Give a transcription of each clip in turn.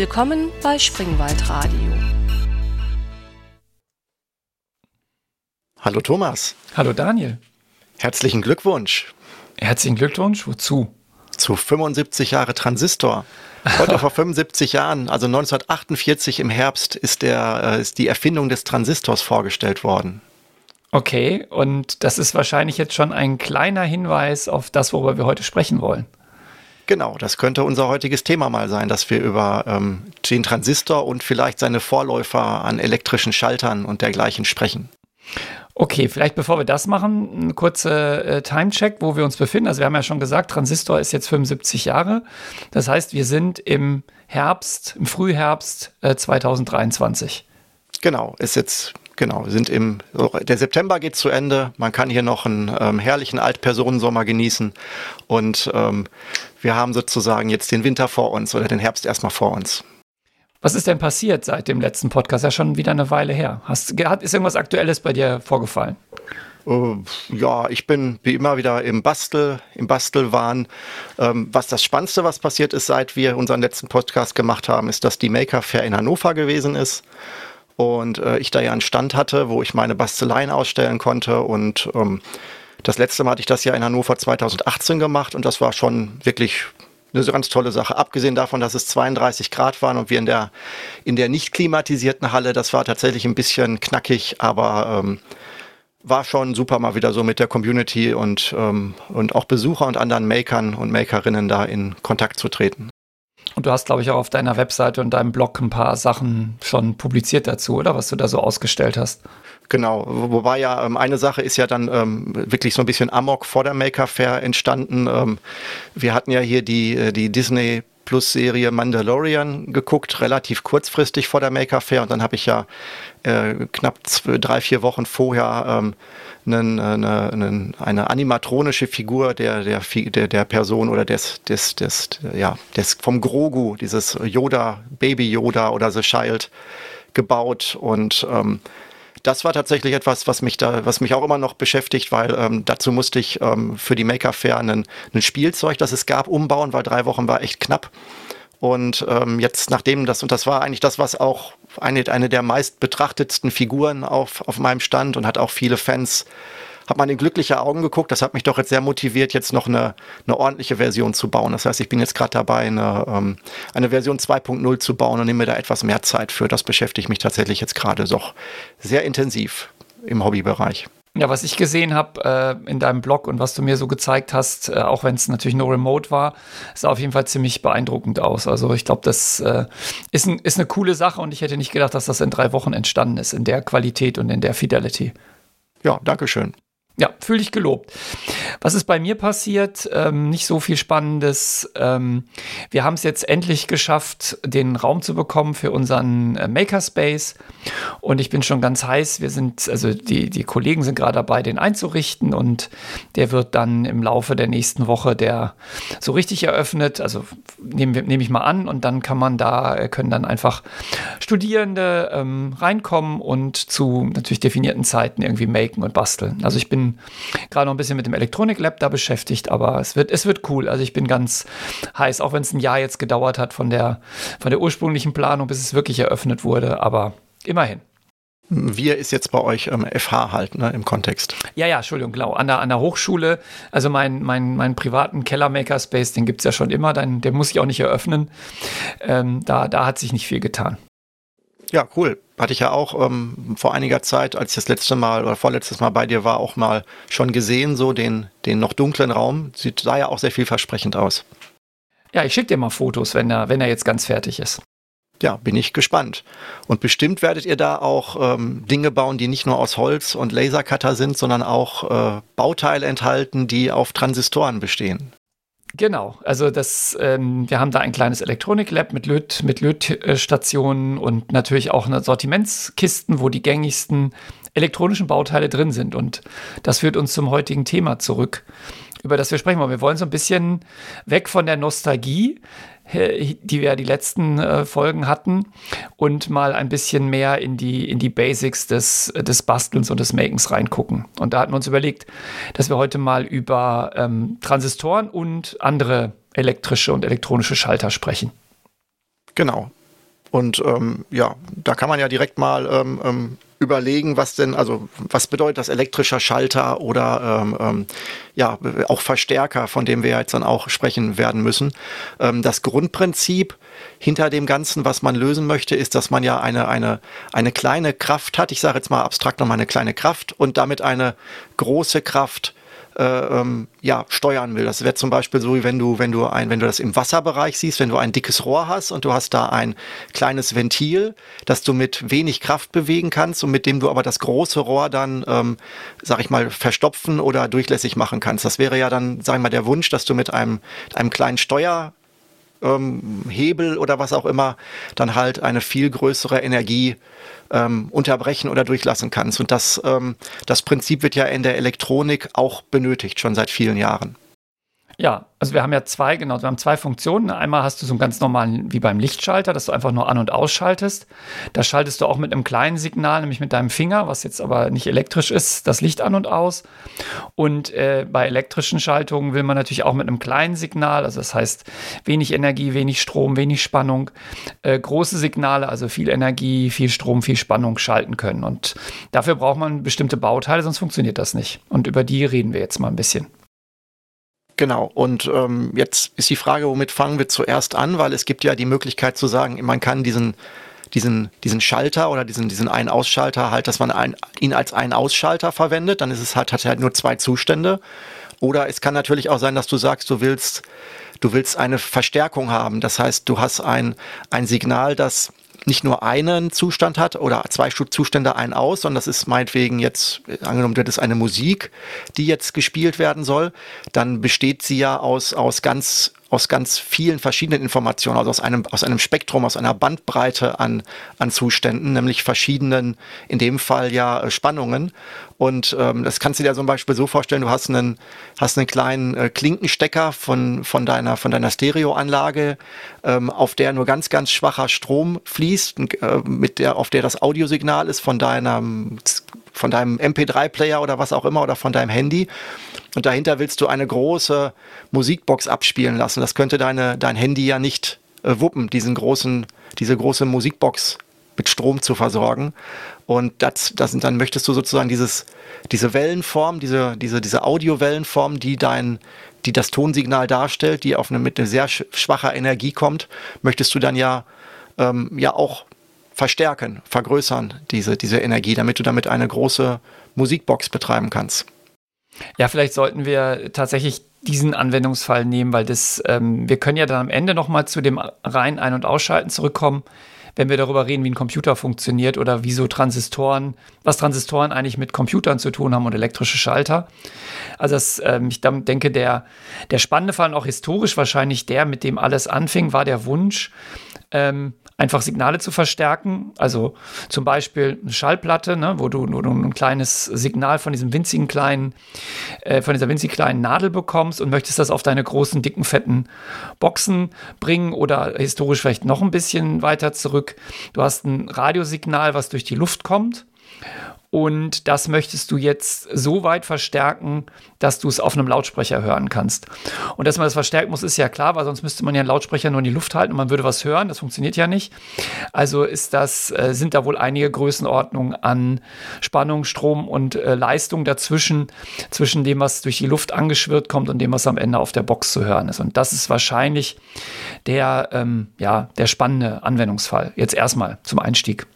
Willkommen bei Springwald Radio. Hallo Thomas. Hallo Daniel. Herzlichen Glückwunsch. Herzlichen Glückwunsch. Wozu? Zu 75 Jahre Transistor. Heute vor 75 Jahren, also 1948 im Herbst, ist, der, äh, ist die Erfindung des Transistors vorgestellt worden. Okay, und das ist wahrscheinlich jetzt schon ein kleiner Hinweis auf das, worüber wir heute sprechen wollen. Genau, das könnte unser heutiges Thema mal sein, dass wir über ähm, den Transistor und vielleicht seine Vorläufer an elektrischen Schaltern und dergleichen sprechen. Okay, vielleicht bevor wir das machen, ein kurzer äh, Timecheck, wo wir uns befinden. Also wir haben ja schon gesagt, Transistor ist jetzt 75 Jahre. Das heißt, wir sind im Herbst, im Frühherbst äh, 2023. Genau, ist jetzt Genau, wir sind im, der September geht zu Ende. Man kann hier noch einen ähm, herrlichen Altpersonensommer genießen. Und ähm, wir haben sozusagen jetzt den Winter vor uns oder den Herbst erstmal vor uns. Was ist denn passiert seit dem letzten Podcast? Ja, schon wieder eine Weile her. Hast, ist irgendwas Aktuelles bei dir vorgefallen? Uh, ja, ich bin wie immer wieder im Bastel, im Bastelwahn. Ähm, was das Spannendste, was passiert ist, seit wir unseren letzten Podcast gemacht haben, ist, dass die Maker Fair in Hannover gewesen ist und äh, ich da ja einen Stand hatte, wo ich meine Basteleien ausstellen konnte und ähm, das letzte Mal hatte ich das ja in Hannover 2018 gemacht und das war schon wirklich eine ganz tolle Sache. Abgesehen davon, dass es 32 Grad waren und wir in der, in der nicht klimatisierten Halle, das war tatsächlich ein bisschen knackig, aber ähm, war schon super mal wieder so mit der Community und, ähm, und auch Besucher und anderen Makern und Makerinnen da in Kontakt zu treten. Und du hast, glaube ich, auch auf deiner Webseite und deinem Blog ein paar Sachen schon publiziert dazu, oder? Was du da so ausgestellt hast. Genau, wobei ja ähm, eine Sache ist ja dann ähm, wirklich so ein bisschen Amok vor der Maker Fair entstanden. Ähm, wir hatten ja hier die, äh, die Disney Plus Serie Mandalorian geguckt, relativ kurzfristig vor der Maker Fair und dann habe ich ja äh, knapp zwei, drei, vier Wochen vorher ähm, einen, eine, eine, eine animatronische Figur der, der, der, der Person oder des, des, des, ja, des vom Grogu, dieses Yoda, Baby Yoda oder The Child gebaut und ähm, das war tatsächlich etwas, was mich da, was mich auch immer noch beschäftigt, weil ähm, dazu musste ich ähm, für die Maker Fair ein Spielzeug, das es gab, umbauen, weil drei Wochen war echt knapp. Und ähm, jetzt, nachdem das, und das war eigentlich das, was auch eine, eine der meist betrachtetsten Figuren auf, auf meinem Stand und hat auch viele Fans, hat man in glückliche Augen geguckt. Das hat mich doch jetzt sehr motiviert, jetzt noch eine, eine ordentliche Version zu bauen. Das heißt, ich bin jetzt gerade dabei, eine, ähm, eine Version 2.0 zu bauen und nehme da etwas mehr Zeit für. Das beschäftigt mich tatsächlich jetzt gerade doch sehr intensiv im Hobbybereich. Ja, was ich gesehen habe äh, in deinem Blog und was du mir so gezeigt hast, äh, auch wenn es natürlich nur remote war, sah auf jeden Fall ziemlich beeindruckend aus. Also ich glaube, das äh, ist, ein, ist eine coole Sache und ich hätte nicht gedacht, dass das in drei Wochen entstanden ist, in der Qualität und in der Fidelity. Ja, danke schön. Ja, fühle dich gelobt. Was ist bei mir passiert? Ähm, nicht so viel Spannendes. Ähm, wir haben es jetzt endlich geschafft, den Raum zu bekommen für unseren äh, Makerspace. Und ich bin schon ganz heiß. Wir sind, also die, die Kollegen sind gerade dabei, den einzurichten. Und der wird dann im Laufe der nächsten Woche der so richtig eröffnet. Also nehme ich mal an. Und dann kann man da, äh, können dann einfach Studierende ähm, reinkommen und zu natürlich definierten Zeiten irgendwie maken und basteln. Also ich bin gerade noch ein bisschen mit dem Elektronik-Lab da beschäftigt, aber es wird, es wird cool. Also ich bin ganz heiß, auch wenn es ein Jahr jetzt gedauert hat von der, von der ursprünglichen Planung, bis es wirklich eröffnet wurde, aber immerhin. Wir ist jetzt bei euch ähm, FH halt, ne, im Kontext. Ja, ja, Entschuldigung, genau. An der, an der Hochschule, also mein, mein, mein privaten Keller-Makerspace, den gibt es ja schon immer, dann, den muss ich auch nicht eröffnen. Ähm, da, da hat sich nicht viel getan. Ja, cool. Hatte ich ja auch ähm, vor einiger Zeit, als ich das letzte Mal oder vorletztes Mal bei dir war, auch mal schon gesehen, so den, den noch dunklen Raum. Sieht, sah ja auch sehr vielversprechend aus. Ja, ich schicke dir mal Fotos, wenn er, wenn er jetzt ganz fertig ist. Ja, bin ich gespannt. Und bestimmt werdet ihr da auch ähm, Dinge bauen, die nicht nur aus Holz und Lasercutter sind, sondern auch äh, Bauteile enthalten, die auf Transistoren bestehen. Genau, also das, ähm, wir haben da ein kleines Elektroniklab mit Löt, mit Lötstationen und natürlich auch eine Sortimentskisten, wo die gängigsten elektronischen Bauteile drin sind. Und das führt uns zum heutigen Thema zurück, über das wir sprechen wollen. Wir wollen so ein bisschen weg von der Nostalgie die wir die letzten äh, Folgen hatten und mal ein bisschen mehr in die, in die Basics des, des Bastelns und des Makens reingucken. Und da hatten wir uns überlegt, dass wir heute mal über ähm, Transistoren und andere elektrische und elektronische Schalter sprechen. Genau. Und ähm, ja, da kann man ja direkt mal ähm, ähm, überlegen, was denn, also was bedeutet das elektrischer Schalter oder ähm, ähm, ja auch Verstärker, von dem wir jetzt dann auch sprechen werden müssen. Ähm, das Grundprinzip hinter dem Ganzen, was man lösen möchte, ist, dass man ja eine, eine, eine kleine Kraft hat. Ich sage jetzt mal abstrakt nochmal eine kleine Kraft und damit eine große Kraft ähm, ja, steuern will. Das wäre zum Beispiel so, wie wenn du, wenn du ein, wenn du das im Wasserbereich siehst, wenn du ein dickes Rohr hast und du hast da ein kleines Ventil, das du mit wenig Kraft bewegen kannst und mit dem du aber das große Rohr dann, ähm, sag ich mal, verstopfen oder durchlässig machen kannst. Das wäre ja dann, sag ich mal, der Wunsch, dass du mit einem, einem kleinen Steuer ähm, Hebel oder was auch immer dann halt eine viel größere Energie ähm, unterbrechen oder durchlassen kannst. Und das, ähm, das Prinzip wird ja in der Elektronik auch benötigt, schon seit vielen Jahren. Ja, also wir haben ja zwei, genau, wir haben zwei Funktionen. Einmal hast du so einen ganz normalen, wie beim Lichtschalter, dass du einfach nur an- und ausschaltest. Da schaltest du auch mit einem kleinen Signal, nämlich mit deinem Finger, was jetzt aber nicht elektrisch ist, das Licht an und aus. Und äh, bei elektrischen Schaltungen will man natürlich auch mit einem kleinen Signal, also das heißt wenig Energie, wenig Strom, wenig Spannung, äh, große Signale, also viel Energie, viel Strom, viel Spannung schalten können. Und dafür braucht man bestimmte Bauteile, sonst funktioniert das nicht. Und über die reden wir jetzt mal ein bisschen. Genau, und ähm, jetzt ist die Frage, womit fangen wir zuerst an, weil es gibt ja die Möglichkeit zu sagen, man kann diesen, diesen, diesen Schalter oder diesen, diesen Ein-Ausschalter halt, dass man ein, ihn als Ein-Ausschalter verwendet, dann ist es halt, hat er halt nur zwei Zustände. Oder es kann natürlich auch sein, dass du sagst, du willst, du willst eine Verstärkung haben. Das heißt, du hast ein, ein Signal, das nicht nur einen Zustand hat oder zwei Zustände ein aus, sondern das ist meinetwegen jetzt, angenommen, das ist eine Musik, die jetzt gespielt werden soll, dann besteht sie ja aus, aus ganz aus ganz vielen verschiedenen Informationen, also aus einem, aus einem Spektrum, aus einer Bandbreite an, an Zuständen, nämlich verschiedenen, in dem Fall ja äh, Spannungen. Und ähm, das kannst du dir zum Beispiel so vorstellen, du hast einen, hast einen kleinen äh, Klinkenstecker von, von deiner, von deiner Stereoanlage, ähm, auf der nur ganz, ganz schwacher Strom fließt, äh, mit der, auf der das Audiosignal ist von deinem von deinem MP3-Player oder was auch immer oder von deinem Handy. Und dahinter willst du eine große Musikbox abspielen lassen. Das könnte deine, dein Handy ja nicht äh, wuppen, diesen großen, diese große Musikbox mit Strom zu versorgen. Und das, das, dann möchtest du sozusagen dieses, diese Wellenform, diese, diese, diese Audiowellenform, die die das Tonsignal darstellt, die auf eine, mit einer sehr schwacher Energie kommt, möchtest du dann ja, ähm, ja auch verstärken, vergrößern, diese, diese Energie, damit du damit eine große Musikbox betreiben kannst. Ja, vielleicht sollten wir tatsächlich diesen Anwendungsfall nehmen, weil das, ähm, wir können ja dann am Ende nochmal zu dem rein Ein- und Ausschalten zurückkommen, wenn wir darüber reden, wie ein Computer funktioniert oder wieso Transistoren, was Transistoren eigentlich mit Computern zu tun haben und elektrische Schalter. Also das, ähm, ich denke, der, der spannende Fall und auch historisch wahrscheinlich der, mit dem alles anfing, war der Wunsch, ähm, einfach Signale zu verstärken. Also zum Beispiel eine Schallplatte, ne, wo du nur ein kleines Signal von diesem winzigen kleinen, äh, von dieser winzig kleinen Nadel bekommst und möchtest das auf deine großen, dicken, fetten Boxen bringen oder historisch vielleicht noch ein bisschen weiter zurück. Du hast ein Radiosignal, was durch die Luft kommt und das möchtest du jetzt so weit verstärken, dass du es auf einem Lautsprecher hören kannst. Und dass man das verstärken muss, ist ja klar, weil sonst müsste man ja einen Lautsprecher nur in die Luft halten und man würde was hören. Das funktioniert ja nicht. Also ist das, äh, sind da wohl einige Größenordnungen an Spannung, Strom und äh, Leistung dazwischen, zwischen dem, was durch die Luft angeschwirrt kommt und dem, was am Ende auf der Box zu hören ist. Und das ist wahrscheinlich der, ähm, ja, der spannende Anwendungsfall. Jetzt erstmal zum Einstieg.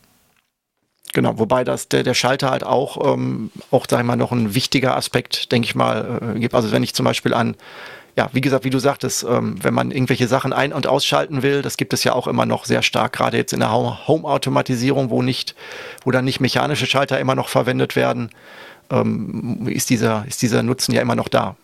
Genau, wobei das der, der Schalter halt auch, ähm, auch sag ich mal, noch ein wichtiger Aspekt, denke ich mal, äh, gibt. Also wenn ich zum Beispiel an, ja, wie gesagt, wie du sagtest, ähm, wenn man irgendwelche Sachen ein- und ausschalten will, das gibt es ja auch immer noch sehr stark, gerade jetzt in der Home-Automatisierung, wo nicht, wo dann nicht mechanische Schalter immer noch verwendet werden, ähm, ist dieser, ist dieser Nutzen ja immer noch da.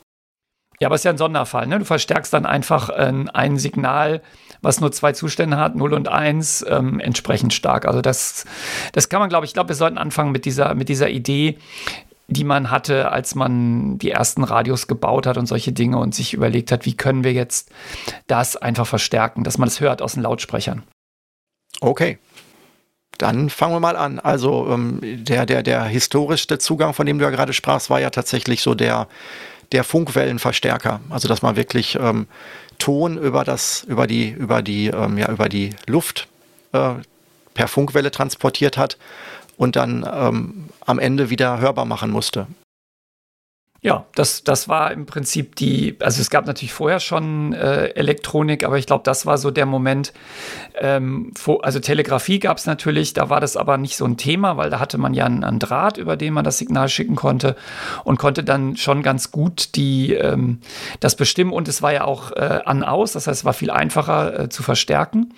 Ja, aber es ist ja ein Sonderfall. Ne? Du verstärkst dann einfach äh, ein Signal, was nur zwei Zustände hat, 0 und 1, ähm, entsprechend stark. Also das, das kann man, glaube ich, ich glaube, wir sollten anfangen mit dieser, mit dieser Idee, die man hatte, als man die ersten Radios gebaut hat und solche Dinge und sich überlegt hat, wie können wir jetzt das einfach verstärken, dass man es das hört aus den Lautsprechern. Okay. Dann fangen wir mal an. Also ähm, der, der, der historischste Zugang, von dem du ja gerade sprachst, war ja tatsächlich so der, der Funkwellenverstärker. Also dass man wirklich ähm, Ton über das, über die, über die, ähm, ja, über die Luft äh, per Funkwelle transportiert hat und dann ähm, am Ende wieder hörbar machen musste. Ja, das, das war im Prinzip die, also es gab natürlich vorher schon äh, Elektronik, aber ich glaube, das war so der Moment, ähm, wo, also Telegrafie gab es natürlich, da war das aber nicht so ein Thema, weil da hatte man ja einen, einen, Draht, über den man das Signal schicken konnte und konnte dann schon ganz gut die, ähm, das bestimmen und es war ja auch äh, an-aus, das heißt, es war viel einfacher äh, zu verstärken.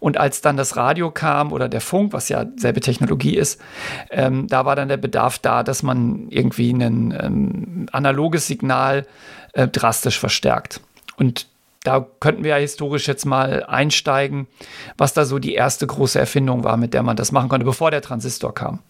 Und als dann das Radio kam oder der Funk, was ja selbe Technologie ist, ähm, da war dann der Bedarf da, dass man irgendwie einen ähm, analoges Signal äh, drastisch verstärkt. Und da könnten wir ja historisch jetzt mal einsteigen, was da so die erste große Erfindung war, mit der man das machen konnte, bevor der Transistor kam.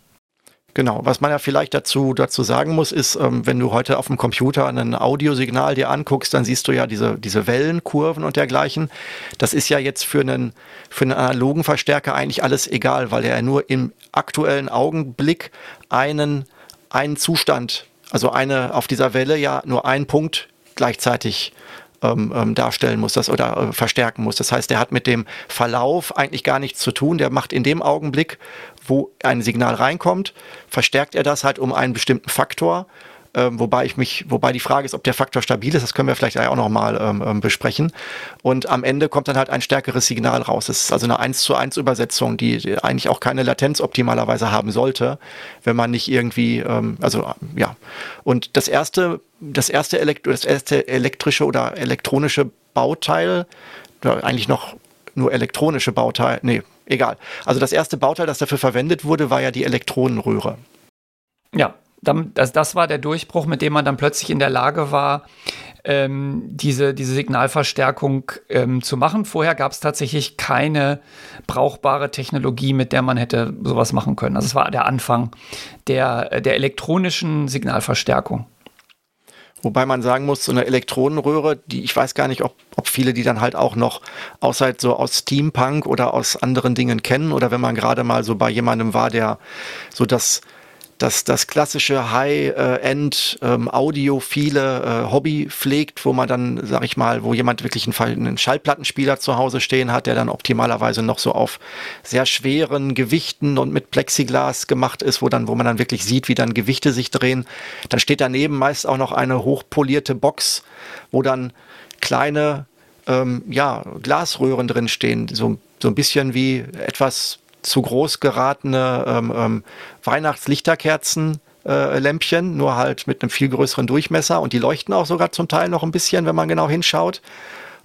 Genau, was man ja vielleicht dazu, dazu sagen muss, ist, ähm, wenn du heute auf dem Computer ein Audiosignal dir anguckst, dann siehst du ja diese, diese Wellenkurven und dergleichen. Das ist ja jetzt für einen, für einen analogen Verstärker eigentlich alles egal, weil er nur im aktuellen Augenblick einen, einen Zustand also eine auf dieser Welle ja nur ein Punkt gleichzeitig ähm, ähm, darstellen muss das oder äh, verstärken muss. Das heißt, der hat mit dem Verlauf eigentlich gar nichts zu tun. Der macht in dem Augenblick, wo ein Signal reinkommt, verstärkt er das halt um einen bestimmten Faktor ähm, wobei ich mich, wobei die Frage ist, ob der Faktor stabil ist, das können wir vielleicht auch nochmal ähm, ähm, besprechen. Und am Ende kommt dann halt ein stärkeres Signal raus. Das ist also eine 1 zu 1 Übersetzung, die, die eigentlich auch keine Latenz optimalerweise haben sollte, wenn man nicht irgendwie, ähm, also ja. Und das erste, das erste, Elektro das erste elektrische oder elektronische Bauteil, eigentlich noch nur elektronische Bauteil, nee, egal. Also das erste Bauteil, das dafür verwendet wurde, war ja die Elektronenröhre. Ja, dann, das, das war der Durchbruch, mit dem man dann plötzlich in der Lage war, ähm, diese, diese Signalverstärkung ähm, zu machen. Vorher gab es tatsächlich keine brauchbare Technologie, mit der man hätte sowas machen können. Also es war der Anfang der, der elektronischen Signalverstärkung. Wobei man sagen muss, so eine Elektronenröhre, die ich weiß gar nicht, ob, ob viele die dann halt auch noch außerhalb so aus Steampunk oder aus anderen Dingen kennen oder wenn man gerade mal so bei jemandem war, der so das das, das klassische High-End ähm, audiophile äh, Hobby pflegt, wo man dann, sag ich mal, wo jemand wirklich einen, einen Schallplattenspieler zu Hause stehen hat, der dann optimalerweise noch so auf sehr schweren Gewichten und mit Plexiglas gemacht ist, wo dann, wo man dann wirklich sieht, wie dann Gewichte sich drehen. Dann steht daneben meist auch noch eine hochpolierte Box, wo dann kleine ähm, ja, Glasröhren drin stehen, so, so ein bisschen wie etwas zu groß geratene ähm, ähm, Weihnachtslichterkerzen. Äh, Lämpchen, nur halt mit einem viel größeren Durchmesser und die leuchten auch sogar zum Teil noch ein bisschen, wenn man genau hinschaut.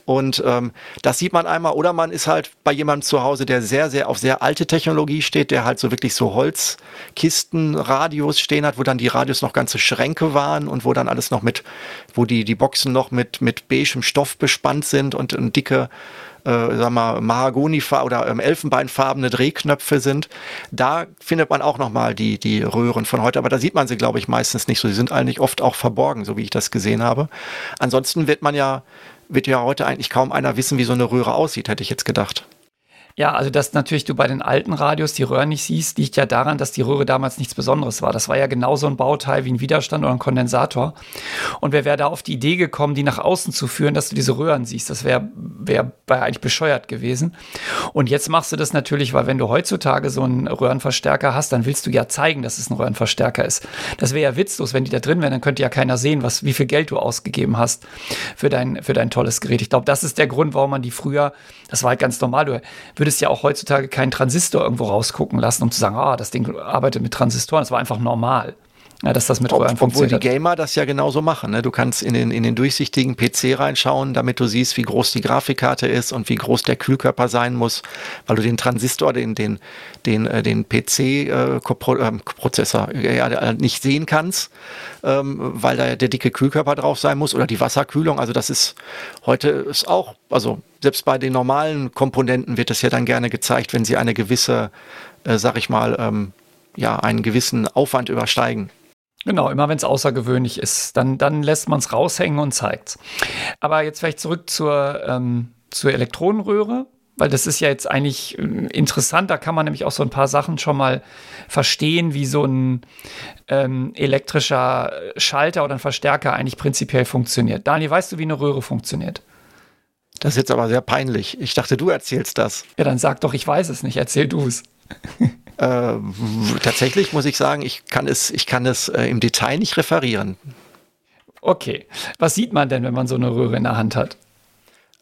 Und ähm, das sieht man einmal, oder man ist halt bei jemandem zu Hause, der sehr, sehr auf sehr alte Technologie steht, der halt so wirklich so Holzkisten, Radios stehen hat, wo dann die Radios noch ganze Schränke waren und wo dann alles noch mit, wo die, die Boxen noch mit, mit beigem Stoff bespannt sind und, und dicke äh, sag mal, Mahagoni oder ähm, elfenbeinfarbene Drehknöpfe sind. Da findet man auch nochmal die, die Röhren von heute, aber da sieht man sie, glaube ich, meistens nicht so. Sie sind eigentlich oft auch verborgen, so wie ich das gesehen habe. Ansonsten wird man ja, wird ja heute eigentlich kaum einer wissen, wie so eine Röhre aussieht, hätte ich jetzt gedacht. Ja, also dass natürlich du bei den alten Radios die Röhren nicht siehst, liegt ja daran, dass die Röhre damals nichts Besonderes war. Das war ja genauso ein Bauteil wie ein Widerstand oder ein Kondensator. Und wer wäre da auf die Idee gekommen, die nach außen zu führen, dass du diese Röhren siehst? Das wäre wär, eigentlich bescheuert gewesen. Und jetzt machst du das natürlich, weil wenn du heutzutage so einen Röhrenverstärker hast, dann willst du ja zeigen, dass es ein Röhrenverstärker ist. Das wäre ja witzlos, wenn die da drin wären, dann könnte ja keiner sehen, was, wie viel Geld du ausgegeben hast für dein, für dein tolles Gerät. Ich glaube, das ist der Grund, warum man die früher, das war halt ganz normal, du würdest ja auch heutzutage keinen Transistor irgendwo rausgucken lassen, um zu sagen, ah, das Ding arbeitet mit Transistoren. Das war einfach normal. Ja, dass das mit Ob, Obwohl die Gamer das ja genauso machen. Ne? Du kannst in den, in den durchsichtigen PC reinschauen, damit du siehst, wie groß die Grafikkarte ist und wie groß der Kühlkörper sein muss, weil du den Transistor, den, den, den, äh, den PC-Prozessor äh, äh, ja, nicht sehen kannst, ähm, weil da der dicke Kühlkörper drauf sein muss oder die Wasserkühlung. Also das ist heute ist auch, also selbst bei den normalen Komponenten wird das ja dann gerne gezeigt, wenn sie eine gewisse, äh, sag ich mal, ähm, ja, einen gewissen Aufwand übersteigen. Genau, immer wenn es außergewöhnlich ist, dann, dann lässt man es raushängen und zeigt Aber jetzt vielleicht zurück zur, ähm, zur Elektronenröhre, weil das ist ja jetzt eigentlich äh, interessant. Da kann man nämlich auch so ein paar Sachen schon mal verstehen, wie so ein ähm, elektrischer Schalter oder ein Verstärker eigentlich prinzipiell funktioniert. Daniel, weißt du, wie eine Röhre funktioniert? Das ist jetzt aber sehr peinlich. Ich dachte, du erzählst das. Ja, dann sag doch, ich weiß es nicht. Erzähl du es. Äh, tatsächlich muss ich sagen, ich kann es, ich kann es äh, im Detail nicht referieren. Okay. Was sieht man denn, wenn man so eine Röhre in der Hand hat?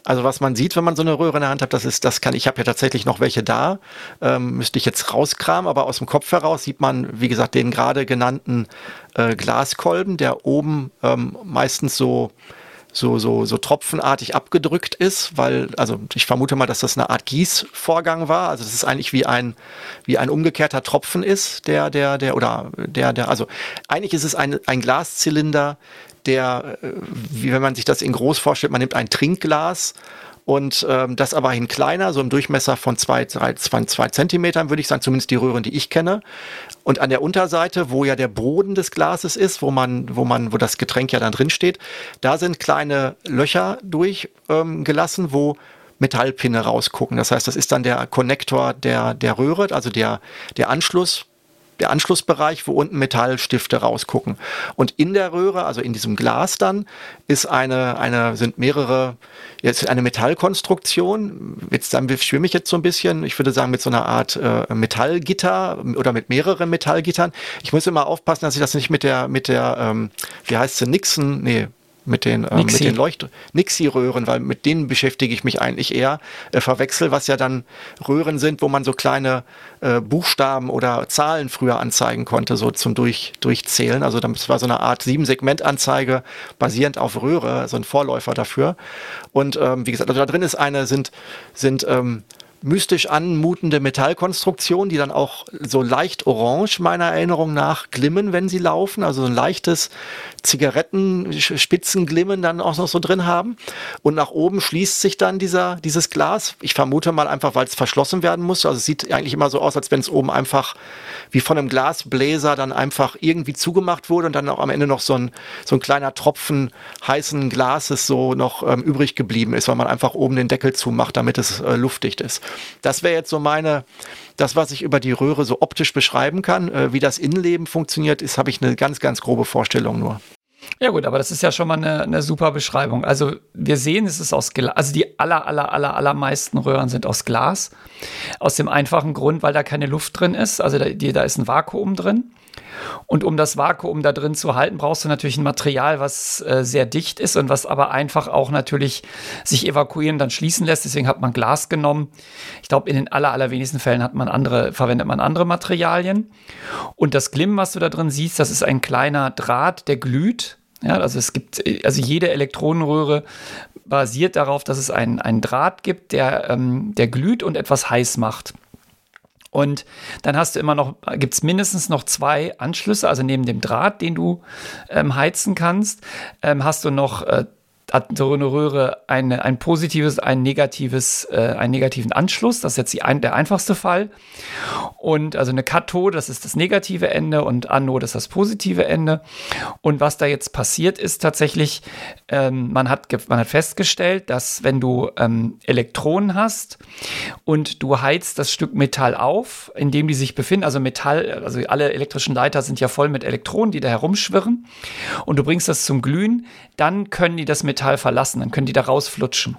Also was man sieht, wenn man so eine Röhre in der Hand hat, das ist, das kann ich habe ja tatsächlich noch welche da, ähm, müsste ich jetzt rauskramen, aber aus dem Kopf heraus sieht man, wie gesagt, den gerade genannten äh, Glaskolben, der oben ähm, meistens so so, so, so tropfenartig abgedrückt ist, weil, also ich vermute mal, dass das eine Art Gießvorgang war. Also das ist eigentlich wie ein, wie ein umgekehrter Tropfen ist, der, der, der, oder der, der, also eigentlich ist es ein, ein Glaszylinder, der, äh, wie wenn man sich das in groß vorstellt, man nimmt ein Trinkglas und ähm, das aber in kleiner, so im Durchmesser von zwei, drei, zwei, zwei Zentimetern, würde ich sagen, zumindest die Röhren, die ich kenne. Und an der Unterseite, wo ja der Boden des Glases ist, wo man, wo man, wo das Getränk ja dann drin steht, da sind kleine Löcher durchgelassen, ähm, wo Metallpinne rausgucken. Das heißt, das ist dann der Konnektor der, der Röhre, also der, der Anschluss der Anschlussbereich, wo unten Metallstifte rausgucken. Und in der Röhre, also in diesem Glas dann, ist eine, eine, sind mehrere, jetzt eine Metallkonstruktion. Jetzt dann schwimme ich jetzt so ein bisschen, ich würde sagen, mit so einer Art äh, Metallgitter oder mit mehreren Metallgittern. Ich muss immer aufpassen, dass ich das nicht mit der, mit der, ähm, wie heißt sie, Nixon, nee, mit den, äh, mit den Leucht Nixie-Röhren, weil mit denen beschäftige ich mich eigentlich eher. Äh, verwechsel, was ja dann Röhren sind, wo man so kleine äh, Buchstaben oder Zahlen früher anzeigen konnte, so zum Durch, Durchzählen. Also das war so eine Art Sieben-Segment-Anzeige basierend auf Röhre, so ein Vorläufer dafür. Und ähm, wie gesagt, also da drin ist eine, sind, sind ähm, mystisch anmutende Metallkonstruktionen, die dann auch so leicht orange meiner Erinnerung nach glimmen, wenn sie laufen. Also so ein leichtes Zigarettenspitzenglimmen dann auch noch so drin haben. Und nach oben schließt sich dann dieser, dieses Glas. Ich vermute mal einfach, weil es verschlossen werden muss. Also es sieht eigentlich immer so aus, als wenn es oben einfach wie von einem Glasbläser dann einfach irgendwie zugemacht wurde und dann auch am Ende noch so ein, so ein kleiner Tropfen heißen Glases so noch ähm, übrig geblieben ist, weil man einfach oben den Deckel zumacht, damit es äh, luftdicht ist. Das wäre jetzt so meine, das, was ich über die Röhre so optisch beschreiben kann. Äh, wie das Innenleben funktioniert, ist, habe ich eine ganz, ganz grobe Vorstellung nur. Ja gut, aber das ist ja schon mal eine, eine super Beschreibung. Also wir sehen, es ist aus Glas. Also die aller, aller, aller, allermeisten Röhren sind aus Glas. Aus dem einfachen Grund, weil da keine Luft drin ist. Also da, die, da ist ein Vakuum drin. Und um das Vakuum da drin zu halten, brauchst du natürlich ein Material, was äh, sehr dicht ist und was aber einfach auch natürlich sich evakuieren dann schließen lässt. Deswegen hat man Glas genommen. Ich glaube, in den aller, allerwenigsten Fällen hat man andere, verwendet man andere Materialien. Und das Glimmen, was du da drin siehst, das ist ein kleiner Draht, der glüht. Ja, also es gibt, also jede Elektronenröhre basiert darauf, dass es einen, einen Draht gibt, der, ähm, der glüht und etwas heiß macht. Und dann hast du immer noch, gibt es mindestens noch zwei Anschlüsse, also neben dem Draht, den du ähm, heizen kannst, ähm, hast du noch äh, hat so eine Röhre ein positives, ein negatives, äh, einen negativen Anschluss. Das ist jetzt ein, der einfachste Fall. Und also eine Kathode, das ist das negative Ende und Anode ist das positive Ende. Und was da jetzt passiert ist tatsächlich, ähm, man, hat man hat festgestellt, dass wenn du ähm, Elektronen hast und du heizt das Stück Metall auf, in dem die sich befinden, also Metall, also alle elektrischen Leiter sind ja voll mit Elektronen, die da herumschwirren, und du bringst das zum Glühen, dann können die das Metall Metall verlassen, dann können die da rausflutschen.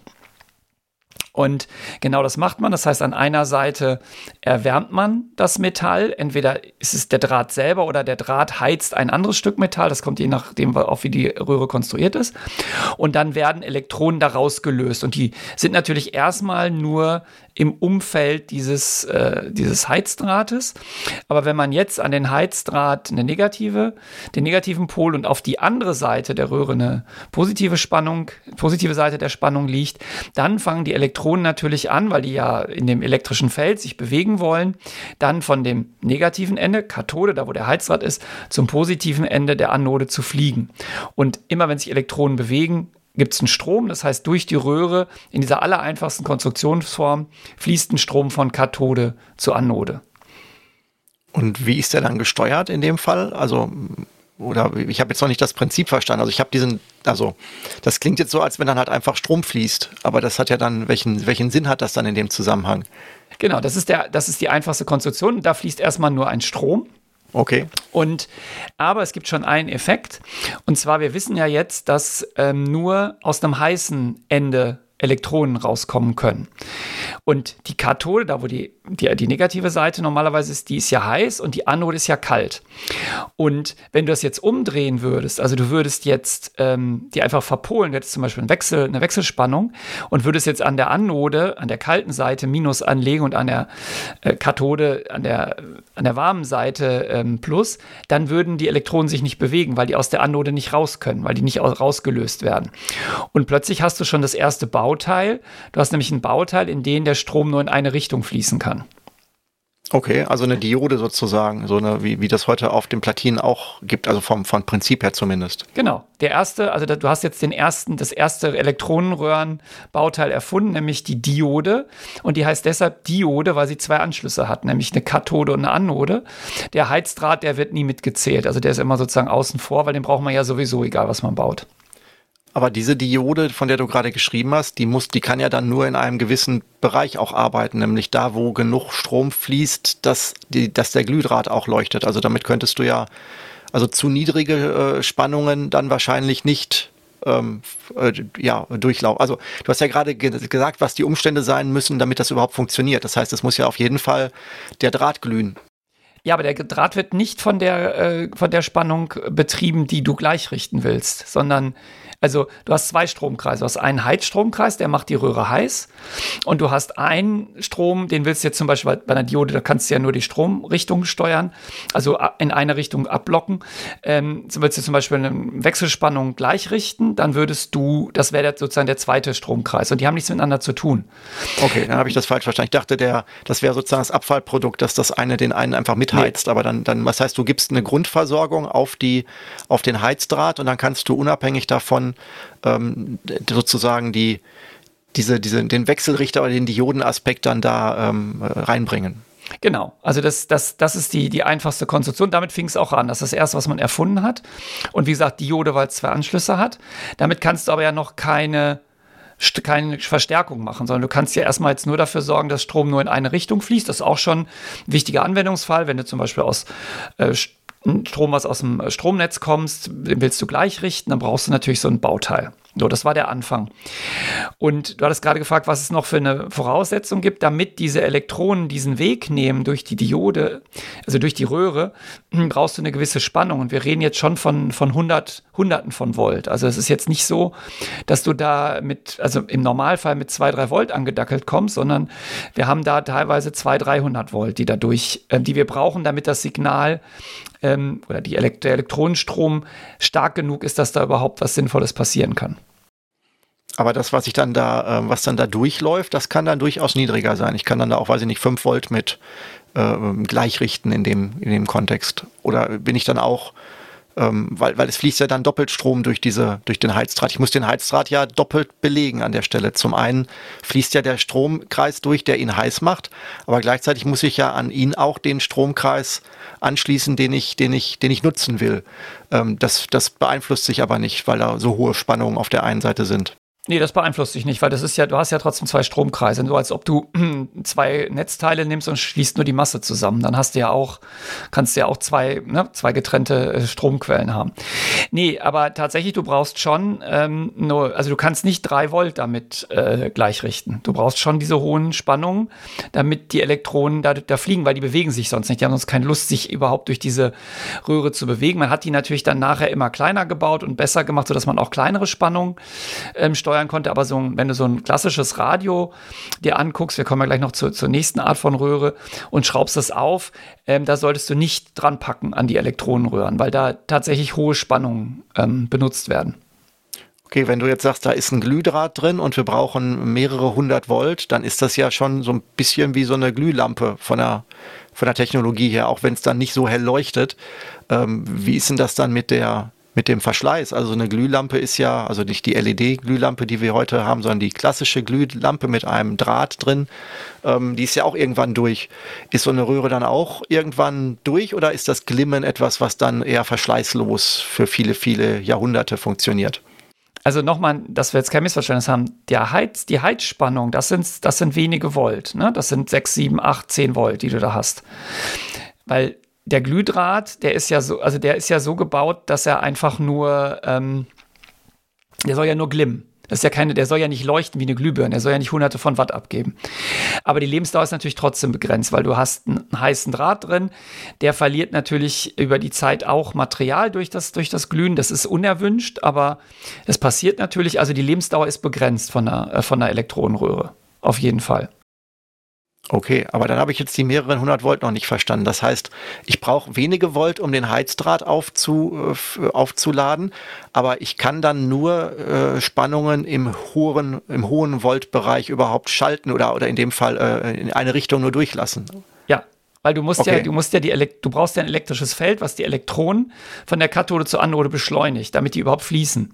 Und genau das macht man. Das heißt, an einer Seite erwärmt man das Metall. Entweder ist es der Draht selber oder der Draht heizt ein anderes Stück Metall. Das kommt je nachdem auch, wie die Röhre konstruiert ist. Und dann werden Elektronen daraus gelöst. Und die sind natürlich erstmal nur im Umfeld dieses, äh, dieses Heizdrahtes. Aber wenn man jetzt an den Heizdraht eine negative, den negativen Pol und auf die andere Seite der Röhre eine positive Spannung, positive Seite der Spannung liegt, dann fangen die Elektronen natürlich an, weil die ja in dem elektrischen Feld sich bewegen wollen, dann von dem negativen Ende, Kathode, da wo der Heizdraht ist, zum positiven Ende der Anode zu fliegen. Und immer wenn sich Elektronen bewegen, gibt es einen Strom, das heißt durch die Röhre in dieser allereinfachsten Konstruktionsform fließt ein Strom von Kathode zu Anode. Und wie ist der dann gesteuert in dem Fall? Also oder ich habe jetzt noch nicht das Prinzip verstanden. Also ich habe diesen, also das klingt jetzt so, als wenn dann halt einfach Strom fließt, aber das hat ja dann, welchen, welchen Sinn hat das dann in dem Zusammenhang? Genau, das ist, der, das ist die einfachste Konstruktion. Da fließt erstmal nur ein Strom. Okay. Und aber es gibt schon einen Effekt. Und zwar, wir wissen ja jetzt, dass ähm, nur aus einem heißen Ende Elektronen rauskommen können. Und die Kathode, da wo die, die, die negative Seite normalerweise ist, die ist ja heiß und die Anode ist ja kalt. Und wenn du das jetzt umdrehen würdest, also du würdest jetzt ähm, die einfach verpolen, du hättest zum Beispiel einen Wechsel, eine Wechselspannung und würdest jetzt an der Anode, an der kalten Seite Minus anlegen und an der äh, Kathode, an der, an der warmen Seite ähm, Plus, dann würden die Elektronen sich nicht bewegen, weil die aus der Anode nicht raus können, weil die nicht rausgelöst werden. Und plötzlich hast du schon das erste Bauteil. Du hast nämlich ein Bauteil, in dem der Strom nur in eine Richtung fließen kann. Okay, also eine Diode sozusagen, so eine, wie, wie das heute auf den Platinen auch gibt, also vom, vom Prinzip her zumindest. Genau. Der erste, also du hast jetzt den ersten, das erste Elektronenröhrenbauteil erfunden, nämlich die Diode. Und die heißt deshalb Diode, weil sie zwei Anschlüsse hat, nämlich eine Kathode und eine Anode. Der Heizdraht, der wird nie mitgezählt. Also der ist immer sozusagen außen vor, weil den braucht man ja sowieso, egal was man baut. Aber diese Diode, von der du gerade geschrieben hast, die muss, die kann ja dann nur in einem gewissen Bereich auch arbeiten, nämlich da, wo genug Strom fließt, dass, die, dass der Glühdraht auch leuchtet. Also damit könntest du ja, also zu niedrige äh, Spannungen dann wahrscheinlich nicht ähm, äh, ja, durchlaufen. Also du hast ja gerade ge gesagt, was die Umstände sein müssen, damit das überhaupt funktioniert. Das heißt, es muss ja auf jeden Fall der Draht glühen. Ja, aber der Draht wird nicht von der, äh, von der Spannung betrieben, die du gleich richten willst, sondern also du hast zwei Stromkreise. Du hast einen Heizstromkreis, der macht die Röhre heiß. Und du hast einen Strom, den willst du jetzt zum Beispiel bei einer Diode, da kannst du ja nur die Stromrichtung steuern, also in eine Richtung abblocken. Ähm, willst du zum Beispiel eine Wechselspannung gleich richten, dann würdest du, das wäre sozusagen der zweite Stromkreis. Und die haben nichts miteinander zu tun. Okay, dann habe ich das falsch verstanden. Ich dachte, der, das wäre sozusagen das Abfallprodukt, dass das eine den einen einfach mitheizt. Nee. Aber dann, dann, was heißt, du gibst eine Grundversorgung auf die, auf den Heizdraht und dann kannst du unabhängig davon ähm, sozusagen die, diese, diese, den Wechselrichter oder den Diodenaspekt dann da ähm, reinbringen. Genau, also das, das, das ist die, die einfachste Konstruktion. Damit fing es auch an. Das ist das erste, was man erfunden hat. Und wie gesagt, Diode, weil es zwei Anschlüsse hat. Damit kannst du aber ja noch keine, keine Verstärkung machen, sondern du kannst ja erstmal jetzt nur dafür sorgen, dass Strom nur in eine Richtung fließt. Das ist auch schon ein wichtiger Anwendungsfall, wenn du zum Beispiel aus äh, Strom, was aus dem Stromnetz kommst, den willst du gleich richten, dann brauchst du natürlich so ein Bauteil. So, das war der Anfang. Und du hattest gerade gefragt, was es noch für eine Voraussetzung gibt, damit diese Elektronen diesen Weg nehmen durch die Diode, also durch die Röhre, brauchst du eine gewisse Spannung. Und wir reden jetzt schon von, von 100, Hunderten von Volt. Also es ist jetzt nicht so, dass du da mit, also im Normalfall mit 2, 3 Volt angedackelt kommst, sondern wir haben da teilweise 200, 300 Volt, die dadurch, äh, die wir brauchen, damit das Signal ähm, oder die Elekt der Elektronenstrom stark genug ist, dass da überhaupt was Sinnvolles passieren kann. Aber das, was ich dann da, äh, was dann da durchläuft, das kann dann durchaus niedriger sein. Ich kann dann da auch, weiß ich nicht, 5 Volt mit äh, gleichrichten in dem, in dem Kontext. Oder bin ich dann auch ähm, weil, weil es fließt ja dann doppelt Strom durch, diese, durch den Heizdraht. Ich muss den Heizdraht ja doppelt belegen an der Stelle. Zum einen fließt ja der Stromkreis durch, der ihn heiß macht, aber gleichzeitig muss ich ja an ihn auch den Stromkreis anschließen, den ich, den ich, den ich nutzen will. Ähm, das, das beeinflusst sich aber nicht, weil da so hohe Spannungen auf der einen Seite sind. Nee, das beeinflusst dich nicht, weil das ist ja, du hast ja trotzdem zwei Stromkreise, so als ob du zwei Netzteile nimmst und schließt nur die Masse zusammen. Dann hast du ja auch, kannst du ja auch zwei, ne, zwei getrennte äh, Stromquellen haben. Nee, aber tatsächlich, du brauchst schon ähm, nur, also du kannst nicht drei Volt damit äh, gleichrichten. Du brauchst schon diese hohen Spannungen, damit die Elektronen da, da fliegen, weil die bewegen sich sonst nicht. Die haben sonst keine Lust, sich überhaupt durch diese Röhre zu bewegen. Man hat die natürlich dann nachher immer kleiner gebaut und besser gemacht, sodass man auch kleinere Spannungen ähm, steuert steuern konnte. Aber so, wenn du so ein klassisches Radio dir anguckst, wir kommen ja gleich noch zu, zur nächsten Art von Röhre und schraubst das auf, ähm, da solltest du nicht dran packen an die Elektronenröhren, weil da tatsächlich hohe Spannungen ähm, benutzt werden. Okay, wenn du jetzt sagst, da ist ein Glühdraht drin und wir brauchen mehrere hundert Volt, dann ist das ja schon so ein bisschen wie so eine Glühlampe von der, von der Technologie her, auch wenn es dann nicht so hell leuchtet. Ähm, wie ist denn das dann mit der, mit dem Verschleiß. Also eine Glühlampe ist ja, also nicht die LED-Glühlampe, die wir heute haben, sondern die klassische Glühlampe mit einem Draht drin, ähm, die ist ja auch irgendwann durch. Ist so eine Röhre dann auch irgendwann durch oder ist das Glimmen etwas, was dann eher verschleißlos für viele, viele Jahrhunderte funktioniert? Also nochmal, dass wir jetzt kein Missverständnis haben, der Heiz, die Heizspannung, das sind, das sind wenige Volt. Ne? Das sind 6, 7, 8, 10 Volt, die du da hast. Weil der Glühdraht, der ist ja so, also der ist ja so gebaut, dass er einfach nur, ähm, der soll ja nur glimmen. Das ist ja keine, der soll ja nicht leuchten wie eine Glühbirne, der soll ja nicht hunderte von Watt abgeben. Aber die Lebensdauer ist natürlich trotzdem begrenzt, weil du hast einen heißen Draht drin, der verliert natürlich über die Zeit auch Material durch das, durch das Glühen. Das ist unerwünscht, aber es passiert natürlich. Also die Lebensdauer ist begrenzt von der, äh, von der Elektronenröhre. Auf jeden Fall. Okay, aber dann habe ich jetzt die mehreren hundert Volt noch nicht verstanden. Das heißt, ich brauche wenige Volt, um den Heizdraht aufzu, äh, aufzuladen, aber ich kann dann nur äh, Spannungen im hohen, im hohen Voltbereich überhaupt schalten oder, oder in dem Fall äh, in eine Richtung nur durchlassen. Ja, weil du musst okay. ja, du musst ja die Elekt du brauchst ja ein elektrisches Feld, was die Elektronen von der Kathode zur Anode beschleunigt, damit die überhaupt fließen.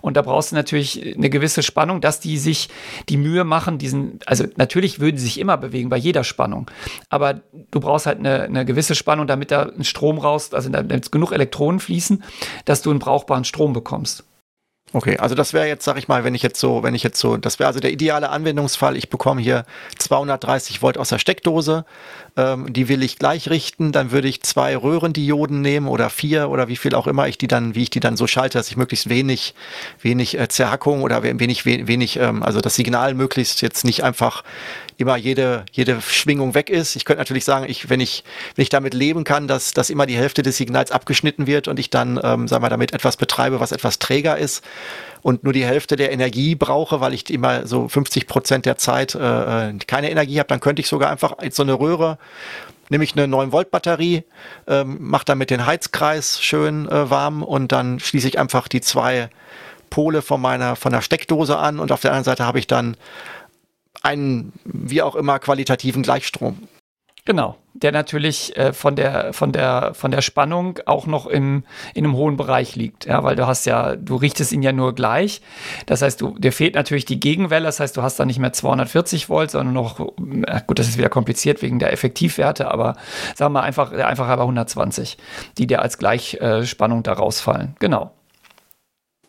Und da brauchst du natürlich eine gewisse Spannung, dass die sich die Mühe machen, diesen, also natürlich würden sie sich immer bewegen bei jeder Spannung, aber du brauchst halt eine, eine gewisse Spannung, damit da ein Strom raus, also damit genug Elektronen fließen, dass du einen brauchbaren Strom bekommst. Okay, also das wäre jetzt, sag ich mal, wenn ich jetzt so, wenn ich jetzt so, das wäre also der ideale Anwendungsfall. Ich bekomme hier 230 Volt aus der Steckdose, ähm, die will ich gleich richten, dann würde ich zwei Röhrendioden nehmen oder vier oder wie viel auch immer ich die dann, wie ich die dann so schalte, dass ich möglichst wenig, wenig äh, Zerhackung oder wenig, wenig, ähm, also das Signal möglichst jetzt nicht einfach immer jede, jede Schwingung weg ist. Ich könnte natürlich sagen, ich, wenn ich, wenn ich damit leben kann, dass, dass immer die Hälfte des Signals abgeschnitten wird und ich dann, ähm, sagen wir, damit etwas betreibe, was etwas träger ist und nur die Hälfte der Energie brauche, weil ich immer so 50 Prozent der Zeit äh, äh, keine Energie habe, dann könnte ich sogar einfach so eine Röhre nehme ich eine 9 Volt Batterie, ähm, mache damit den Heizkreis schön äh, warm und dann schließe ich einfach die zwei Pole von meiner von der Steckdose an und auf der anderen Seite habe ich dann einen wie auch immer qualitativen Gleichstrom. Genau, der natürlich äh, von, der, von, der, von der Spannung auch noch im, in einem hohen Bereich liegt. Ja, weil du hast ja, du richtest ihn ja nur gleich. Das heißt, du, dir fehlt natürlich die Gegenwelle. Das heißt, du hast da nicht mehr 240 Volt, sondern noch, äh, gut, das ist wieder kompliziert wegen der Effektivwerte, aber sagen wir einfach, einfach aber 120, die dir als Gleichspannung da rausfallen. Genau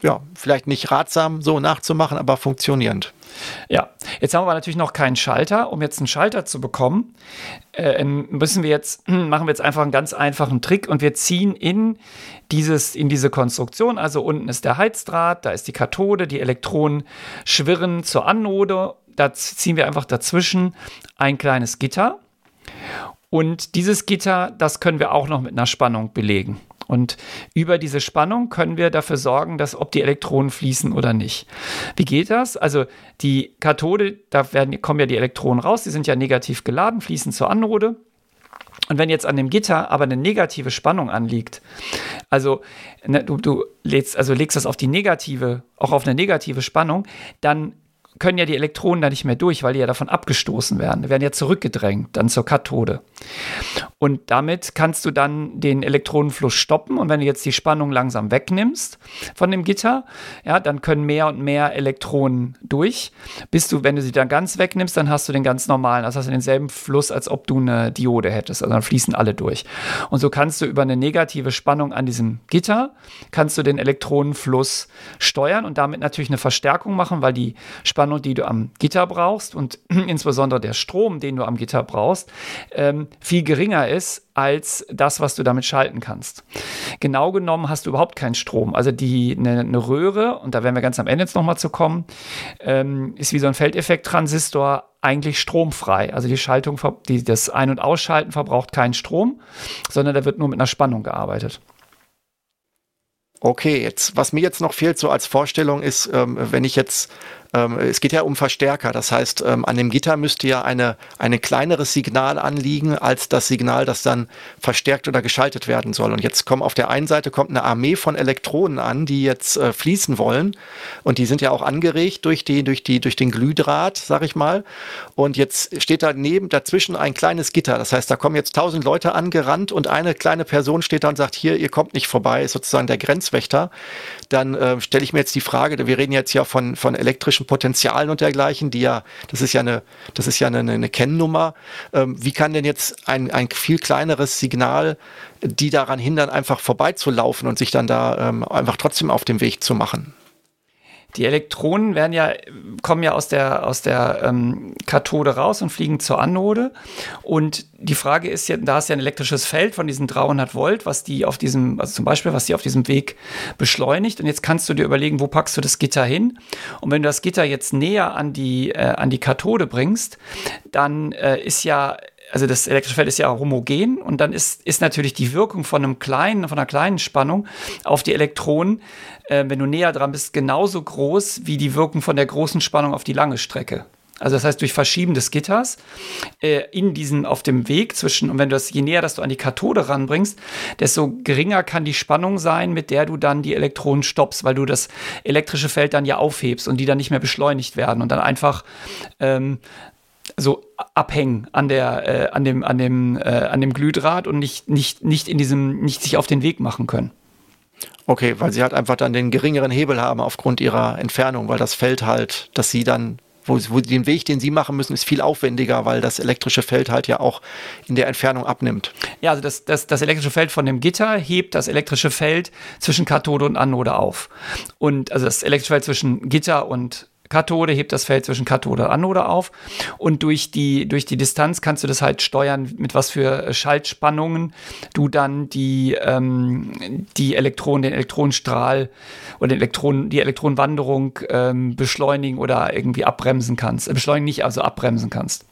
ja, vielleicht nicht ratsam so nachzumachen, aber funktionierend. Ja, jetzt haben wir natürlich noch keinen Schalter. Um jetzt einen Schalter zu bekommen, äh, müssen wir jetzt, machen wir jetzt einfach einen ganz einfachen Trick und wir ziehen in, dieses, in diese Konstruktion. Also unten ist der Heizdraht, da ist die Kathode, die Elektronen schwirren zur Anode. Da ziehen wir einfach dazwischen ein kleines Gitter. Und dieses Gitter, das können wir auch noch mit einer Spannung belegen. Und über diese Spannung können wir dafür sorgen, dass ob die Elektronen fließen oder nicht. Wie geht das? Also die Kathode, da werden, kommen ja die Elektronen raus, die sind ja negativ geladen, fließen zur Anode. Und wenn jetzt an dem Gitter aber eine negative Spannung anliegt, also ne, du, du legst, also legst das auf die negative, auch auf eine negative Spannung, dann können ja die Elektronen da nicht mehr durch, weil die ja davon abgestoßen werden. Die werden ja zurückgedrängt, dann zur Kathode. Und damit kannst du dann den Elektronenfluss stoppen. Und wenn du jetzt die Spannung langsam wegnimmst von dem Gitter, ja, dann können mehr und mehr Elektronen durch. Bis du, wenn du sie dann ganz wegnimmst, dann hast du den ganz normalen, also hast du denselben Fluss, als ob du eine Diode hättest. Also dann fließen alle durch. Und so kannst du über eine negative Spannung an diesem Gitter, kannst du den Elektronenfluss steuern und damit natürlich eine Verstärkung machen, weil die Spannung Spannung, die du am Gitter brauchst und insbesondere der Strom, den du am Gitter brauchst, ähm, viel geringer ist als das, was du damit schalten kannst. Genau genommen hast du überhaupt keinen Strom. Also die eine, eine Röhre, und da werden wir ganz am Ende jetzt nochmal zu kommen, ähm, ist wie so ein Feldeffekt-Transistor eigentlich stromfrei. Also die Schaltung, die, das Ein- und Ausschalten verbraucht keinen Strom, sondern da wird nur mit einer Spannung gearbeitet. Okay, jetzt, was mir jetzt noch fehlt, so als Vorstellung ist, ähm, wenn ich jetzt ähm, es geht ja um Verstärker. Das heißt, ähm, an dem Gitter müsste ja eine, ein kleineres Signal anliegen als das Signal, das dann verstärkt oder geschaltet werden soll. Und jetzt kommt auf der einen Seite kommt eine Armee von Elektronen an, die jetzt äh, fließen wollen. Und die sind ja auch angeregt durch, die, durch, die, durch den Glühdraht, sag ich mal. Und jetzt steht daneben dazwischen ein kleines Gitter. Das heißt, da kommen jetzt tausend Leute angerannt und eine kleine Person steht da und sagt, hier, ihr kommt nicht vorbei, ist sozusagen der Grenzwächter. Dann äh, stelle ich mir jetzt die Frage, wir reden jetzt ja von, von elektrischen technischen Potenzialen und dergleichen, die ja, das ist ja eine, das ist ja eine, eine Kennnummer. Ähm, wie kann denn jetzt ein, ein viel kleineres Signal die daran hindern, einfach vorbeizulaufen und sich dann da ähm, einfach trotzdem auf dem Weg zu machen? Die Elektronen werden ja, kommen ja aus der, aus der ähm, Kathode raus und fliegen zur Anode. Und die Frage ist ja, da ist ja ein elektrisches Feld von diesen 300 Volt, was die auf diesem, also zum Beispiel, was die auf diesem Weg beschleunigt. Und jetzt kannst du dir überlegen, wo packst du das Gitter hin? Und wenn du das Gitter jetzt näher an die, äh, an die Kathode bringst, dann äh, ist ja also das elektrische Feld ist ja homogen und dann ist, ist natürlich die Wirkung von einem kleinen, von einer kleinen Spannung auf die Elektronen, äh, wenn du näher dran bist, genauso groß wie die Wirkung von der großen Spannung auf die lange Strecke. Also das heißt, durch Verschieben des Gitters äh, in diesen, auf dem Weg zwischen, und wenn du das, je näher dass du an die Kathode ranbringst, desto geringer kann die Spannung sein, mit der du dann die Elektronen stoppst, weil du das elektrische Feld dann ja aufhebst und die dann nicht mehr beschleunigt werden und dann einfach ähm, so abhängen an der, äh, an dem, an dem, äh, an dem Glühdraht und nicht, nicht, nicht in diesem, nicht sich auf den Weg machen können. Okay, weil sie halt einfach dann den geringeren Hebel haben aufgrund ihrer Entfernung, weil das Feld halt, dass sie dann, wo, wo den Weg, den sie machen müssen, ist viel aufwendiger, weil das elektrische Feld halt ja auch in der Entfernung abnimmt. Ja, also das, das, das elektrische Feld von dem Gitter hebt das elektrische Feld zwischen Kathode und Anode auf. Und also das elektrische Feld zwischen Gitter und Kathode, hebt das Feld zwischen Kathode und Anode auf. Und durch die, durch die Distanz kannst du das halt steuern, mit was für Schaltspannungen du dann die, ähm, die Elektronen, den Elektronenstrahl oder den Elektronen, die Elektronenwanderung ähm, beschleunigen oder irgendwie abbremsen kannst. Äh, beschleunigen nicht, also abbremsen kannst.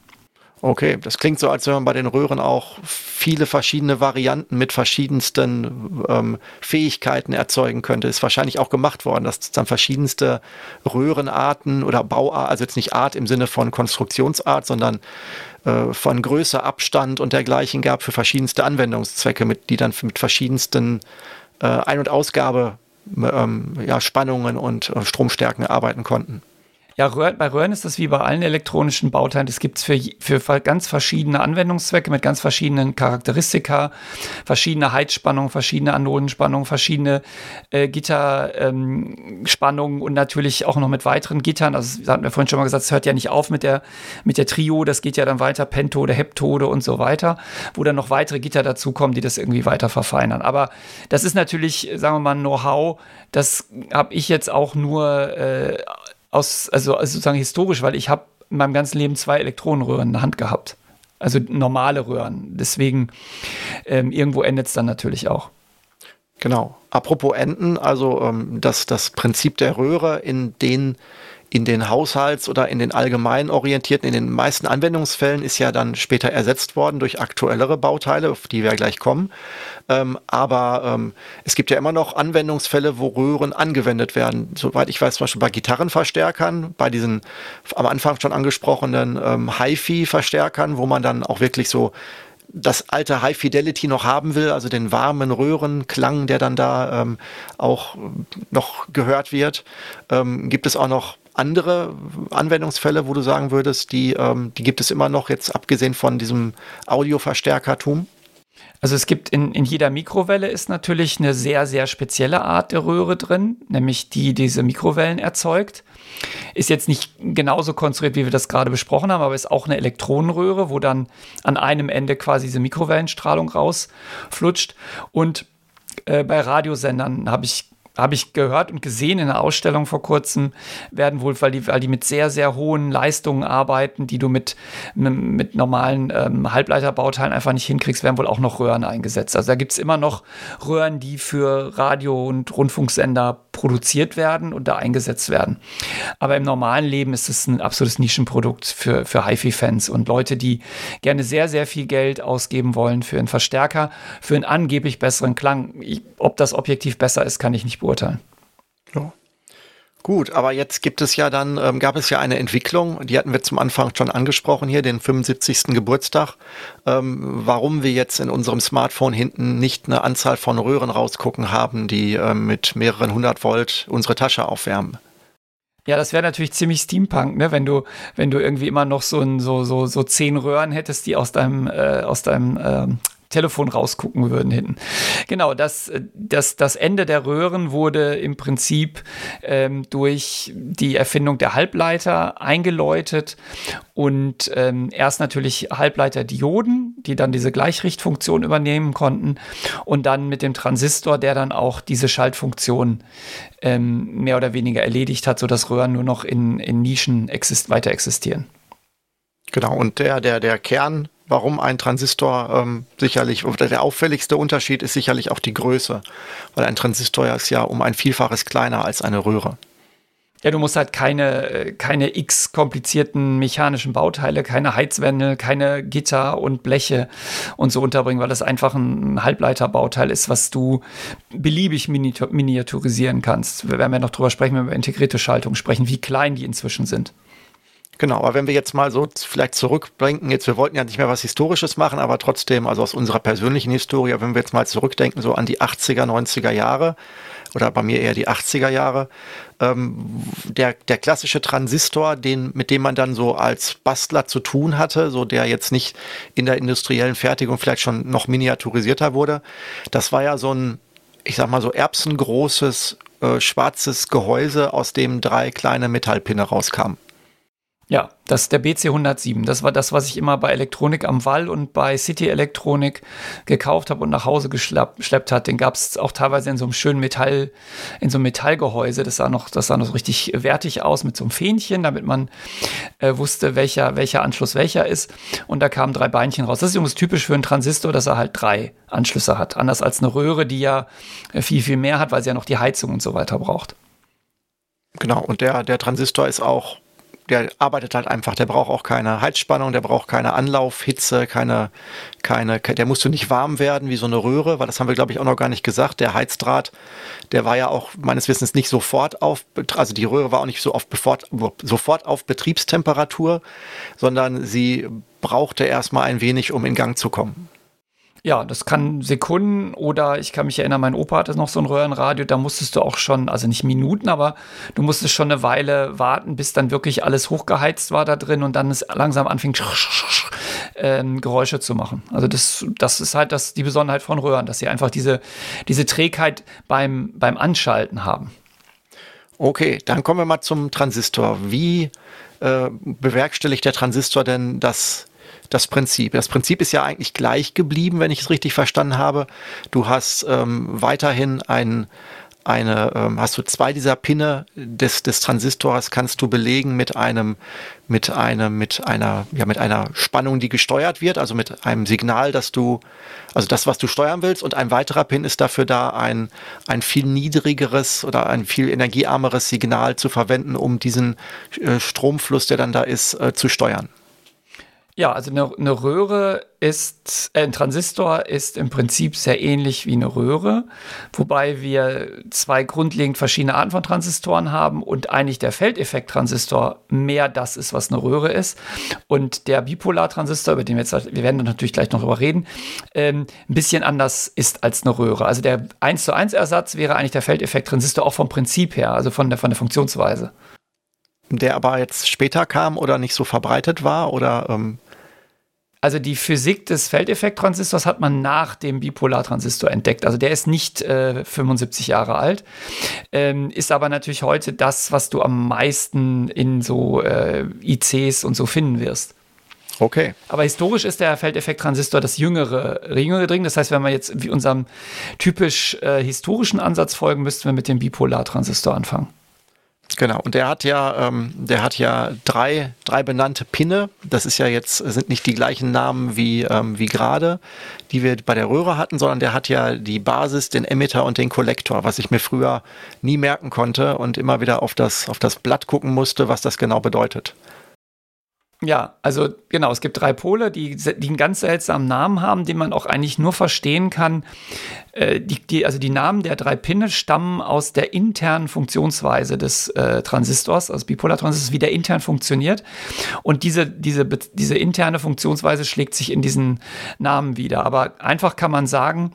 Okay, das klingt so, als wenn man bei den Röhren auch viele verschiedene Varianten mit verschiedensten ähm, Fähigkeiten erzeugen könnte. Ist wahrscheinlich auch gemacht worden, dass es dann verschiedenste Röhrenarten oder Bauart, also jetzt nicht Art im Sinne von Konstruktionsart, sondern äh, von Größe, Abstand und dergleichen gab für verschiedenste Anwendungszwecke, mit, die dann mit verschiedensten äh, Ein- und Ausgabe ähm, ja, Spannungen und äh, Stromstärken arbeiten konnten. Ja, Röhren, bei Röhren ist das wie bei allen elektronischen Bauteilen. Das gibt es für, für ganz verschiedene Anwendungszwecke mit ganz verschiedenen Charakteristika, verschiedene Heizspannungen, verschiedene Anodenspannungen, verschiedene äh, Gitterspannungen ähm, und natürlich auch noch mit weiteren Gittern. Also, hatten wir vorhin schon mal gesagt, es hört ja nicht auf mit der, mit der Trio, das geht ja dann weiter, Pentode, Heptode und so weiter, wo dann noch weitere Gitter dazukommen, die das irgendwie weiter verfeinern. Aber das ist natürlich, sagen wir mal, Know-how, das habe ich jetzt auch nur äh, aus, also, also sozusagen historisch, weil ich habe in meinem ganzen Leben zwei Elektronenröhren in der Hand gehabt. Also normale Röhren. Deswegen ähm, irgendwo endet es dann natürlich auch. Genau. Apropos Enden, also ähm, das, das Prinzip der Röhre in den in den Haushalts- oder in den allgemein orientierten, in den meisten Anwendungsfällen ist ja dann später ersetzt worden durch aktuellere Bauteile, auf die wir gleich kommen. Ähm, aber ähm, es gibt ja immer noch Anwendungsfälle, wo Röhren angewendet werden. Soweit ich weiß, zum Beispiel bei Gitarrenverstärkern, bei diesen am Anfang schon angesprochenen ähm, HiFi-Verstärkern, wo man dann auch wirklich so das alte High Fidelity noch haben will, also den warmen Röhrenklang, der dann da ähm, auch noch gehört wird, ähm, gibt es auch noch andere Anwendungsfälle, wo du sagen würdest, die, ähm, die gibt es immer noch, jetzt abgesehen von diesem Audioverstärkertum? Also es gibt in, in jeder Mikrowelle ist natürlich eine sehr, sehr spezielle Art der Röhre drin, nämlich die diese Mikrowellen erzeugt. Ist jetzt nicht genauso konstruiert, wie wir das gerade besprochen haben, aber ist auch eine Elektronenröhre, wo dann an einem Ende quasi diese Mikrowellenstrahlung rausflutscht. Und äh, bei Radiosendern habe ich habe ich gehört und gesehen in der Ausstellung vor kurzem, werden wohl, weil die, weil die mit sehr, sehr hohen Leistungen arbeiten, die du mit, mit normalen ähm, Halbleiterbauteilen einfach nicht hinkriegst, werden wohl auch noch Röhren eingesetzt. Also da gibt es immer noch Röhren, die für Radio- und Rundfunksender produziert werden und da eingesetzt werden. Aber im normalen Leben ist es ein absolutes Nischenprodukt für, für HiFi-Fans und Leute, die gerne sehr, sehr viel Geld ausgeben wollen für einen Verstärker, für einen angeblich besseren Klang. Ich, ob das objektiv besser ist, kann ich nicht beurteilen beurteilen. Ja. Gut, aber jetzt gibt es ja dann, ähm, gab es ja eine Entwicklung, die hatten wir zum Anfang schon angesprochen hier, den 75. Geburtstag, ähm, warum wir jetzt in unserem Smartphone hinten nicht eine Anzahl von Röhren rausgucken haben, die ähm, mit mehreren hundert Volt unsere Tasche aufwärmen. Ja, das wäre natürlich ziemlich Steampunk, ne? Wenn du, wenn du irgendwie immer noch so, ein, so, so, so zehn Röhren hättest, die aus deinem, äh, aus deinem äh, Telefon rausgucken würden hinten. Genau, das, das, das Ende der Röhren wurde im Prinzip ähm, durch die Erfindung der Halbleiter eingeläutet und ähm, erst natürlich Halbleiterdioden, die dann diese Gleichrichtfunktion übernehmen konnten und dann mit dem Transistor, der dann auch diese Schaltfunktion ähm, mehr oder weniger erledigt hat, sodass Röhren nur noch in, in Nischen exist weiter existieren. Genau, und der, der, der Kern warum ein Transistor ähm, sicherlich, oder der auffälligste Unterschied ist sicherlich auch die Größe, weil ein Transistor ist ja um ein Vielfaches kleiner als eine Röhre. Ja, du musst halt keine, äh, keine x komplizierten mechanischen Bauteile, keine Heizwände, keine Gitter und Bleche und so unterbringen, weil das einfach ein Halbleiterbauteil ist, was du beliebig miniaturisieren kannst. Wir werden ja noch drüber sprechen, wenn wir über integrierte Schaltung sprechen, wie klein die inzwischen sind. Genau, aber wenn wir jetzt mal so vielleicht zurückdenken, jetzt wir wollten ja nicht mehr was Historisches machen, aber trotzdem, also aus unserer persönlichen Historie, wenn wir jetzt mal zurückdenken, so an die 80er, 90er Jahre oder bei mir eher die 80er Jahre, ähm, der, der klassische Transistor, den, mit dem man dann so als Bastler zu tun hatte, so der jetzt nicht in der industriellen Fertigung vielleicht schon noch miniaturisierter wurde, das war ja so ein, ich sag mal so erbsengroßes äh, schwarzes Gehäuse, aus dem drei kleine Metallpinne rauskamen. Ja, das ist der BC107. Das war das, was ich immer bei Elektronik am Wall und bei City Elektronik gekauft habe und nach Hause geschleppt hat. Den gab es auch teilweise in so einem schönen Metall, in so einem Metallgehäuse. Das sah noch, das sah noch so richtig wertig aus mit so einem Fähnchen, damit man äh, wusste, welcher, welcher Anschluss welcher ist. Und da kamen drei Beinchen raus. Das ist übrigens typisch für einen Transistor, dass er halt drei Anschlüsse hat. Anders als eine Röhre, die ja äh, viel, viel mehr hat, weil sie ja noch die Heizung und so weiter braucht. Genau, und der, der Transistor ist auch der arbeitet halt einfach, der braucht auch keine Heizspannung, der braucht keine Anlaufhitze, keine, keine, der musste nicht warm werden wie so eine Röhre, weil das haben wir, glaube ich, auch noch gar nicht gesagt. Der Heizdraht, der war ja auch meines Wissens nicht sofort auf, also die Röhre war auch nicht so oft sofort auf Betriebstemperatur, sondern sie brauchte erstmal ein wenig, um in Gang zu kommen. Ja, das kann Sekunden oder ich kann mich erinnern, mein Opa hatte noch so ein Röhrenradio, da musstest du auch schon, also nicht Minuten, aber du musstest schon eine Weile warten, bis dann wirklich alles hochgeheizt war da drin und dann es langsam anfing, äh, Geräusche zu machen. Also das, das ist halt das, die Besonderheit von Röhren, dass sie einfach diese, diese Trägheit beim, beim Anschalten haben. Okay, dann kommen wir mal zum Transistor. Wie äh, bewerkstelligt der Transistor denn das das Prinzip. Das Prinzip ist ja eigentlich gleich geblieben, wenn ich es richtig verstanden habe. Du hast ähm, weiterhin ein, eine, ähm, hast du zwei dieser Pinne des, des Transistors kannst du belegen mit einem, mit einem, mit einer, ja, mit einer Spannung, die gesteuert wird, also mit einem Signal, dass du, also das, was du steuern willst, und ein weiterer Pin ist dafür da, ein, ein viel niedrigeres oder ein viel energiearmeres Signal zu verwenden, um diesen äh, Stromfluss, der dann da ist, äh, zu steuern. Ja, also eine, eine Röhre ist, äh, ein Transistor ist im Prinzip sehr ähnlich wie eine Röhre, wobei wir zwei grundlegend verschiedene Arten von Transistoren haben und eigentlich der Feldeffekt-Transistor mehr das ist, was eine Röhre ist und der Bipolar-Transistor, über den wir jetzt, wir werden natürlich gleich noch drüber reden, ähm, ein bisschen anders ist als eine Röhre. Also der 1 zu 1 Ersatz wäre eigentlich der Feldeffekt-Transistor auch vom Prinzip her, also von der, von der Funktionsweise. Der aber jetzt später kam oder nicht so verbreitet war oder ähm also die Physik des Feldeffekt-Transistors hat man nach dem Bipolartransistor entdeckt. Also der ist nicht äh, 75 Jahre alt, ähm, ist aber natürlich heute das, was du am meisten in so äh, ICs und so finden wirst. Okay. Aber historisch ist der Feldeffekt-Transistor das jüngere, jüngere Ding. Das heißt, wenn wir jetzt wie unserem typisch äh, historischen Ansatz folgen, müssten wir mit dem Bipolar-Transistor anfangen. Genau, und der hat ja, ähm, der hat ja drei, drei benannte Pinne. Das ist ja jetzt, sind nicht die gleichen Namen wie, ähm, wie gerade, die wir bei der Röhre hatten, sondern der hat ja die Basis, den Emitter und den Kollektor, was ich mir früher nie merken konnte und immer wieder auf das, auf das Blatt gucken musste, was das genau bedeutet. Ja, also genau, es gibt drei Pole, die, die einen ganz seltsamen Namen haben, den man auch eigentlich nur verstehen kann. Äh, die, die, also die Namen der drei Pinne stammen aus der internen Funktionsweise des äh, Transistors, also Bipolar-Transistors, wie der intern funktioniert. Und diese, diese, diese interne Funktionsweise schlägt sich in diesen Namen wieder. Aber einfach kann man sagen,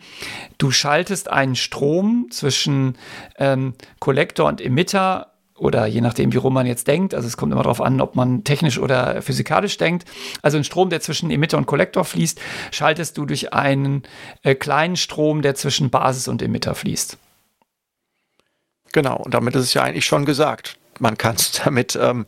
du schaltest einen Strom zwischen ähm, Kollektor und Emitter oder je nachdem, wie rum man jetzt denkt. Also es kommt immer darauf an, ob man technisch oder physikalisch denkt. Also ein Strom, der zwischen Emitter und Kollektor fließt, schaltest du durch einen äh, kleinen Strom, der zwischen Basis und Emitter fließt. Genau, und damit ist es ja eigentlich schon gesagt. Man kann es damit ähm,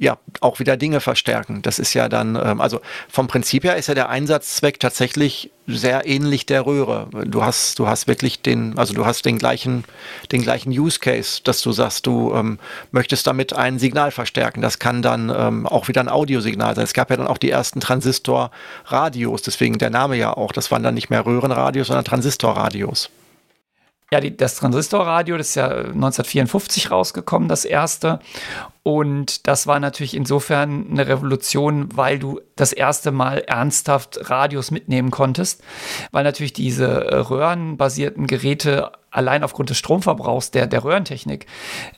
ja auch wieder Dinge verstärken. Das ist ja dann, ähm, also vom Prinzip her ist ja der Einsatzzweck tatsächlich sehr ähnlich der Röhre. Du hast, du hast wirklich den, also du hast den gleichen, den gleichen Use Case, dass du sagst, du ähm, möchtest damit ein Signal verstärken. Das kann dann ähm, auch wieder ein Audiosignal sein. Es gab ja dann auch die ersten Transistorradios, deswegen der Name ja auch. Das waren dann nicht mehr Röhrenradios, sondern Transistorradios. Ja, die, das Transistorradio, das ist ja 1954 rausgekommen, das erste. Und das war natürlich insofern eine Revolution, weil du das erste Mal ernsthaft Radios mitnehmen konntest, weil natürlich diese äh, röhrenbasierten Geräte allein aufgrund des Stromverbrauchs der, der Röhrentechnik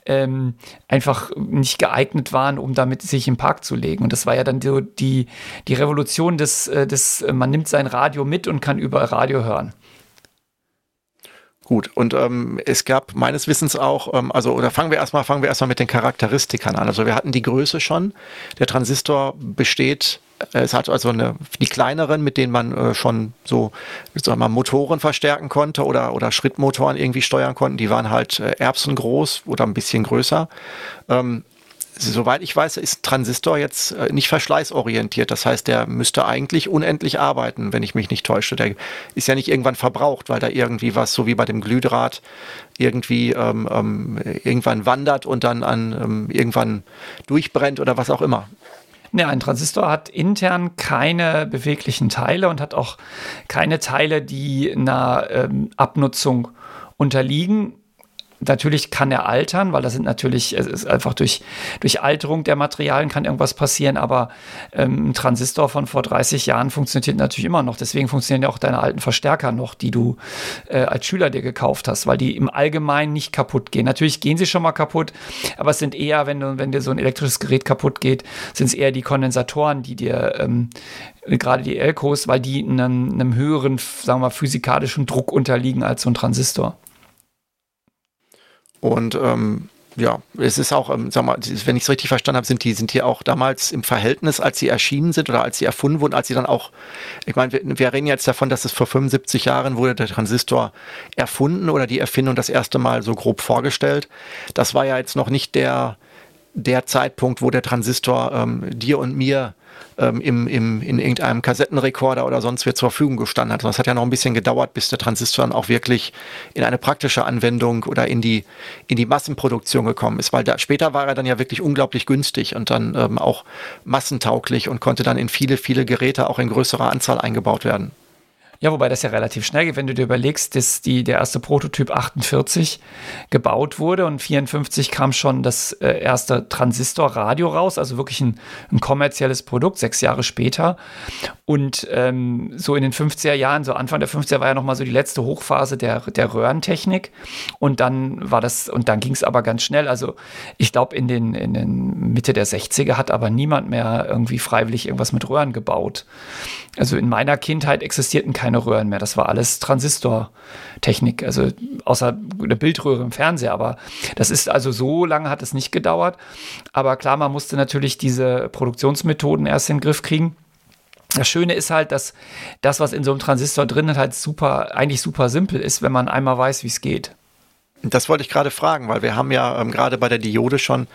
ähm, einfach nicht geeignet waren, um damit sich im Park zu legen. Und das war ja dann so die, die Revolution des, äh, des, man nimmt sein Radio mit und kann überall Radio hören. Gut, und ähm, es gab meines Wissens auch, ähm, also oder fangen wir erstmal, fangen wir erstmal mit den Charakteristikern an. Also wir hatten die Größe schon. Der Transistor besteht, äh, es hat also eine, die kleineren, mit denen man äh, schon so, sagen mal, Motoren verstärken konnte oder, oder Schrittmotoren irgendwie steuern konnten, die waren halt äh, erbsengroß oder ein bisschen größer. Ähm, soweit ich weiß, ist Transistor jetzt äh, nicht verschleißorientiert. Das heißt, der müsste eigentlich unendlich arbeiten, wenn ich mich nicht täusche. Der ist ja nicht irgendwann verbraucht, weil da irgendwie was, so wie bei dem Glühdraht, irgendwie ähm, ähm, irgendwann wandert und dann an ähm, irgendwann durchbrennt oder was auch immer. Ja, ein Transistor hat intern keine beweglichen Teile und hat auch keine Teile, die einer ähm, Abnutzung unterliegen. Natürlich kann er altern, weil das sind natürlich, es ist einfach durch, durch Alterung der Materialien kann irgendwas passieren, aber ähm, ein Transistor von vor 30 Jahren funktioniert natürlich immer noch. Deswegen funktionieren ja auch deine alten Verstärker noch, die du äh, als Schüler dir gekauft hast, weil die im Allgemeinen nicht kaputt gehen. Natürlich gehen sie schon mal kaputt, aber es sind eher, wenn, du, wenn dir so ein elektrisches Gerät kaputt geht, sind es eher die Kondensatoren, die dir ähm, gerade die Elkos, weil die einem, einem höheren, sagen wir mal, physikalischen Druck unterliegen als so ein Transistor. Und ähm, ja, es ist auch, ähm, sag mal, wenn ich es richtig verstanden habe, sind die, sind die auch damals im Verhältnis, als sie erschienen sind oder als sie erfunden wurden, als sie dann auch, ich meine, wir, wir reden jetzt davon, dass es vor 75 Jahren wurde der Transistor erfunden oder die Erfindung das erste Mal so grob vorgestellt. Das war ja jetzt noch nicht der, der Zeitpunkt, wo der Transistor ähm, dir und mir ähm, im, im, in irgendeinem Kassettenrekorder oder sonst wie zur Verfügung gestanden hat. Das hat ja noch ein bisschen gedauert, bis der Transistor dann auch wirklich in eine praktische Anwendung oder in die, in die Massenproduktion gekommen ist, weil da, später war er dann ja wirklich unglaublich günstig und dann ähm, auch massentauglich und konnte dann in viele, viele Geräte auch in größerer Anzahl eingebaut werden. Ja, wobei das ja relativ schnell geht, wenn du dir überlegst, dass die, der erste Prototyp 48 gebaut wurde und 54 kam schon das äh, erste Transistorradio raus, also wirklich ein, ein, kommerzielles Produkt, sechs Jahre später. Und ähm, so in den 50er Jahren, so Anfang der 50er war ja nochmal so die letzte Hochphase der, der Röhrentechnik. Und dann war das, und dann ging es aber ganz schnell. Also ich glaube, in den, in den Mitte der 60er hat aber niemand mehr irgendwie freiwillig irgendwas mit Röhren gebaut. Also in meiner Kindheit existierten keine Röhren mehr. Das war alles Transistortechnik, also außer eine Bildröhre im Fernseher. Aber das ist also so lange hat es nicht gedauert. Aber klar, man musste natürlich diese Produktionsmethoden erst in den Griff kriegen. Das Schöne ist halt, dass das, was in so einem Transistor drin ist, halt super, eigentlich super simpel ist, wenn man einmal weiß, wie es geht. Das wollte ich gerade fragen, weil wir haben ja ähm, gerade bei der Diode schon,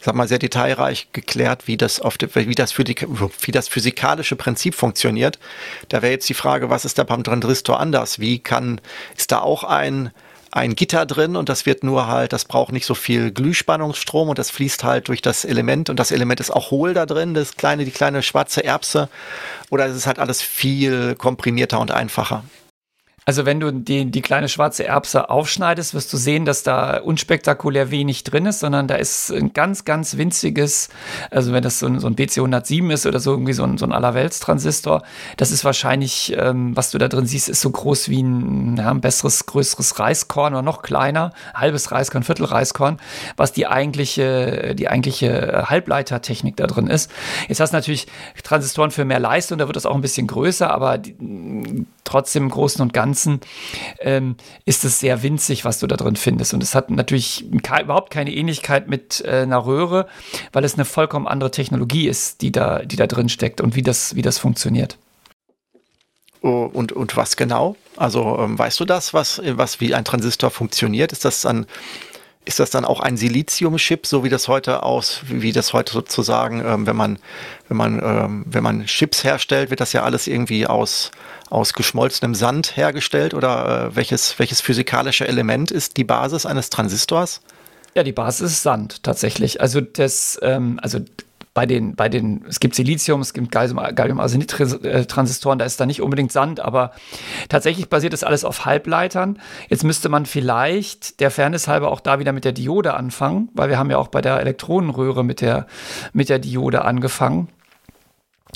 sag mal, sehr detailreich geklärt, wie das, auf die, wie, das für die, wie das physikalische Prinzip funktioniert. Da wäre jetzt die Frage, was ist da beim Transistor anders? Wie kann, ist da auch ein, ein Gitter drin und das wird nur halt, das braucht nicht so viel Glühspannungsstrom und das fließt halt durch das Element und das Element ist auch hohl da drin, das kleine, die kleine schwarze Erbse. Oder ist es halt alles viel komprimierter und einfacher? Also wenn du die, die kleine schwarze Erbse aufschneidest, wirst du sehen, dass da unspektakulär wenig drin ist, sondern da ist ein ganz, ganz winziges, also wenn das so ein, so ein BC107 ist oder so irgendwie so ein, so ein Allerwelts-Transistor, das ist wahrscheinlich, ähm, was du da drin siehst, ist so groß wie ein, ja, ein besseres, größeres Reiskorn oder noch kleiner, halbes Reiskorn, Viertel Reiskorn, was die eigentliche, die eigentliche Halbleitertechnik da drin ist. Jetzt hast du natürlich Transistoren für mehr Leistung, da wird das auch ein bisschen größer, aber die, trotzdem im Großen und Ganzen ähm, ist es sehr winzig, was du da drin findest. Und es hat natürlich überhaupt keine Ähnlichkeit mit äh, einer Röhre, weil es eine vollkommen andere Technologie ist, die da, die da drin steckt und wie das, wie das funktioniert. Oh, und, und was genau? Also ähm, weißt du das, was, was wie ein Transistor funktioniert? Ist das dann ist das dann auch ein Silizium-Chip, so wie das heute aus, wie das heute sozusagen, ähm, wenn man, wenn man, ähm, wenn man Chips herstellt, wird das ja alles irgendwie aus, aus geschmolzenem Sand hergestellt oder äh, welches, welches physikalische Element ist die Basis eines Transistors? Ja, die Basis ist Sand tatsächlich. Also das, ähm, also bei den, bei den, es gibt Silizium, es gibt Gallium-Arsenid-Transistoren, da ist da nicht unbedingt Sand, aber tatsächlich basiert das alles auf Halbleitern. Jetzt müsste man vielleicht der Fairness halber auch da wieder mit der Diode anfangen, weil wir haben ja auch bei der Elektronenröhre mit der, mit der Diode angefangen.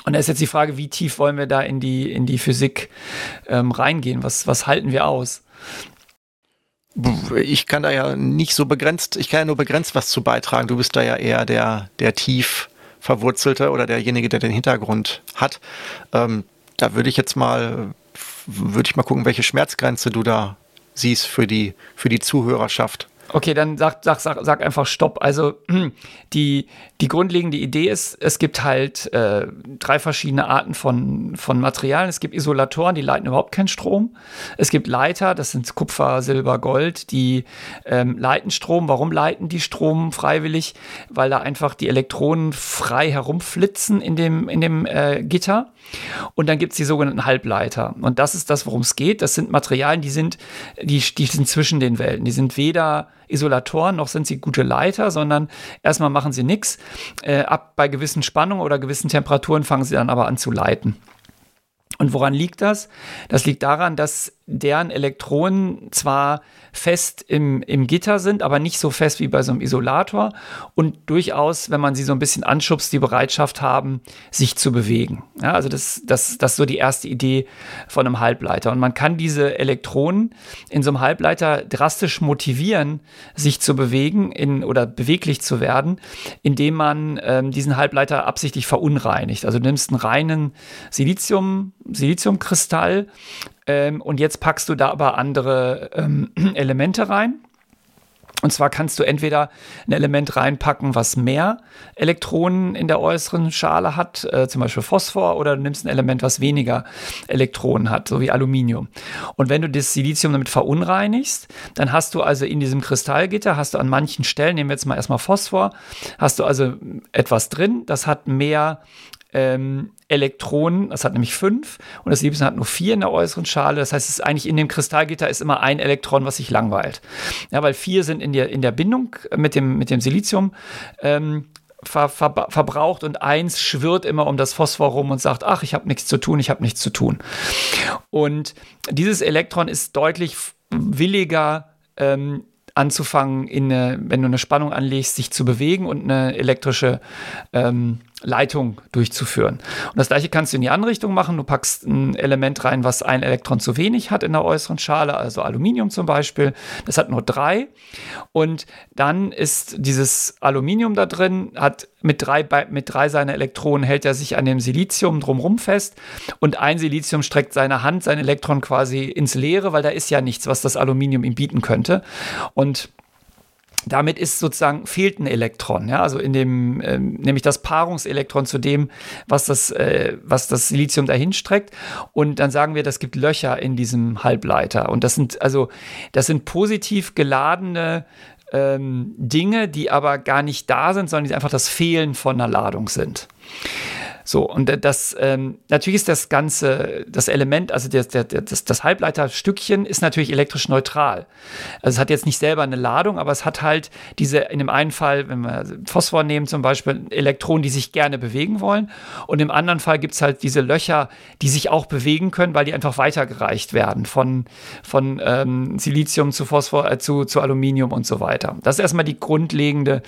Und da ist jetzt die Frage, wie tief wollen wir da in die, in die Physik ähm, reingehen? Was, was halten wir aus? Ich kann da ja nicht so begrenzt, ich kann ja nur begrenzt was zu beitragen. Du bist da ja eher der, der tief Verwurzelte oder derjenige, der den Hintergrund hat. Ähm, da würde ich jetzt mal, würde ich mal gucken, welche Schmerzgrenze du da siehst für die, für die Zuhörerschaft. Okay, dann sag, sag, sag, sag einfach Stopp. Also die, die grundlegende Idee ist, es gibt halt äh, drei verschiedene Arten von, von Materialien. Es gibt Isolatoren, die leiten überhaupt keinen Strom. Es gibt Leiter, das sind Kupfer, Silber, Gold, die ähm, leiten Strom. Warum leiten die Strom freiwillig? Weil da einfach die Elektronen frei herumflitzen in dem, in dem äh, Gitter. Und dann gibt es die sogenannten Halbleiter. Und das ist das, worum es geht. Das sind Materialien, die sind, die, die sind zwischen den Welten. Die sind weder Isolatoren noch sind sie gute Leiter, sondern erstmal machen sie nichts. Äh, ab bei gewissen Spannungen oder gewissen Temperaturen fangen sie dann aber an zu leiten. Und woran liegt das? Das liegt daran, dass deren Elektronen zwar fest im, im Gitter sind, aber nicht so fest wie bei so einem Isolator und durchaus, wenn man sie so ein bisschen anschubst, die Bereitschaft haben, sich zu bewegen. Ja, also das, das, das ist so die erste Idee von einem Halbleiter. Und man kann diese Elektronen in so einem Halbleiter drastisch motivieren, sich zu bewegen in, oder beweglich zu werden, indem man ähm, diesen Halbleiter absichtlich verunreinigt. Also du nimmst einen reinen Silizium, Siliziumkristall, ähm, und jetzt packst du da aber andere ähm, Elemente rein. Und zwar kannst du entweder ein Element reinpacken, was mehr Elektronen in der äußeren Schale hat, äh, zum Beispiel Phosphor, oder du nimmst ein Element, was weniger Elektronen hat, so wie Aluminium. Und wenn du das Silizium damit verunreinigst, dann hast du also in diesem Kristallgitter, hast du an manchen Stellen, nehmen wir jetzt mal erstmal Phosphor, hast du also etwas drin, das hat mehr ähm, Elektronen, das hat nämlich fünf und das Silizium hat nur vier in der äußeren Schale. Das heißt, es ist eigentlich in dem Kristallgitter ist immer ein Elektron, was sich langweilt. Ja, weil vier sind in der, in der Bindung mit dem, mit dem Silizium ähm, ver, ver, verbraucht und eins schwirrt immer um das Phosphor rum und sagt, ach, ich habe nichts zu tun, ich habe nichts zu tun. Und dieses Elektron ist deutlich williger ähm, anzufangen, eine, wenn du eine Spannung anlegst, sich zu bewegen und eine elektrische ähm, Leitung durchzuführen. Und das gleiche kannst du in die andere Richtung machen. Du packst ein Element rein, was ein Elektron zu wenig hat in der äußeren Schale, also Aluminium zum Beispiel. Das hat nur drei. Und dann ist dieses Aluminium da drin, hat mit drei, mit drei seiner Elektronen hält er sich an dem Silizium drumherum fest. Und ein Silizium streckt seine Hand, sein Elektron quasi ins Leere, weil da ist ja nichts, was das Aluminium ihm bieten könnte. Und damit ist sozusagen fehlt ein Elektron, ja, also in dem, äh, nämlich das Paarungselektron zu dem, was das, äh, was das Silizium dahin streckt. Und dann sagen wir, das gibt Löcher in diesem Halbleiter. Und das sind also, das sind positiv geladene ähm, Dinge, die aber gar nicht da sind, sondern die einfach das Fehlen von einer Ladung sind. So, und das, ähm, natürlich ist das ganze, das Element, also der, der, das, das Halbleiterstückchen ist natürlich elektrisch neutral. Also es hat jetzt nicht selber eine Ladung, aber es hat halt diese, in dem einen Fall, wenn wir Phosphor nehmen zum Beispiel, Elektronen, die sich gerne bewegen wollen. Und im anderen Fall gibt es halt diese Löcher, die sich auch bewegen können, weil die einfach weitergereicht werden von, von ähm, Silizium zu Phosphor, äh, zu, zu Aluminium und so weiter. Das ist erstmal die grundlegende,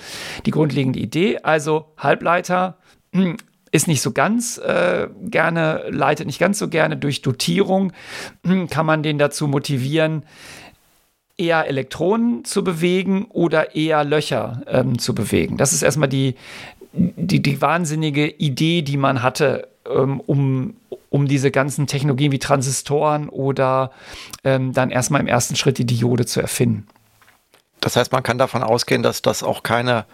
die grundlegende Idee. Also Halbleiter, ist nicht so ganz äh, gerne, leitet nicht ganz so gerne durch Dotierung, kann man den dazu motivieren, eher Elektronen zu bewegen oder eher Löcher ähm, zu bewegen. Das ist erstmal die, die, die wahnsinnige Idee, die man hatte ähm, um, um diese ganzen Technologien wie Transistoren oder ähm, dann erstmal im ersten Schritt die Diode zu erfinden. Das heißt, man kann davon ausgehen, dass das auch keine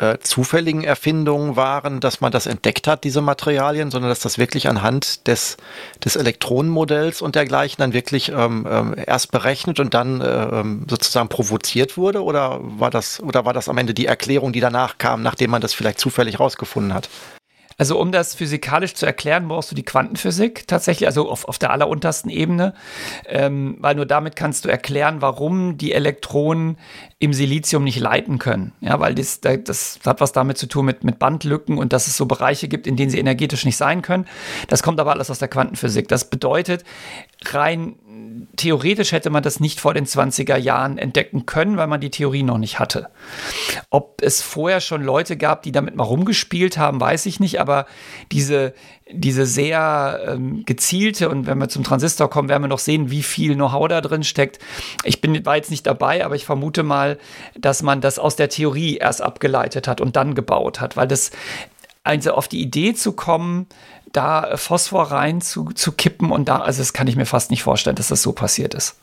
äh, zufälligen Erfindungen waren, dass man das entdeckt hat, diese Materialien, sondern dass das wirklich anhand des, des Elektronenmodells und dergleichen dann wirklich ähm, ähm, erst berechnet und dann äh, ähm, sozusagen provoziert wurde? Oder war das, oder war das am Ende die Erklärung, die danach kam, nachdem man das vielleicht zufällig rausgefunden hat? Also um das physikalisch zu erklären, brauchst du die Quantenphysik tatsächlich, also auf, auf der alleruntersten Ebene, ähm, weil nur damit kannst du erklären, warum die Elektronen im Silizium nicht leiten können. Ja, weil das, das hat was damit zu tun mit, mit Bandlücken und dass es so Bereiche gibt, in denen sie energetisch nicht sein können. Das kommt aber alles aus der Quantenphysik. Das bedeutet, rein theoretisch hätte man das nicht vor den 20er Jahren entdecken können, weil man die Theorie noch nicht hatte. Ob es vorher schon Leute gab, die damit mal rumgespielt haben, weiß ich nicht, aber diese, diese sehr ähm, gezielte, und wenn wir zum Transistor kommen, werden wir noch sehen, wie viel Know-how da drin steckt. Ich bin, war jetzt nicht dabei, aber ich vermute mal, dass man das aus der Theorie erst abgeleitet hat und dann gebaut hat, weil das also auf die Idee zu kommen, da Phosphor rein zu, zu kippen und da, also das kann ich mir fast nicht vorstellen, dass das so passiert ist.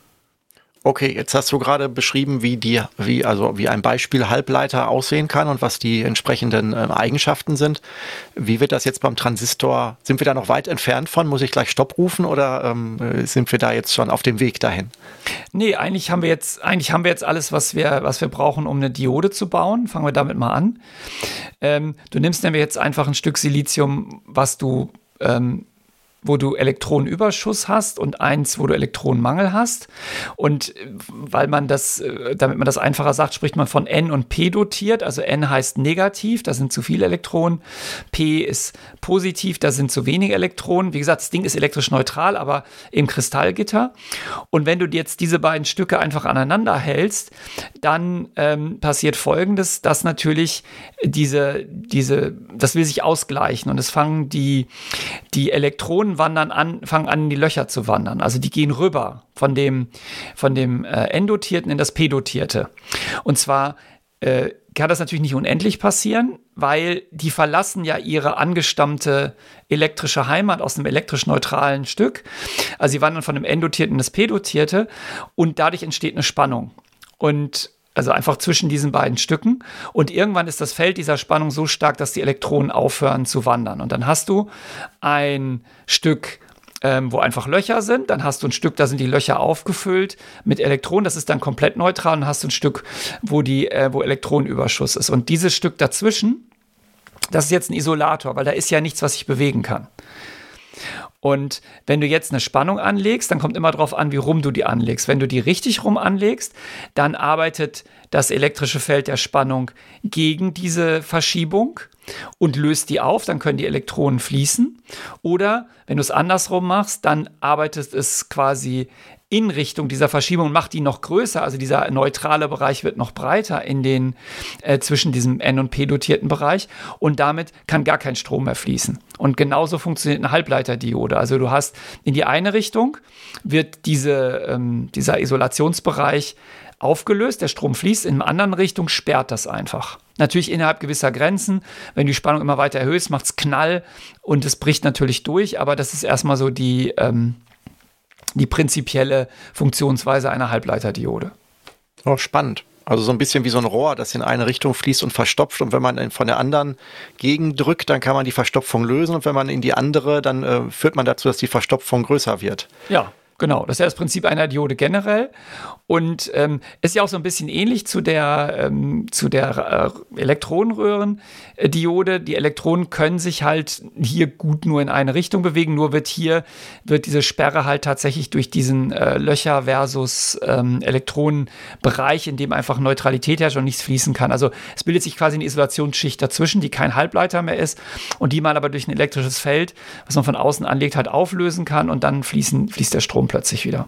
Okay, jetzt hast du gerade beschrieben, wie die, wie, also wie ein Beispiel Halbleiter aussehen kann und was die entsprechenden äh, Eigenschaften sind. Wie wird das jetzt beim Transistor? Sind wir da noch weit entfernt von? Muss ich gleich Stopp rufen oder ähm, sind wir da jetzt schon auf dem Weg dahin? Nee, eigentlich haben wir jetzt, eigentlich haben wir jetzt alles, was wir, was wir brauchen, um eine Diode zu bauen. Fangen wir damit mal an. Ähm, du nimmst nämlich jetzt einfach ein Stück Silizium, was du ähm, wo du Elektronenüberschuss hast und eins, wo du Elektronenmangel hast. Und äh, weil man das, äh, damit man das einfacher sagt, spricht man von N und P dotiert. Also N heißt negativ, da sind zu viele Elektronen. P ist positiv, da sind zu wenige Elektronen. Wie gesagt, das Ding ist elektrisch neutral, aber im Kristallgitter. Und wenn du jetzt diese beiden Stücke einfach aneinander hältst, dann ähm, passiert Folgendes, dass natürlich diese, diese, das will sich ausgleichen und es fangen die, die Elektronen wandern an, fangen an, in die Löcher zu wandern. Also die gehen rüber von dem, von dem äh, N-Dotierten in das P-Dotierte. Und zwar äh, kann das natürlich nicht unendlich passieren, weil die verlassen ja ihre angestammte elektrische Heimat aus einem elektrisch neutralen Stück. Also sie wandern von dem N-Dotierten in das P-Dotierte und dadurch entsteht eine Spannung. Und also einfach zwischen diesen beiden Stücken. Und irgendwann ist das Feld dieser Spannung so stark, dass die Elektronen aufhören zu wandern. Und dann hast du ein Stück, ähm, wo einfach Löcher sind. Dann hast du ein Stück, da sind die Löcher aufgefüllt mit Elektronen. Das ist dann komplett neutral. Und hast du ein Stück, wo, die, äh, wo Elektronenüberschuss ist. Und dieses Stück dazwischen, das ist jetzt ein Isolator, weil da ist ja nichts, was sich bewegen kann. Und wenn du jetzt eine Spannung anlegst, dann kommt immer darauf an, wie rum du die anlegst. Wenn du die richtig rum anlegst, dann arbeitet das elektrische Feld der Spannung gegen diese Verschiebung und löst die auf, dann können die Elektronen fließen. Oder wenn du es andersrum machst, dann arbeitet es quasi in Richtung dieser Verschiebung und macht die noch größer. Also dieser neutrale Bereich wird noch breiter in den äh, zwischen diesem N- und P-dotierten Bereich und damit kann gar kein Strom mehr fließen. Und genauso funktioniert eine Halbleiterdiode. Also du hast in die eine Richtung wird diese, ähm, dieser Isolationsbereich aufgelöst, der Strom fließt, in einer anderen Richtung sperrt das einfach. Natürlich innerhalb gewisser Grenzen. Wenn du die Spannung immer weiter erhöhst, macht es Knall und es bricht natürlich durch, aber das ist erstmal so die, ähm, die prinzipielle Funktionsweise einer Halbleiterdiode. Oh, spannend. Also so ein bisschen wie so ein Rohr, das in eine Richtung fließt und verstopft. Und wenn man von der anderen gegendrückt, dann kann man die Verstopfung lösen. Und wenn man in die andere, dann äh, führt man dazu, dass die Verstopfung größer wird. Ja, Genau, das ist ja das Prinzip einer Diode generell. Und ähm, ist ja auch so ein bisschen ähnlich zu der, ähm, zu der äh, Elektronenröhren-Diode. Die Elektronen können sich halt hier gut nur in eine Richtung bewegen, nur wird hier, wird diese Sperre halt tatsächlich durch diesen äh, Löcher versus ähm, Elektronenbereich, in dem einfach Neutralität herrscht und nichts fließen kann. Also es bildet sich quasi eine Isolationsschicht dazwischen, die kein Halbleiter mehr ist und die man aber durch ein elektrisches Feld, was man von außen anlegt, halt auflösen kann und dann fließen, fließt der Strom plötzlich wieder.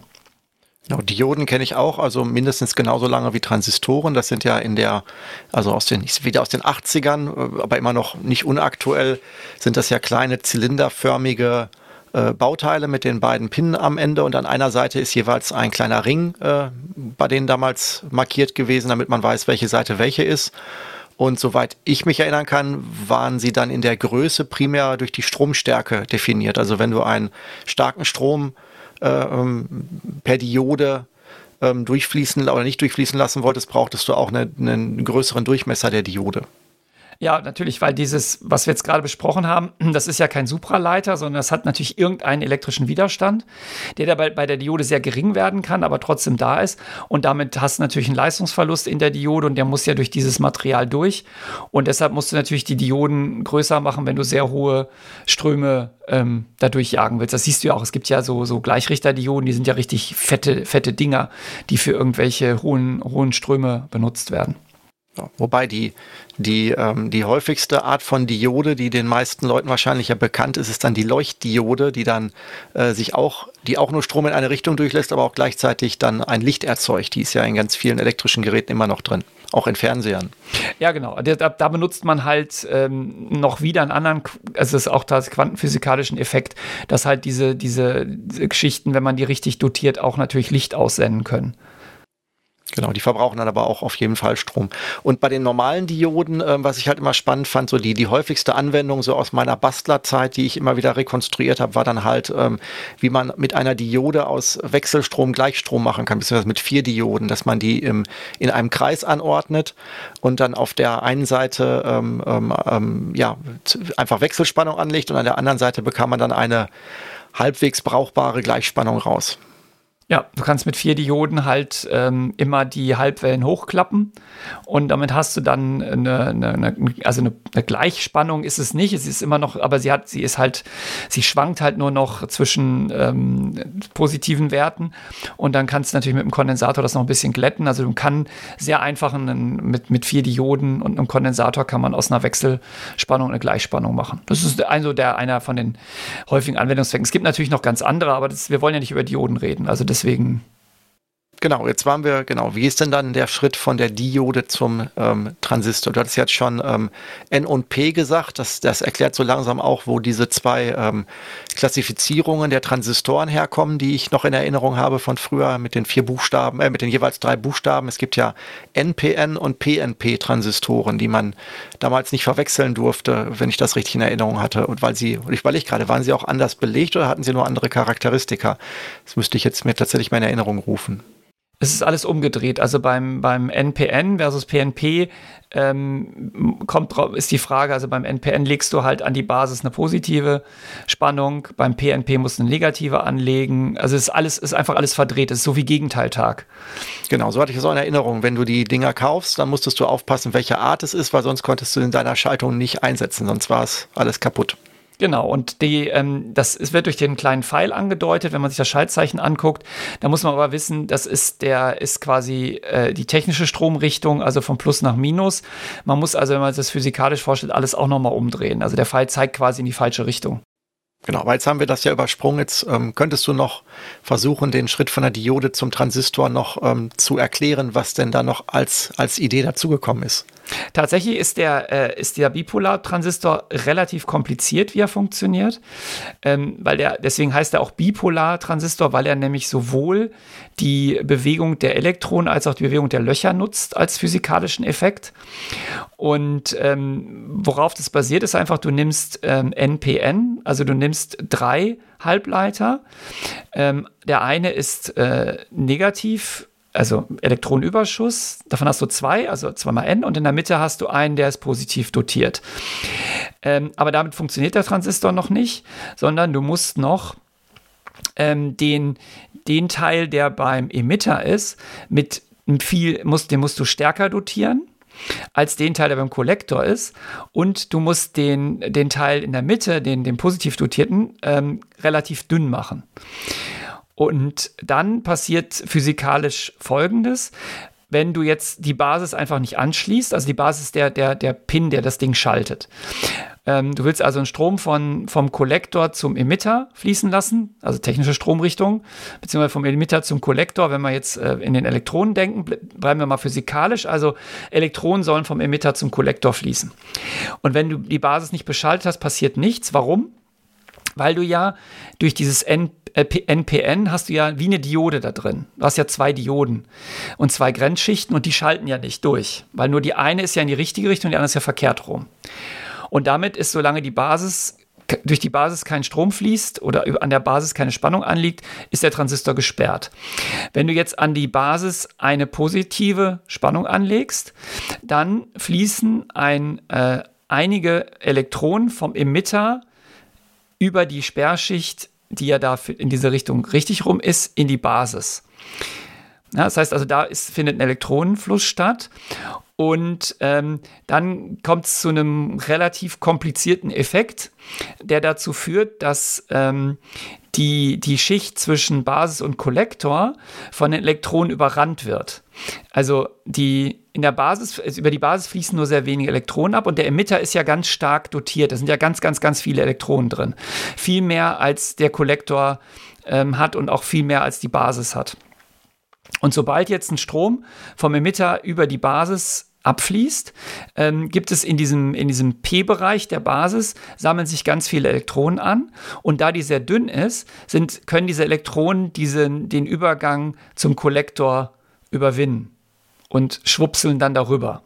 Genau, Dioden kenne ich auch, also mindestens genauso lange wie Transistoren. Das sind ja in der, also aus den, wieder aus den 80ern, äh, aber immer noch nicht unaktuell, sind das ja kleine zylinderförmige äh, Bauteile mit den beiden Pinnen am Ende und an einer Seite ist jeweils ein kleiner Ring äh, bei denen damals markiert gewesen, damit man weiß, welche Seite welche ist. Und soweit ich mich erinnern kann, waren sie dann in der Größe primär durch die Stromstärke definiert. Also wenn du einen starken Strom äh, ähm, per Diode ähm, durchfließen oder nicht durchfließen lassen wolltest, brauchtest du auch eine, einen größeren Durchmesser der Diode. Ja, natürlich, weil dieses, was wir jetzt gerade besprochen haben, das ist ja kein Supraleiter, sondern das hat natürlich irgendeinen elektrischen Widerstand, der dabei bei der Diode sehr gering werden kann, aber trotzdem da ist. Und damit hast du natürlich einen Leistungsverlust in der Diode und der muss ja durch dieses Material durch. Und deshalb musst du natürlich die Dioden größer machen, wenn du sehr hohe Ströme ähm, dadurch jagen willst. Das siehst du ja auch. Es gibt ja so, so Gleichrichterdioden, die sind ja richtig fette, fette Dinger, die für irgendwelche hohen, hohen Ströme benutzt werden. Wobei die, die, ähm, die häufigste Art von Diode, die den meisten Leuten wahrscheinlich ja bekannt ist, ist dann die Leuchtdiode, die dann äh, sich auch, die auch nur Strom in eine Richtung durchlässt, aber auch gleichzeitig dann ein Licht erzeugt. Die ist ja in ganz vielen elektrischen Geräten immer noch drin, auch in Fernsehern. Ja, genau. Da, da benutzt man halt ähm, noch wieder einen anderen, also es ist auch das quantenphysikalischen Effekt, dass halt diese, diese Geschichten, wenn man die richtig dotiert, auch natürlich Licht aussenden können. Genau, die verbrauchen dann aber auch auf jeden Fall Strom. Und bei den normalen Dioden, äh, was ich halt immer spannend fand, so die, die häufigste Anwendung so aus meiner Bastlerzeit, die ich immer wieder rekonstruiert habe, war dann halt, ähm, wie man mit einer Diode aus Wechselstrom Gleichstrom machen kann, beziehungsweise mit vier Dioden, dass man die im, in einem Kreis anordnet und dann auf der einen Seite ähm, ähm, ähm ja, einfach Wechselspannung anlegt und an der anderen Seite bekam man dann eine halbwegs brauchbare Gleichspannung raus. Ja, du kannst mit vier Dioden halt ähm, immer die Halbwellen hochklappen und damit hast du dann eine, eine, eine, also eine, eine, Gleichspannung ist es nicht, es ist immer noch, aber sie hat, sie ist halt, sie schwankt halt nur noch zwischen ähm, positiven Werten und dann kannst du natürlich mit dem Kondensator das noch ein bisschen glätten. Also du kannst sehr einfach einen, mit, mit vier Dioden und einem Kondensator kann man aus einer Wechselspannung eine Gleichspannung machen. Das ist also der einer von den häufigen Anwendungszwecken. Es gibt natürlich noch ganz andere, aber das, wir wollen ja nicht über Dioden reden. Also das deswegen. Genau, jetzt waren wir, genau, wie ist denn dann der Schritt von der Diode zum ähm, Transistor? Du hattest jetzt schon ähm, N und P gesagt, das, das erklärt so langsam auch, wo diese zwei ähm, Klassifizierungen der Transistoren herkommen, die ich noch in Erinnerung habe von früher mit den vier Buchstaben, äh, mit den jeweils drei Buchstaben. Es gibt ja NPN und PNP-Transistoren, die man damals nicht verwechseln durfte, wenn ich das richtig in Erinnerung hatte. Und weil sie, und ich überlege gerade, waren sie auch anders belegt oder hatten sie nur andere Charakteristika? Das müsste ich jetzt mir tatsächlich in Erinnerung rufen. Es ist alles umgedreht. Also beim, beim NPN versus PNP ähm, kommt ist die Frage, also beim NPN legst du halt an die Basis eine positive Spannung, beim PNP musst du eine negative anlegen. Also es ist alles, ist einfach alles verdreht. Es ist so wie Gegenteiltag. Genau, so hatte ich es auch in Erinnerung. Wenn du die Dinger kaufst, dann musstest du aufpassen, welche Art es ist, weil sonst konntest du in deiner Schaltung nicht einsetzen, sonst war es alles kaputt. Genau, und die, ähm, das es wird durch den kleinen Pfeil angedeutet, wenn man sich das Schaltzeichen anguckt. Da muss man aber wissen, das ist der ist quasi äh, die technische Stromrichtung, also von Plus nach Minus. Man muss also, wenn man sich das physikalisch vorstellt, alles auch nochmal umdrehen. Also der Pfeil zeigt quasi in die falsche Richtung. Genau, weil jetzt haben wir das ja übersprungen. Jetzt ähm, könntest du noch versuchen, den Schritt von der Diode zum Transistor noch ähm, zu erklären, was denn da noch als, als Idee dazugekommen ist. Tatsächlich ist der, äh, der Bipolar-Transistor relativ kompliziert, wie er funktioniert. Ähm, weil der, deswegen heißt er auch Bipolar-Transistor, weil er nämlich sowohl die Bewegung der Elektronen als auch die Bewegung der Löcher nutzt als physikalischen Effekt. Und ähm, worauf das basiert, ist einfach, du nimmst ähm, NPN, also du nimmst drei Halbleiter. Ähm, der eine ist äh, negativ also Elektronenüberschuss, davon hast du zwei, also zweimal N und in der Mitte hast du einen, der ist positiv dotiert. Ähm, aber damit funktioniert der Transistor noch nicht, sondern du musst noch ähm, den, den Teil, der beim Emitter ist, mit viel, musst, den musst du stärker dotieren als den Teil, der beim Kollektor ist. Und du musst den, den Teil in der Mitte, den, den positiv dotierten, ähm, relativ dünn machen. Und dann passiert physikalisch Folgendes. Wenn du jetzt die Basis einfach nicht anschließt, also die Basis der, der, der Pin, der das Ding schaltet. Ähm, du willst also einen Strom von, vom Kollektor zum Emitter fließen lassen, also technische Stromrichtung, beziehungsweise vom Emitter zum Kollektor. Wenn wir jetzt äh, in den Elektronen denken, bleiben wir mal physikalisch. Also Elektronen sollen vom Emitter zum Kollektor fließen. Und wenn du die Basis nicht beschaltet hast, passiert nichts. Warum? weil du ja durch dieses N, NPN äh, hast du ja wie eine Diode da drin. Du hast ja zwei Dioden und zwei Grenzschichten und die schalten ja nicht durch, weil nur die eine ist ja in die richtige Richtung und die andere ist ja verkehrt rum. Und damit ist, solange die Basis durch die Basis kein Strom fließt oder an der Basis keine Spannung anliegt, ist der Transistor gesperrt. Wenn du jetzt an die Basis eine positive Spannung anlegst, dann fließen ein, äh, einige Elektronen vom Emitter über die Sperrschicht, die ja da in diese Richtung richtig rum ist, in die Basis. Ja, das heißt also, da ist, findet ein Elektronenfluss statt und ähm, dann kommt es zu einem relativ komplizierten Effekt, der dazu führt, dass ähm, die, die Schicht zwischen Basis und Kollektor von den Elektronen überrannt wird. Also die in der Basis, also über die Basis fließen nur sehr wenige Elektronen ab und der Emitter ist ja ganz stark dotiert. Da sind ja ganz, ganz, ganz viele Elektronen drin. Viel mehr als der Kollektor ähm, hat und auch viel mehr als die Basis hat. Und sobald jetzt ein Strom vom Emitter über die Basis abfließt, ähm, gibt es in diesem, in diesem P-Bereich der Basis, sammeln sich ganz viele Elektronen an. Und da die sehr dünn ist, sind, können diese Elektronen diesen, den Übergang zum Kollektor überwinden und schwupseln dann darüber.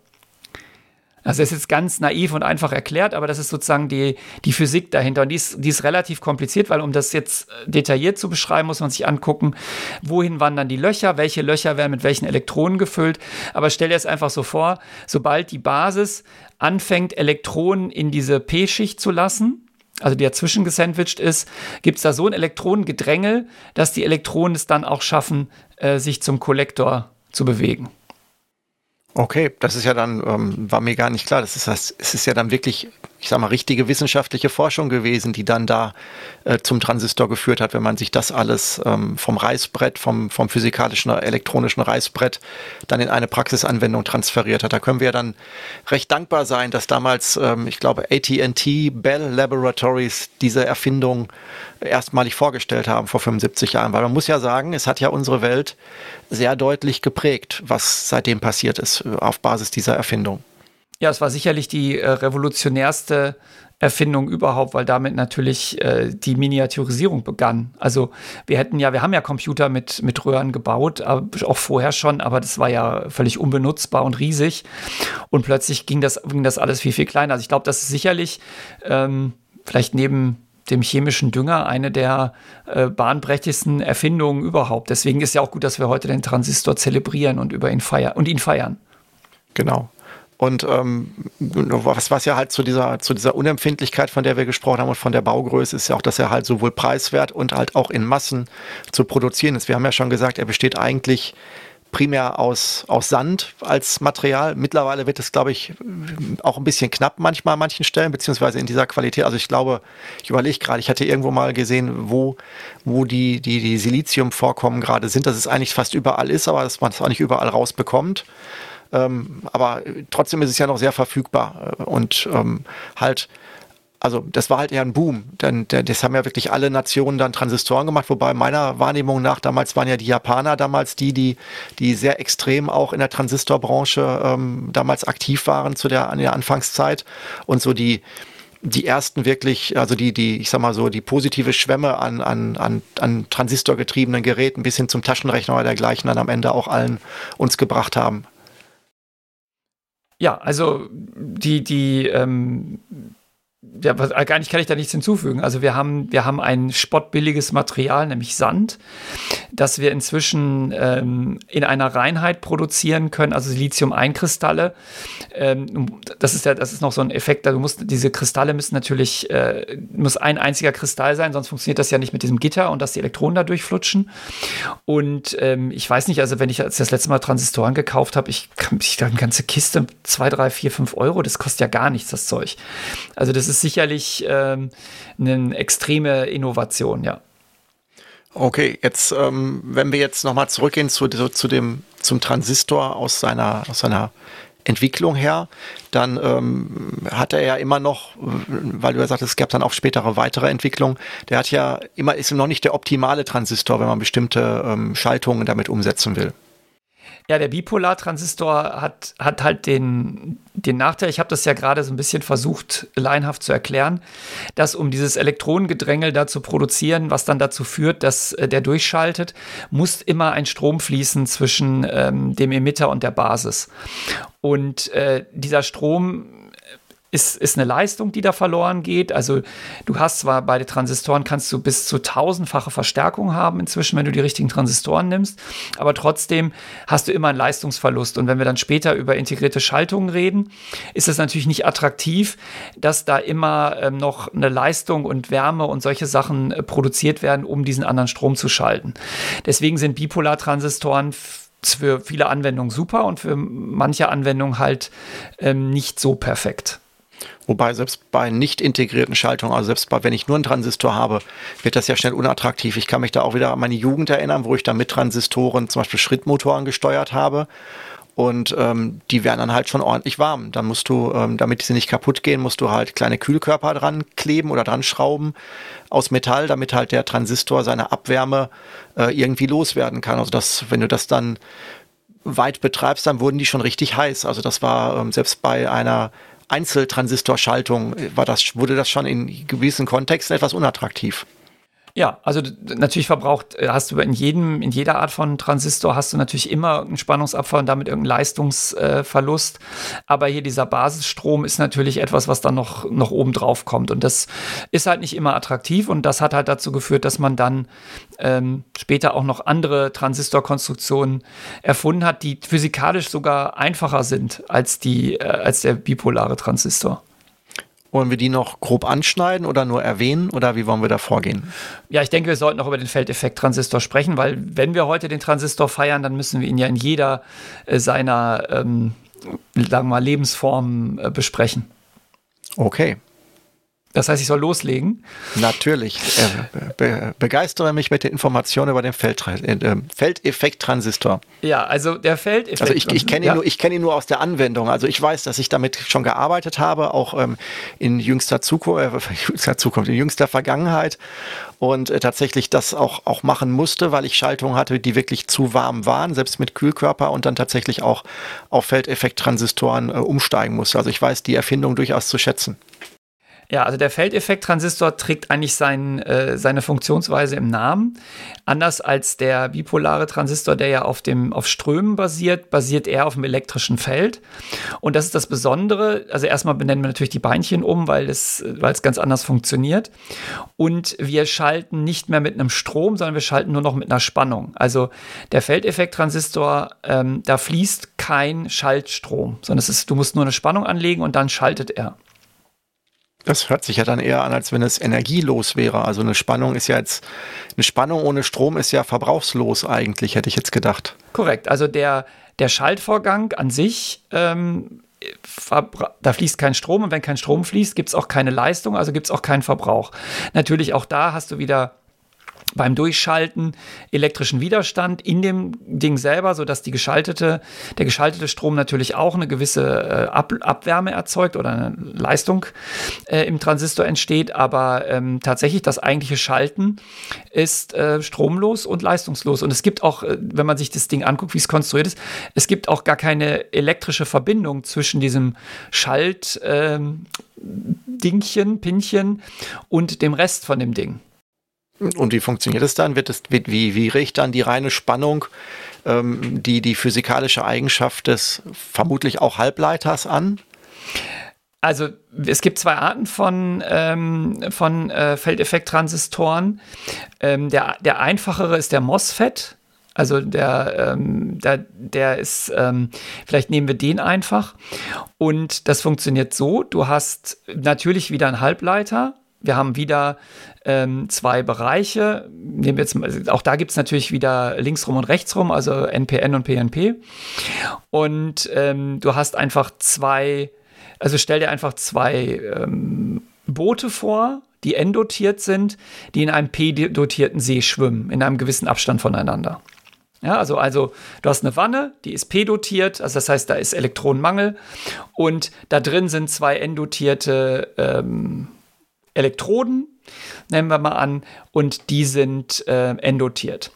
Also es ist jetzt ganz naiv und einfach erklärt, aber das ist sozusagen die, die Physik dahinter. Und die ist, die ist relativ kompliziert, weil um das jetzt äh, detailliert zu beschreiben, muss man sich angucken, wohin wandern die Löcher, welche Löcher werden mit welchen Elektronen gefüllt. Aber stell dir es einfach so vor, sobald die Basis anfängt, Elektronen in diese P-Schicht zu lassen, also die dazwischen gesandwiched ist, gibt es da so ein Elektronengedrängel, dass die Elektronen es dann auch schaffen, äh, sich zum Kollektor zu bewegen. Okay, das ist ja dann, ähm, war mir gar nicht klar. Das ist, das, es ist ja dann wirklich, ich sag mal, richtige wissenschaftliche Forschung gewesen, die dann da äh, zum Transistor geführt hat, wenn man sich das alles ähm, vom Reißbrett, vom, vom physikalischen, elektronischen Reißbrett dann in eine Praxisanwendung transferiert hat. Da können wir dann recht dankbar sein, dass damals, ähm, ich glaube, AT&T, Bell Laboratories diese Erfindung erstmalig vorgestellt haben vor 75 Jahren. Weil man muss ja sagen, es hat ja unsere Welt sehr deutlich geprägt, was seitdem passiert ist äh, auf Basis dieser Erfindung. Ja, es war sicherlich die äh, revolutionärste Erfindung überhaupt, weil damit natürlich äh, die Miniaturisierung begann. Also wir hätten ja, wir haben ja Computer mit, mit Röhren gebaut, auch vorher schon, aber das war ja völlig unbenutzbar und riesig. Und plötzlich ging das, ging das alles viel, viel kleiner. Also ich glaube, das ist sicherlich ähm, vielleicht neben dem chemischen Dünger eine der äh, bahnbrechtigsten Erfindungen überhaupt. Deswegen ist ja auch gut, dass wir heute den Transistor zelebrieren und über ihn feiern und ihn feiern. Genau. Und ähm, was, was ja halt zu dieser, zu dieser Unempfindlichkeit, von der wir gesprochen haben und von der Baugröße, ist ja auch, dass er halt sowohl preiswert und halt auch in Massen zu produzieren ist. Wir haben ja schon gesagt, er besteht eigentlich primär aus, aus Sand als Material. Mittlerweile wird es, glaube ich, auch ein bisschen knapp manchmal an manchen Stellen, beziehungsweise in dieser Qualität. Also ich glaube, ich überlege gerade, ich hatte irgendwo mal gesehen, wo, wo die, die, die Siliziumvorkommen gerade sind, dass es eigentlich fast überall ist, aber dass man es auch nicht überall rausbekommt. Ähm, aber trotzdem ist es ja noch sehr verfügbar und ähm, halt also das war halt eher ein Boom. Denn das haben ja wirklich alle Nationen dann Transistoren gemacht, wobei meiner Wahrnehmung nach damals waren ja die Japaner damals die, die, die sehr extrem auch in der Transistorbranche ähm, damals aktiv waren zu der, an der Anfangszeit und so die die ersten wirklich, also die, die, ich sag mal so, die positive Schwemme an, an, an, an transistorgetriebenen Geräten bis hin zum Taschenrechner oder dergleichen dann am Ende auch allen uns gebracht haben. Ja, also die, die, ähm, ja, gar nicht kann ich da nichts hinzufügen. Also wir haben, wir haben ein spottbilliges Material, nämlich Sand, das wir inzwischen ähm, in einer Reinheit produzieren können, also Silizium-Einkristalle. Ähm, das ist ja, das ist noch so ein Effekt, du musst, diese Kristalle müssen natürlich, äh, muss ein einziger Kristall sein, sonst funktioniert das ja nicht mit diesem Gitter und dass die Elektronen da durchflutschen. Und ähm, ich weiß nicht, also wenn ich das letzte Mal Transistoren gekauft habe, ich, ich da eine ganze Kiste, zwei, drei, vier, fünf Euro, das kostet ja gar nichts, das Zeug. Also das ist sicherlich ähm, eine extreme Innovation, ja. Okay, jetzt, ähm, wenn wir jetzt nochmal zurückgehen zu, zu dem, zum Transistor aus seiner, aus seiner Entwicklung her, dann ähm, hat er ja immer noch, weil du ja sagtest, es gab dann auch spätere weitere Entwicklungen, der hat ja immer, ist noch nicht der optimale Transistor, wenn man bestimmte ähm, Schaltungen damit umsetzen will. Ja, der Bipolartransistor hat, hat halt den, den Nachteil, ich habe das ja gerade so ein bisschen versucht, laienhaft zu erklären, dass um dieses Elektronengedrängel da zu produzieren, was dann dazu führt, dass äh, der durchschaltet, muss immer ein Strom fließen zwischen ähm, dem Emitter und der Basis. Und äh, dieser Strom ist, ist eine Leistung, die da verloren geht. Also du hast zwar bei den Transistoren kannst du bis zu tausendfache Verstärkung haben inzwischen, wenn du die richtigen Transistoren nimmst, aber trotzdem hast du immer einen Leistungsverlust. Und wenn wir dann später über integrierte Schaltungen reden, ist es natürlich nicht attraktiv, dass da immer ähm, noch eine Leistung und Wärme und solche Sachen äh, produziert werden, um diesen anderen Strom zu schalten. Deswegen sind Bipolartransistoren für viele Anwendungen super und für manche Anwendungen halt ähm, nicht so perfekt. Wobei selbst bei nicht integrierten Schaltungen, also selbst bei, wenn ich nur einen Transistor habe, wird das ja schnell unattraktiv. Ich kann mich da auch wieder an meine Jugend erinnern, wo ich da mit Transistoren zum Beispiel Schrittmotoren gesteuert habe. Und ähm, die werden dann halt schon ordentlich warm. Dann musst du, ähm, damit sie nicht kaputt gehen, musst du halt kleine Kühlkörper dran kleben oder dran schrauben aus Metall, damit halt der Transistor seine Abwärme äh, irgendwie loswerden kann. Also das, wenn du das dann weit betreibst, dann wurden die schon richtig heiß. Also das war ähm, selbst bei einer Einzeltransistorschaltung war das, wurde das schon in gewissen Kontexten etwas unattraktiv. Ja, also natürlich verbraucht, äh, hast du in jedem, in jeder Art von Transistor hast du natürlich immer einen Spannungsabfall und damit irgendeinen Leistungsverlust. Aber hier dieser Basisstrom ist natürlich etwas, was dann noch, noch oben drauf kommt. Und das ist halt nicht immer attraktiv und das hat halt dazu geführt, dass man dann ähm, später auch noch andere Transistorkonstruktionen erfunden hat, die physikalisch sogar einfacher sind als die, äh, als der bipolare Transistor. Wollen wir die noch grob anschneiden oder nur erwähnen oder wie wollen wir da vorgehen? Ja, ich denke, wir sollten noch über den Feldeffekt-Transistor sprechen, weil wenn wir heute den Transistor feiern, dann müssen wir ihn ja in jeder äh, seiner, ähm, sagen wir mal, Lebensformen äh, besprechen. Okay. Das heißt, ich soll loslegen? Natürlich. Äh, be begeistere mich mit den Informationen über den äh, Feldeffekt-Transistor. Ja, also der Feldeffekt. Also ich, ich kenne ihn, ja. Nur, kenn ihn nur aus der Anwendung. Also ich weiß, dass ich damit schon gearbeitet habe, auch ähm, in jüngster Zukunft, äh, jüngster Zukunft, in jüngster Vergangenheit und äh, tatsächlich das auch, auch machen musste, weil ich Schaltungen hatte, die wirklich zu warm waren, selbst mit Kühlkörper und dann tatsächlich auch auf Feldeffekt-Transistoren äh, umsteigen musste. Also ich weiß die Erfindung durchaus zu schätzen. Ja, also der Feldeffekt-Transistor trägt eigentlich sein, äh, seine Funktionsweise im Namen. Anders als der bipolare Transistor, der ja auf, dem, auf Strömen basiert, basiert er auf dem elektrischen Feld. Und das ist das Besondere. Also erstmal benennen wir natürlich die Beinchen um, weil es, weil es ganz anders funktioniert. Und wir schalten nicht mehr mit einem Strom, sondern wir schalten nur noch mit einer Spannung. Also der Feldeffekt-Transistor, ähm, da fließt kein Schaltstrom, sondern es ist, du musst nur eine Spannung anlegen und dann schaltet er. Das hört sich ja dann eher an, als wenn es energielos wäre. Also eine Spannung ist ja jetzt, eine Spannung ohne Strom ist ja verbrauchslos eigentlich, hätte ich jetzt gedacht. Korrekt. Also der, der Schaltvorgang an sich, ähm, da fließt kein Strom und wenn kein Strom fließt, gibt es auch keine Leistung, also gibt es auch keinen Verbrauch. Natürlich auch da hast du wieder beim Durchschalten elektrischen Widerstand in dem Ding selber, sodass die geschaltete, der geschaltete Strom natürlich auch eine gewisse äh, Ab Abwärme erzeugt oder eine Leistung äh, im Transistor entsteht. Aber ähm, tatsächlich das eigentliche Schalten ist äh, stromlos und leistungslos. Und es gibt auch, äh, wenn man sich das Ding anguckt, wie es konstruiert ist, es gibt auch gar keine elektrische Verbindung zwischen diesem Schalt. Ähm, Dingchen, Pinchen und dem Rest von dem Ding. Und wie funktioniert es dann? Wird es, wie, wie regt dann die reine Spannung ähm, die, die physikalische Eigenschaft des vermutlich auch Halbleiters an? Also es gibt zwei Arten von, ähm, von äh, Feldeffekt-Transistoren. Ähm, der, der einfachere ist der MOSFET. Also der, ähm, der, der ist, ähm, vielleicht nehmen wir den einfach. Und das funktioniert so, du hast natürlich wieder einen Halbleiter. Wir haben wieder ähm, zwei Bereiche. Nehmen jetzt, auch da gibt es natürlich wieder linksrum und rechtsrum, also NPN und PNP. Und ähm, du hast einfach zwei, also stell dir einfach zwei ähm, Boote vor, die N-dotiert sind, die in einem P-dotierten See schwimmen, in einem gewissen Abstand voneinander. Ja, also, also du hast eine Wanne, die ist P-dotiert, also das heißt, da ist Elektronenmangel und da drin sind zwei N-dotierte ähm, Elektroden, nehmen wir mal an, und die sind äh, endotiert.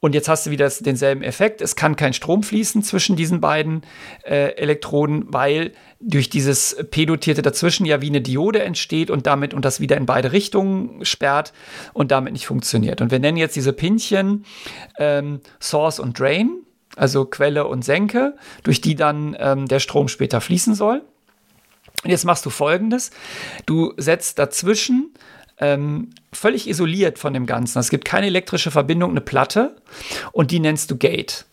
Und jetzt hast du wieder denselben Effekt. Es kann kein Strom fließen zwischen diesen beiden äh, Elektroden, weil durch dieses p-dotierte dazwischen ja wie eine Diode entsteht und damit und das wieder in beide Richtungen sperrt und damit nicht funktioniert. Und wir nennen jetzt diese Pinchen ähm, Source und Drain, also Quelle und Senke, durch die dann ähm, der Strom später fließen soll. Und jetzt machst du folgendes: Du setzt dazwischen ähm, völlig isoliert von dem Ganzen. Es gibt keine elektrische Verbindung, eine Platte und die nennst du Gate.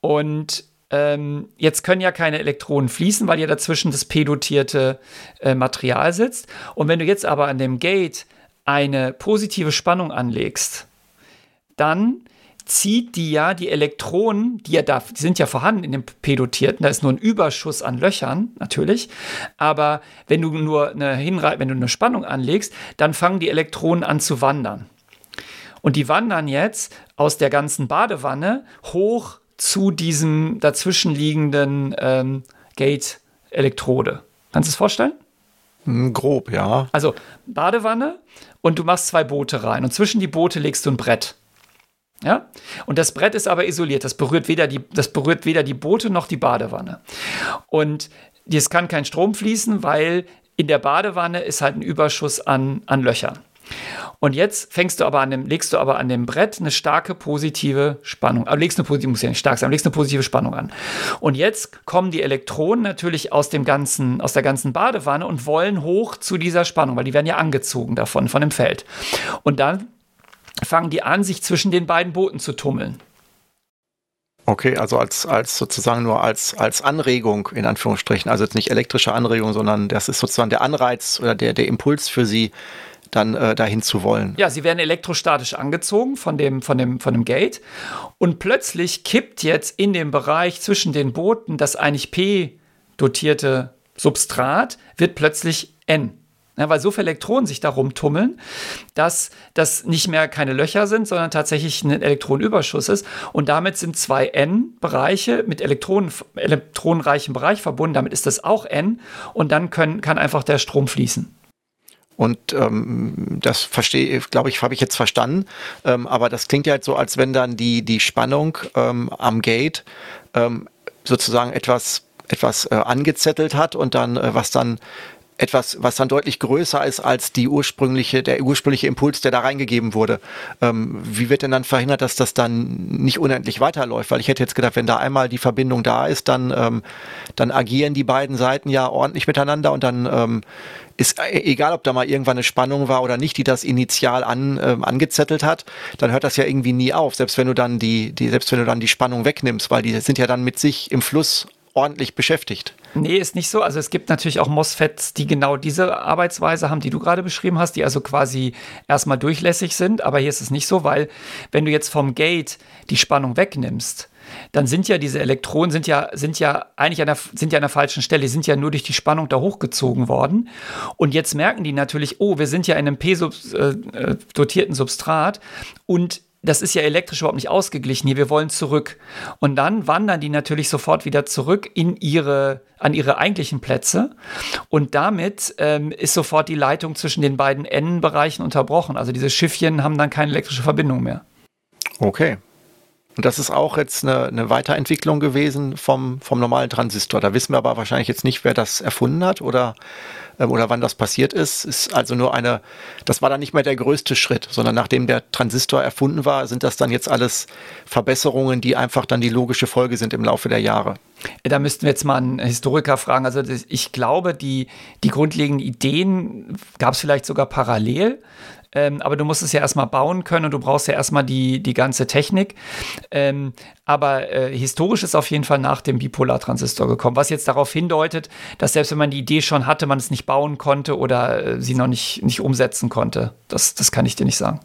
Und ähm, jetzt können ja keine Elektronen fließen, weil ja dazwischen das p-dotierte äh, Material sitzt. Und wenn du jetzt aber an dem Gate eine positive Spannung anlegst, dann zieht die ja die Elektronen, die ja da, die sind ja vorhanden in dem P-dotierten, da ist nur ein Überschuss an Löchern, natürlich. Aber wenn du nur eine Hinrei wenn du eine Spannung anlegst, dann fangen die Elektronen an zu wandern. Und die wandern jetzt aus der ganzen Badewanne hoch zu diesem dazwischenliegenden ähm, Gate-Elektrode. Kannst du es vorstellen? Hm, grob, ja. Also Badewanne und du machst zwei Boote rein und zwischen die Boote legst du ein Brett. Ja? Und das Brett ist aber isoliert. Das berührt weder die, das berührt weder die Boote noch die Badewanne. Und es kann kein Strom fließen, weil in der Badewanne ist halt ein Überschuss an, an Löchern. Und jetzt fängst du aber an dem, legst du aber an dem Brett eine starke positive Spannung. Aber legst eine positive, muss ja nicht stark sein, legst eine positive Spannung an. Und jetzt kommen die Elektronen natürlich aus dem ganzen, aus der ganzen Badewanne und wollen hoch zu dieser Spannung, weil die werden ja angezogen davon, von dem Feld. Und dann fangen die an, sich zwischen den beiden Booten zu tummeln. Okay, also als, als sozusagen nur als, als Anregung in Anführungsstrichen, also jetzt nicht elektrische Anregung, sondern das ist sozusagen der Anreiz oder der, der Impuls für sie, dann äh, dahin zu wollen. Ja, sie werden elektrostatisch angezogen von dem, von, dem, von dem Gate und plötzlich kippt jetzt in dem Bereich zwischen den Booten das eigentlich P-dotierte Substrat, wird plötzlich N. Ja, weil so viele Elektronen sich da rumtummeln, dass das nicht mehr keine Löcher sind, sondern tatsächlich ein Elektronenüberschuss ist. Und damit sind zwei N-Bereiche mit Elektronen, elektronenreichem Bereich verbunden. Damit ist das auch N. Und dann können, kann einfach der Strom fließen. Und ähm, das verstehe, glaube ich, habe ich jetzt verstanden. Ähm, aber das klingt ja halt so, als wenn dann die, die Spannung ähm, am Gate ähm, sozusagen etwas etwas äh, angezettelt hat und dann, äh, was dann etwas, was dann deutlich größer ist als die ursprüngliche, der ursprüngliche Impuls, der da reingegeben wurde. Ähm, wie wird denn dann verhindert, dass das dann nicht unendlich weiterläuft? Weil ich hätte jetzt gedacht, wenn da einmal die Verbindung da ist, dann, ähm, dann agieren die beiden Seiten ja ordentlich miteinander und dann ähm, ist äh, egal, ob da mal irgendwann eine Spannung war oder nicht, die das initial an, ähm, angezettelt hat, dann hört das ja irgendwie nie auf, selbst wenn du dann die, die, selbst wenn du dann die Spannung wegnimmst, weil die sind ja dann mit sich im Fluss ordentlich beschäftigt. Nee, ist nicht so. Also es gibt natürlich auch MOSFETs, die genau diese Arbeitsweise haben, die du gerade beschrieben hast, die also quasi erstmal durchlässig sind. Aber hier ist es nicht so, weil wenn du jetzt vom Gate die Spannung wegnimmst, dann sind ja diese Elektronen sind ja, sind ja eigentlich an der, sind ja an der falschen Stelle, die sind ja nur durch die Spannung da hochgezogen worden. Und jetzt merken die natürlich, oh, wir sind ja in einem P-dotierten äh, äh, Substrat und das ist ja elektrisch überhaupt nicht ausgeglichen hier, wir wollen zurück. Und dann wandern die natürlich sofort wieder zurück in ihre, an ihre eigentlichen Plätze. Und damit ähm, ist sofort die Leitung zwischen den beiden N-Bereichen unterbrochen. Also diese Schiffchen haben dann keine elektrische Verbindung mehr. Okay. Und das ist auch jetzt eine, eine Weiterentwicklung gewesen vom, vom normalen Transistor. Da wissen wir aber wahrscheinlich jetzt nicht, wer das erfunden hat oder ähm, oder wann das passiert ist, ist also nur eine, das war dann nicht mehr der größte Schritt, sondern nachdem der Transistor erfunden war, sind das dann jetzt alles Verbesserungen, die einfach dann die logische Folge sind im Laufe der Jahre. Da müssten wir jetzt mal einen Historiker fragen. Also ich glaube, die, die grundlegenden Ideen gab es vielleicht sogar parallel. Ähm, aber du musst es ja erstmal bauen können und du brauchst ja erstmal die, die ganze Technik. Ähm, aber äh, historisch ist auf jeden Fall nach dem Bipolartransistor gekommen, was jetzt darauf hindeutet, dass selbst wenn man die Idee schon hatte, man es nicht bauen konnte oder äh, sie noch nicht, nicht umsetzen konnte. Das, das kann ich dir nicht sagen.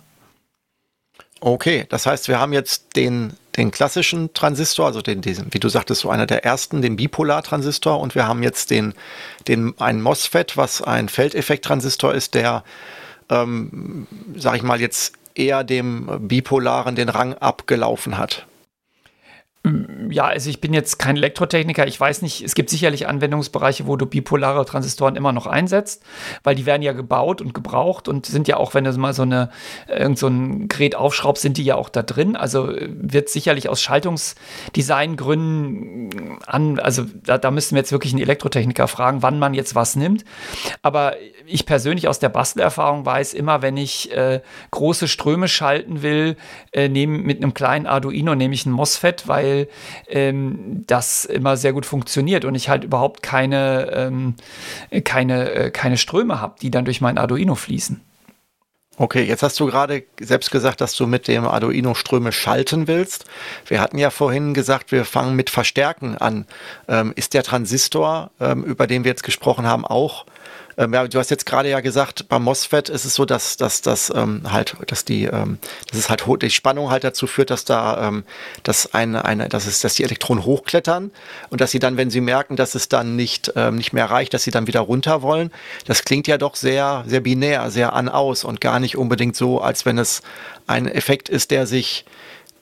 Okay, das heißt, wir haben jetzt den, den klassischen Transistor, also den, diesen, wie du sagtest, so einer der ersten, den Bipolartransistor, und wir haben jetzt den, den, einen MOSFET, was ein Feldeffekttransistor ist, der ähm, sag ich mal, jetzt eher dem Bipolaren den Rang abgelaufen hat. Ja, also ich bin jetzt kein Elektrotechniker. Ich weiß nicht, es gibt sicherlich Anwendungsbereiche, wo du bipolare Transistoren immer noch einsetzt, weil die werden ja gebaut und gebraucht und sind ja auch, wenn du mal so eine irgend so ein Gerät aufschraubst, sind die ja auch da drin. Also äh, wird sicherlich aus Schaltungsdesigngründen an, also da, da müssten wir jetzt wirklich einen Elektrotechniker fragen, wann man jetzt was nimmt. Aber ich persönlich aus der Bastelerfahrung weiß immer, wenn ich äh, große Ströme schalten will, äh, nehm, mit einem kleinen Arduino nehme ich ein MOSFET, weil ähm, das immer sehr gut funktioniert und ich halt überhaupt keine, ähm, keine, äh, keine Ströme habe, die dann durch mein Arduino fließen. Okay, jetzt hast du gerade selbst gesagt, dass du mit dem Arduino Ströme schalten willst. Wir hatten ja vorhin gesagt, wir fangen mit Verstärken an. Ähm, ist der Transistor, ähm, über den wir jetzt gesprochen haben, auch ähm, ja, du hast jetzt gerade ja gesagt, beim MOSFET ist es so, dass, dass, dass ähm, halt, dass die, ähm, dass es halt die Spannung halt dazu führt, dass da, ähm, dass eine, eine, dass es, dass die Elektronen hochklettern und dass sie dann, wenn sie merken, dass es dann nicht, ähm, nicht mehr reicht, dass sie dann wieder runter wollen. Das klingt ja doch sehr, sehr binär, sehr an aus und gar nicht unbedingt so, als wenn es ein Effekt ist, der sich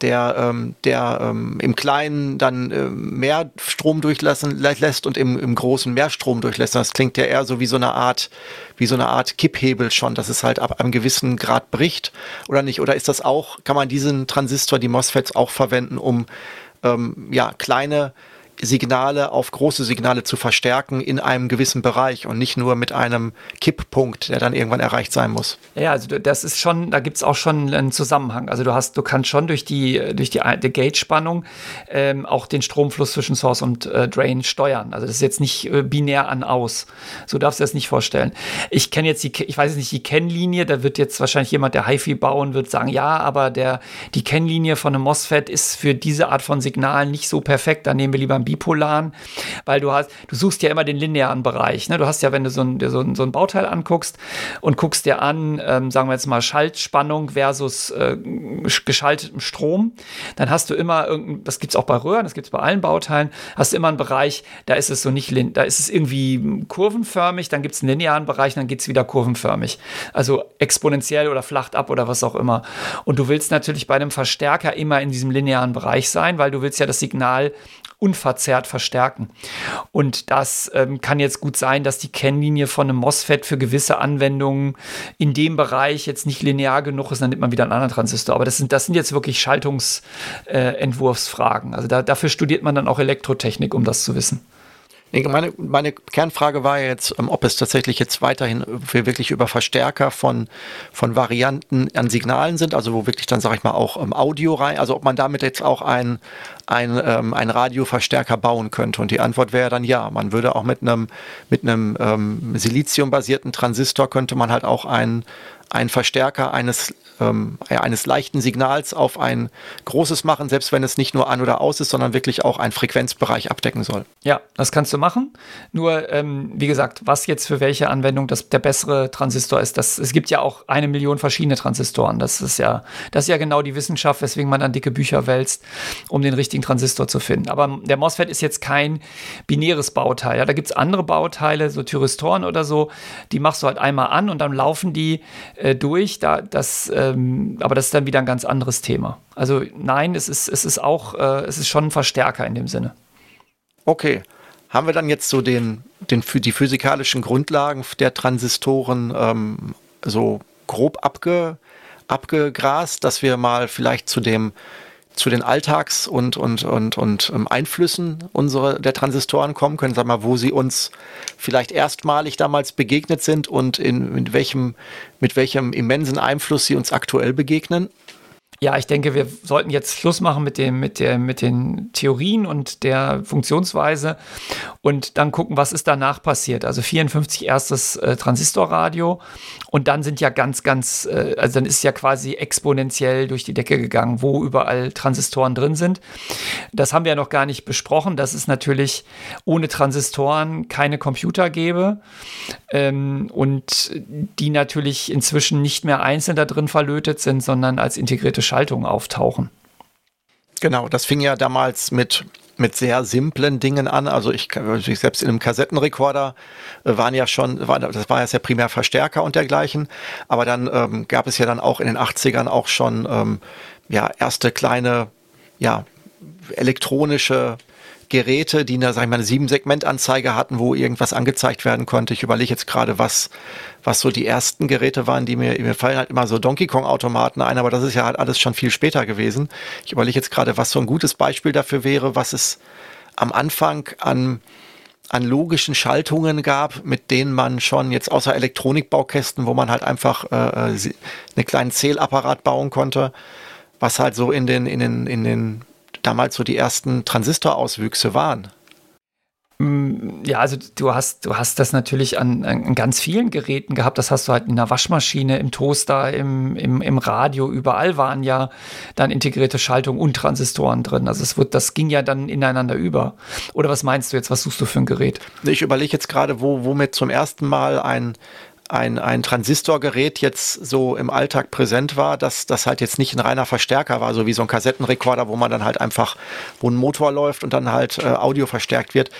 der, ähm, der ähm, im Kleinen dann äh, mehr Strom durchlassen lässt und im, im Großen mehr Strom durchlässt. Das klingt ja eher so wie so eine Art, wie so eine Art Kipphebel schon, dass es halt ab einem gewissen Grad bricht oder nicht? Oder ist das auch, kann man diesen Transistor, die MOSFETs auch verwenden, um ähm, ja, kleine Signale auf große Signale zu verstärken in einem gewissen Bereich und nicht nur mit einem Kipppunkt, der dann irgendwann erreicht sein muss. Ja, also das ist schon, da gibt es auch schon einen Zusammenhang. Also du hast, du kannst schon durch die, durch die, die Gate-Spannung ähm, auch den Stromfluss zwischen Source und äh, Drain steuern. Also das ist jetzt nicht äh, binär an aus. So darfst du das nicht vorstellen. Ich kenne jetzt die, ich weiß jetzt nicht die Kennlinie, da wird jetzt wahrscheinlich jemand, der HiFi bauen wird, sagen, ja, aber der, die Kennlinie von einem MOSFET ist für diese Art von Signalen nicht so perfekt. Da nehmen wir lieber ein bipolaren, weil du hast, du suchst ja immer den linearen Bereich. Ne? Du hast ja, wenn du so ein, so ein, so ein Bauteil anguckst und guckst dir an, ähm, sagen wir jetzt mal Schaltspannung versus äh, geschaltetem Strom, dann hast du immer irgendein, das gibt es auch bei Röhren, das gibt es bei allen Bauteilen, hast du immer einen Bereich, da ist es so nicht, da ist es irgendwie kurvenförmig, dann gibt es einen linearen Bereich, dann geht es wieder kurvenförmig. Also exponentiell oder flacht ab oder was auch immer. Und du willst natürlich bei einem Verstärker immer in diesem linearen Bereich sein, weil du willst ja das Signal unverzerrt verstärken. Und das ähm, kann jetzt gut sein, dass die Kennlinie von einem MOSFET für gewisse Anwendungen in dem Bereich jetzt nicht linear genug ist, dann nimmt man wieder einen anderen Transistor. Aber das sind, das sind jetzt wirklich Schaltungsentwurfsfragen. Äh, also da, dafür studiert man dann auch Elektrotechnik, um das zu wissen. Meine, meine Kernfrage war jetzt, ähm, ob es tatsächlich jetzt weiterhin wir wirklich über Verstärker von, von Varianten an Signalen sind, also wo wirklich dann, sage ich mal, auch ähm, Audio rein, also ob man damit jetzt auch ein, ein, ähm, ein Radioverstärker bauen könnte. Und die Antwort wäre dann ja. Man würde auch mit einem, mit einem ähm, Silizium-basierten Transistor könnte man halt auch einen, einen Verstärker eines ähm, eines leichten Signals auf ein großes machen, selbst wenn es nicht nur an oder aus ist, sondern wirklich auch einen Frequenzbereich abdecken soll. Ja, das kannst du machen. Nur, ähm, wie gesagt, was jetzt für welche Anwendung das, der bessere Transistor ist, das, es gibt ja auch eine Million verschiedene Transistoren. Das ist ja, das ist ja genau die Wissenschaft, weswegen man dann dicke Bücher wälzt, um den richtigen Transistor zu finden. Aber der MOSFET ist jetzt kein binäres Bauteil. Ja, da gibt es andere Bauteile, so Thyristoren oder so, die machst du halt einmal an und dann laufen die äh, durch. Da, das äh, ähm, aber das ist dann wieder ein ganz anderes Thema. Also nein, es ist, es ist auch, äh, es ist schon ein Verstärker in dem Sinne. Okay. Haben wir dann jetzt so den, den, die physikalischen Grundlagen der Transistoren ähm, so grob abge, abgegrast, dass wir mal vielleicht zu dem zu den Alltags- und, und, und, und ähm, Einflüssen unserer, der Transistoren kommen können, sag mal, wo sie uns vielleicht erstmalig damals begegnet sind und in, in welchem, mit welchem immensen Einfluss sie uns aktuell begegnen? Ja, ich denke, wir sollten jetzt Schluss machen mit, dem, mit, der, mit den Theorien und der Funktionsweise und dann gucken, was ist danach passiert. Also 54 erstes äh, Transistorradio und dann sind ja ganz, ganz, äh, also dann ist ja quasi exponentiell durch die Decke gegangen, wo überall Transistoren drin sind. Das haben wir ja noch gar nicht besprochen, dass es natürlich ohne Transistoren keine Computer gäbe ähm, und die natürlich inzwischen nicht mehr einzeln da drin verlötet sind, sondern als integrierte Schaltungen auftauchen. Genau, das fing ja damals mit mit sehr simplen Dingen an. Also ich, ich selbst in einem Kassettenrekorder äh, waren ja schon, war, das war ja primär Verstärker und dergleichen. Aber dann ähm, gab es ja dann auch in den 80ern auch schon ähm, ja erste kleine ja elektronische Geräte, die eine, sag ich mal, eine Sieben-Segment-Anzeige hatten, wo irgendwas angezeigt werden konnte. Ich überlege jetzt gerade, was, was so die ersten Geräte waren, die mir, mir fallen halt immer so Donkey Kong-Automaten ein, aber das ist ja halt alles schon viel später gewesen. Ich überlege jetzt gerade, was so ein gutes Beispiel dafür wäre, was es am Anfang an an logischen Schaltungen gab, mit denen man schon jetzt außer Elektronikbaukästen, wo man halt einfach äh, äh einen kleinen Zählapparat bauen konnte, was halt so in den, in den, in den damals so die ersten Transistorauswüchse waren. Mm, ja, also du hast, du hast das natürlich an, an, ganz vielen Geräten gehabt. Das hast du halt in der Waschmaschine, im Toaster, im, im, im Radio. Überall waren ja dann integrierte Schaltungen und Transistoren drin. Also es wird, das ging ja dann ineinander über. Oder was meinst du jetzt? Was suchst du für ein Gerät? Ich überlege jetzt gerade, wo, womit zum ersten Mal ein, ein, ein Transistorgerät jetzt so im Alltag präsent war, dass das halt jetzt nicht ein reiner Verstärker war, so wie so ein Kassettenrekorder, wo man dann halt einfach, wo ein Motor läuft und dann halt äh, Audio verstärkt wird.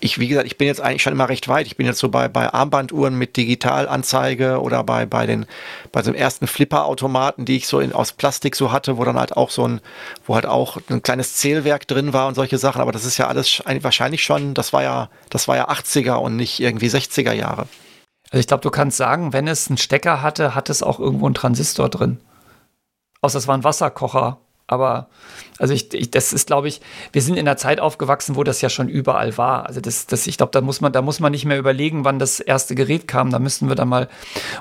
Ich, wie gesagt, ich bin jetzt eigentlich schon immer recht weit. Ich bin jetzt so bei, bei Armbanduhren mit Digitalanzeige oder bei, bei den, bei so ersten Flipper-Automaten, die ich so in, aus Plastik so hatte, wo dann halt auch so ein, wo halt auch ein kleines Zählwerk drin war und solche Sachen. Aber das ist ja alles wahrscheinlich schon, das war ja, das war ja 80er und nicht irgendwie 60er Jahre. Also ich glaube, du kannst sagen, wenn es einen Stecker hatte, hat es auch irgendwo einen Transistor drin. Außer es war ein Wasserkocher. Aber also ich, ich das ist, glaube ich, wir sind in einer Zeit aufgewachsen, wo das ja schon überall war. Also das, das, ich glaube, da muss man, da muss man nicht mehr überlegen, wann das erste Gerät kam. Da müssten wir dann mal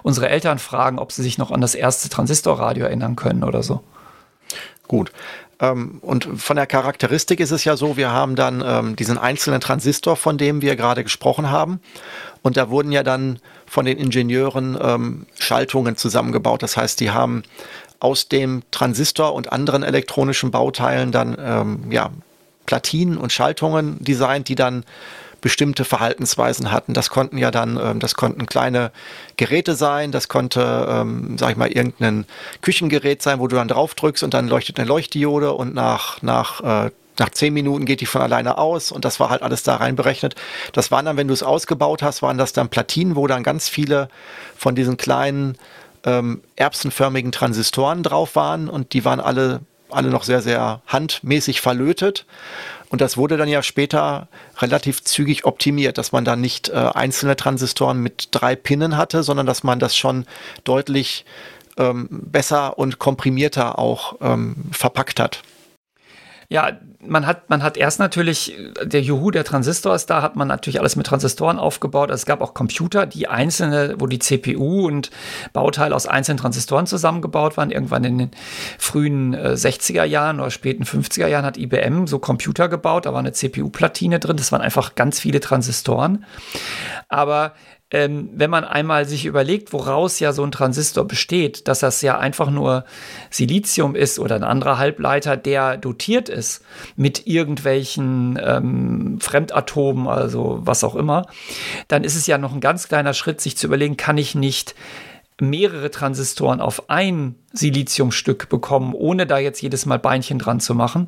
unsere Eltern fragen, ob sie sich noch an das erste Transistorradio erinnern können oder so. Gut. Ähm, und von der Charakteristik ist es ja so, wir haben dann ähm, diesen einzelnen Transistor, von dem wir gerade gesprochen haben. Und da wurden ja dann von den Ingenieuren ähm, Schaltungen zusammengebaut. Das heißt, die haben aus dem Transistor und anderen elektronischen Bauteilen dann ähm, ja, Platinen und Schaltungen designt, die dann bestimmte Verhaltensweisen hatten. Das konnten ja dann, ähm, das konnten kleine Geräte sein, das konnte, ähm, sag ich mal, irgendein Küchengerät sein, wo du dann drauf drückst und dann leuchtet eine Leuchtdiode und nach, nach äh, nach zehn Minuten geht die von alleine aus und das war halt alles da rein berechnet. Das waren dann, wenn du es ausgebaut hast, waren das dann Platinen, wo dann ganz viele von diesen kleinen ähm, erbsenförmigen Transistoren drauf waren und die waren alle, alle noch sehr, sehr handmäßig verlötet. Und das wurde dann ja später relativ zügig optimiert, dass man dann nicht äh, einzelne Transistoren mit drei Pinnen hatte, sondern dass man das schon deutlich ähm, besser und komprimierter auch ähm, verpackt hat. Ja, man hat, man hat erst natürlich, der Juhu der Transistor ist da, hat man natürlich alles mit Transistoren aufgebaut. Es gab auch Computer, die einzelne, wo die CPU und Bauteile aus einzelnen Transistoren zusammengebaut waren. Irgendwann in den frühen äh, 60er Jahren oder späten 50er Jahren hat IBM so Computer gebaut. Da war eine CPU-Platine drin. Das waren einfach ganz viele Transistoren. Aber ähm, wenn man einmal sich überlegt, woraus ja so ein Transistor besteht, dass das ja einfach nur Silizium ist oder ein anderer Halbleiter, der dotiert ist mit irgendwelchen ähm, Fremdatomen, also was auch immer, dann ist es ja noch ein ganz kleiner Schritt, sich zu überlegen, kann ich nicht mehrere Transistoren auf ein Siliziumstück bekommen, ohne da jetzt jedes Mal Beinchen dran zu machen.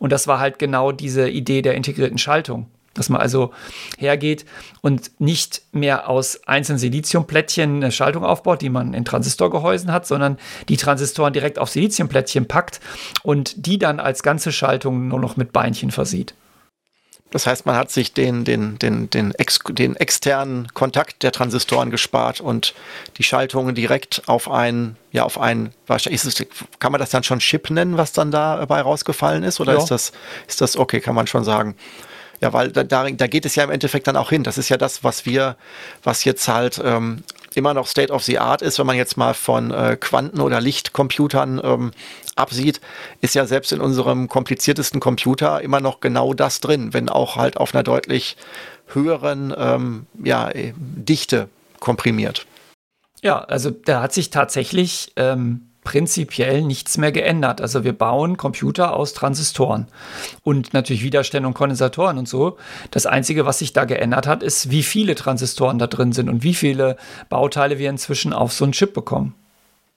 Und das war halt genau diese Idee der integrierten Schaltung. Dass man also hergeht und nicht mehr aus einzelnen Siliziumplättchen eine Schaltung aufbaut, die man in Transistorgehäusen hat, sondern die Transistoren direkt auf Siliziumplättchen packt und die dann als ganze Schaltung nur noch mit Beinchen versieht. Das heißt, man hat sich den, den, den, den, ex, den externen Kontakt der Transistoren gespart und die Schaltungen direkt auf einen, ja, auf einen, wahrscheinlich ist es, kann man das dann schon Chip nennen, was dann dabei rausgefallen ist? Oder ja. ist das, ist das okay, kann man schon sagen? Ja, weil da, da, da geht es ja im Endeffekt dann auch hin. Das ist ja das, was wir, was jetzt halt ähm, immer noch State of the Art ist, wenn man jetzt mal von äh, Quanten- oder Lichtcomputern ähm, absieht, ist ja selbst in unserem kompliziertesten Computer immer noch genau das drin, wenn auch halt auf einer deutlich höheren ähm, ja, Dichte komprimiert. Ja, also da hat sich tatsächlich ähm, prinzipiell nichts mehr geändert. Also wir bauen Computer aus Transistoren und natürlich Widerstände und Kondensatoren und so. Das Einzige, was sich da geändert hat, ist, wie viele Transistoren da drin sind und wie viele Bauteile wir inzwischen auf so einen Chip bekommen.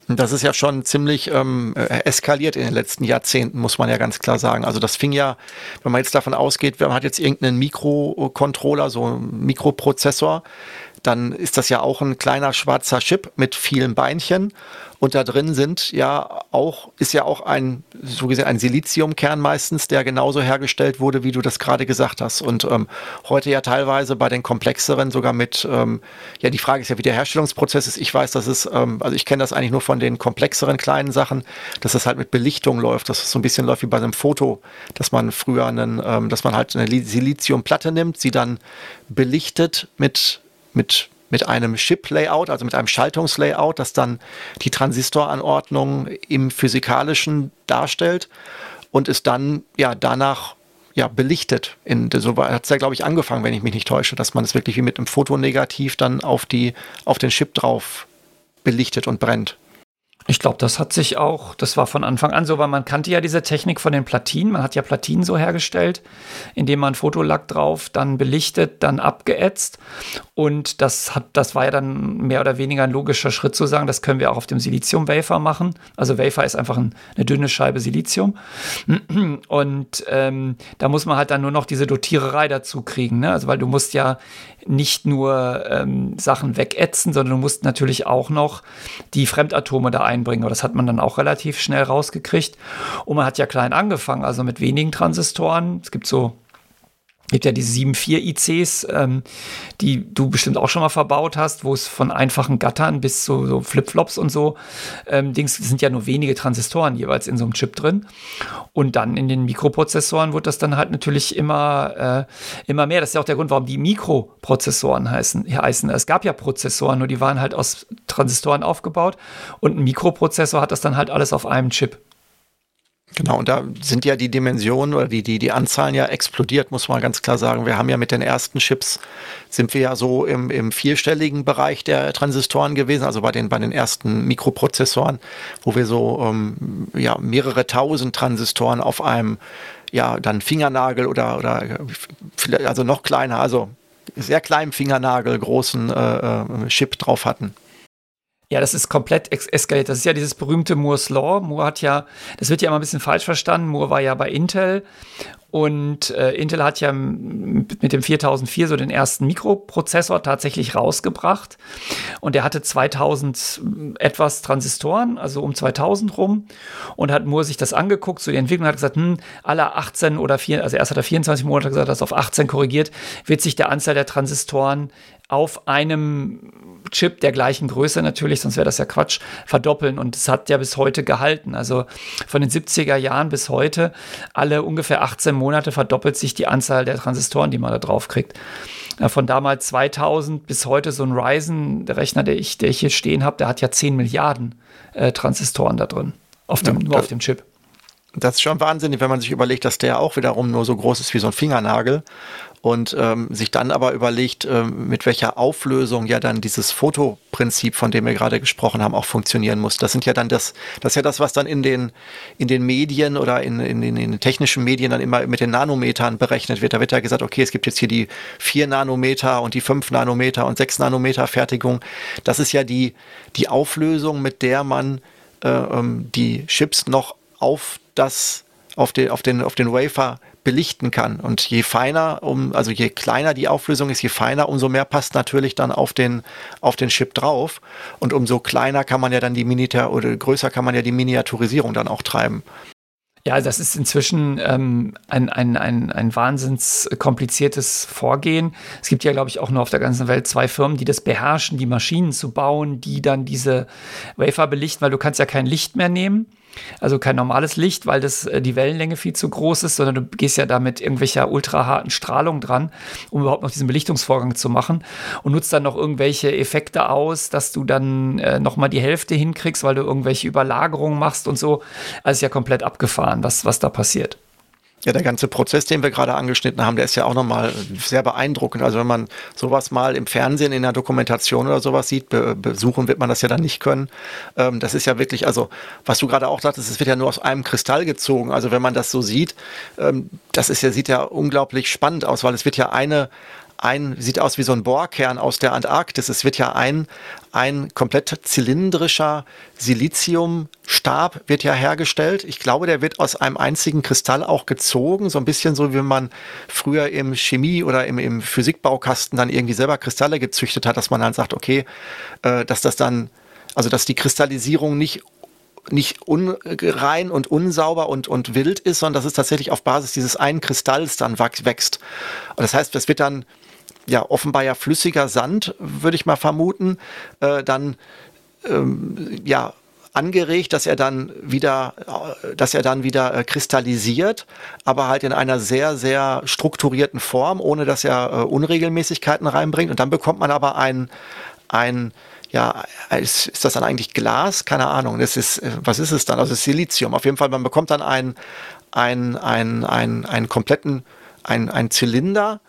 Das ist ja schon ziemlich ähm, äh, eskaliert in den letzten Jahrzehnten, muss man ja ganz klar sagen. Also das fing ja, wenn man jetzt davon ausgeht, man hat jetzt irgendeinen Mikrocontroller, so einen Mikroprozessor, dann ist das ja auch ein kleiner schwarzer Chip mit vielen Beinchen. Und da drin sind ja auch, ist ja auch ein, so gesehen, ein Siliziumkern meistens, der genauso hergestellt wurde, wie du das gerade gesagt hast. Und ähm, heute ja teilweise bei den komplexeren sogar mit, ähm, ja, die Frage ist ja, wie der Herstellungsprozess ist. Ich weiß, dass es, ähm, also ich kenne das eigentlich nur von den komplexeren kleinen Sachen, dass es halt mit Belichtung läuft, dass es so ein bisschen läuft wie bei einem Foto, dass man früher einen, ähm, dass man halt eine Siliziumplatte nimmt, sie dann belichtet mit, mit mit einem Chip-Layout, also mit einem Schaltungslayout, das dann die Transistoranordnung im physikalischen darstellt und ist dann ja danach ja, belichtet. In, so hat es ja, glaube ich, angefangen, wenn ich mich nicht täusche, dass man es wirklich wie mit einem Fotonegativ dann auf, die, auf den Chip drauf belichtet und brennt. Ich glaube, das hat sich auch, das war von Anfang an so, weil man kannte ja diese Technik von den Platinen. Man hat ja Platinen so hergestellt, indem man Fotolack drauf, dann belichtet, dann abgeätzt. Und das hat, das war ja dann mehr oder weniger ein logischer Schritt zu sagen, das können wir auch auf dem Silizium-Wafer machen. Also Wafer ist einfach ein, eine dünne Scheibe Silizium. Und ähm, da muss man halt dann nur noch diese Dotiererei dazu kriegen. Ne? Also weil du musst ja nicht nur ähm, Sachen wegätzen, sondern du musst natürlich auch noch die Fremdatome da einbringen. Aber das hat man dann auch relativ schnell rausgekriegt. Und man hat ja klein angefangen, also mit wenigen Transistoren. Es gibt so gibt ja diese 7.4 ICs, ähm, die du bestimmt auch schon mal verbaut hast, wo es von einfachen Gattern bis zu so Flipflops und so ähm, Dings sind ja nur wenige Transistoren jeweils in so einem Chip drin. Und dann in den Mikroprozessoren wird das dann halt natürlich immer, äh, immer mehr. Das ist ja auch der Grund, warum die Mikroprozessoren heißen, heißen. Es gab ja Prozessoren, nur die waren halt aus Transistoren aufgebaut. Und ein Mikroprozessor hat das dann halt alles auf einem Chip. Genau, und da sind ja die Dimensionen oder die, die, die Anzahlen ja explodiert, muss man ganz klar sagen. Wir haben ja mit den ersten Chips, sind wir ja so im, im vierstelligen Bereich der Transistoren gewesen, also bei den, bei den ersten Mikroprozessoren, wo wir so ähm, ja, mehrere tausend Transistoren auf einem, ja, dann Fingernagel oder, oder also noch kleiner, also sehr kleinen Fingernagel großen äh, äh Chip drauf hatten. Ja, das ist komplett eskaliert. Das ist ja dieses berühmte Moore's Law. Moore hat ja, das wird ja immer ein bisschen falsch verstanden. Moore war ja bei Intel und äh, Intel hat ja mit dem 4004 so den ersten Mikroprozessor tatsächlich rausgebracht. Und der hatte 2000 etwas Transistoren, also um 2000 rum. Und hat Moore sich das angeguckt, so die Entwicklung hat gesagt, hm, alle 18 oder 4, also erst hat er 24 Monate gesagt, das auf 18 korrigiert, wird sich der Anzahl der Transistoren auf einem Chip der gleichen Größe natürlich, sonst wäre das ja Quatsch, verdoppeln. Und es hat ja bis heute gehalten. Also von den 70er Jahren bis heute, alle ungefähr 18 Monate verdoppelt sich die Anzahl der Transistoren, die man da drauf kriegt. Von damals 2000 bis heute so ein Ryzen, der Rechner, der ich, der ich hier stehen habe, der hat ja 10 Milliarden äh, Transistoren da drin. Auf dem, ja, nur auf dem Chip. Das ist schon wahnsinnig, wenn man sich überlegt, dass der auch wiederum nur so groß ist wie so ein Fingernagel und ähm, sich dann aber überlegt, ähm, mit welcher Auflösung ja dann dieses Fotoprinzip, von dem wir gerade gesprochen haben, auch funktionieren muss. Das sind ja dann das, das ist ja das, was dann in den, in den Medien oder in, in, in den technischen Medien dann immer mit den Nanometern berechnet wird. Da wird ja gesagt, okay, es gibt jetzt hier die 4 Nanometer und die 5 Nanometer und 6 Nanometer Fertigung. Das ist ja die, die Auflösung, mit der man äh, ähm, die Chips noch auf das, auf den, auf den, auf den Wafer belichten kann. Und je feiner, um, also je kleiner die Auflösung ist, je feiner, umso mehr passt natürlich dann auf den, auf den Chip drauf. Und umso kleiner kann man ja dann die Miniatur oder größer kann man ja die Miniaturisierung dann auch treiben. Ja, das ist inzwischen ähm, ein, ein, ein, ein wahnsinns kompliziertes Vorgehen. Es gibt ja, glaube ich, auch nur auf der ganzen Welt zwei Firmen, die das beherrschen, die Maschinen zu bauen, die dann diese Wafer belichten, weil du kannst ja kein Licht mehr nehmen. Also kein normales Licht, weil das äh, die Wellenlänge viel zu groß ist, sondern du gehst ja da mit irgendwelcher ultraharten Strahlung dran, um überhaupt noch diesen Belichtungsvorgang zu machen und nutzt dann noch irgendwelche Effekte aus, dass du dann äh, noch mal die Hälfte hinkriegst, weil du irgendwelche Überlagerungen machst und so. Also ist ja komplett abgefahren, was, was da passiert. Ja, der ganze Prozess, den wir gerade angeschnitten haben, der ist ja auch nochmal sehr beeindruckend. Also wenn man sowas mal im Fernsehen in der Dokumentation oder sowas sieht, be besuchen wird man das ja dann nicht können. Ähm, das ist ja wirklich, also was du gerade auch sagtest, es wird ja nur aus einem Kristall gezogen. Also wenn man das so sieht, ähm, das ist ja, sieht ja unglaublich spannend aus, weil es wird ja eine, ein, sieht aus wie so ein Bohrkern aus der Antarktis. Es wird ja ein, ein komplett zylindrischer Siliziumstab wird ja hergestellt. Ich glaube, der wird aus einem einzigen Kristall auch gezogen, so ein bisschen so, wie man früher im Chemie oder im, im Physikbaukasten dann irgendwie selber Kristalle gezüchtet hat, dass man dann sagt, okay, äh, dass das dann, also dass die Kristallisierung nicht nicht unrein und unsauber und, und wild ist, sondern dass es tatsächlich auf Basis dieses einen Kristalls dann wächst. Und das heißt, es wird dann ja offenbar ja flüssiger Sand, würde ich mal vermuten, äh, dann ähm, ja angeregt, dass er dann wieder, äh, dass er dann wieder äh, kristallisiert, aber halt in einer sehr, sehr strukturierten Form, ohne dass er äh, Unregelmäßigkeiten reinbringt. Und dann bekommt man aber ein, ein ja, ist, ist das dann eigentlich Glas? Keine Ahnung. Das ist, äh, was ist es dann? Also Silizium. Auf jeden Fall, man bekommt dann einen, einen, einen, einen, einen kompletten, einen, einen Zylinder.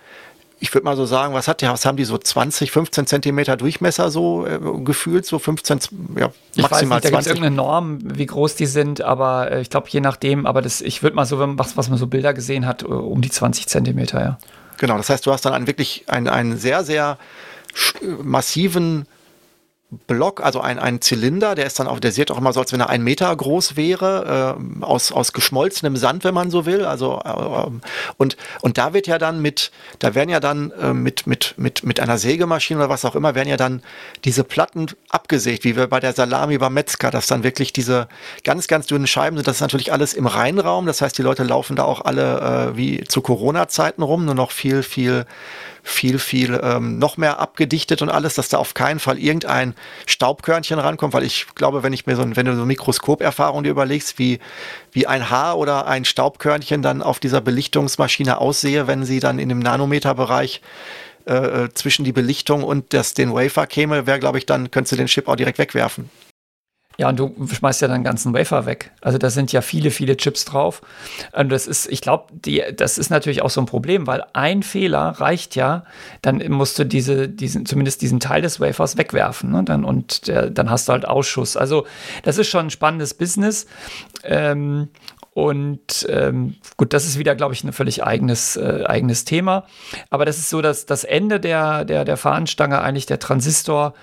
Ich würde mal so sagen, was hat die, was haben die so 20, 15 Zentimeter Durchmesser so äh, gefühlt, so 15, ja, ich maximal weiß nicht, da gibt irgendeine Norm, wie groß die sind, aber äh, ich glaube, je nachdem, aber das, ich würde mal so, was, was man so Bilder gesehen hat, äh, um die 20 Zentimeter, ja. Genau, das heißt, du hast dann einen wirklich einen, einen sehr, sehr massiven Block, also ein, ein Zylinder, der ist dann auch, der sieht auch immer so, als wenn er ein Meter groß wäre, äh, aus, aus geschmolzenem Sand, wenn man so will. Also äh, und, und da wird ja dann mit, da werden ja dann äh, mit, mit, mit, mit einer Sägemaschine oder was auch immer, werden ja dann diese Platten abgesägt, wie wir bei der Salami beim Metzger, dass dann wirklich diese ganz, ganz dünnen Scheiben sind. Das ist natürlich alles im Reinraum. Das heißt, die Leute laufen da auch alle äh, wie zu Corona-Zeiten rum, nur noch viel, viel viel, viel ähm, noch mehr abgedichtet und alles, dass da auf keinen Fall irgendein Staubkörnchen rankommt, weil ich glaube, wenn ich mir so, wenn du so Mikroskoperfahrung dir überlegst, wie, wie ein Haar oder ein Staubkörnchen dann auf dieser Belichtungsmaschine aussehe, wenn sie dann in dem Nanometerbereich äh, äh zwischen die Belichtung und das, den Wafer käme, wäre, glaube ich, dann könntest du den Chip auch direkt wegwerfen. Ja, und du schmeißt ja deinen ganzen Wafer weg. Also da sind ja viele, viele Chips drauf. Und das ist, ich glaube, das ist natürlich auch so ein Problem, weil ein Fehler reicht ja, dann musst du diese, diesen, zumindest diesen Teil des Wafers wegwerfen. Ne? Dann, und der, dann hast du halt Ausschuss. Also das ist schon ein spannendes Business. Ähm, und ähm, gut, das ist wieder, glaube ich, ein völlig eigenes, äh, eigenes Thema. Aber das ist so, dass das Ende der, der, der Fahnenstange, eigentlich der Transistor,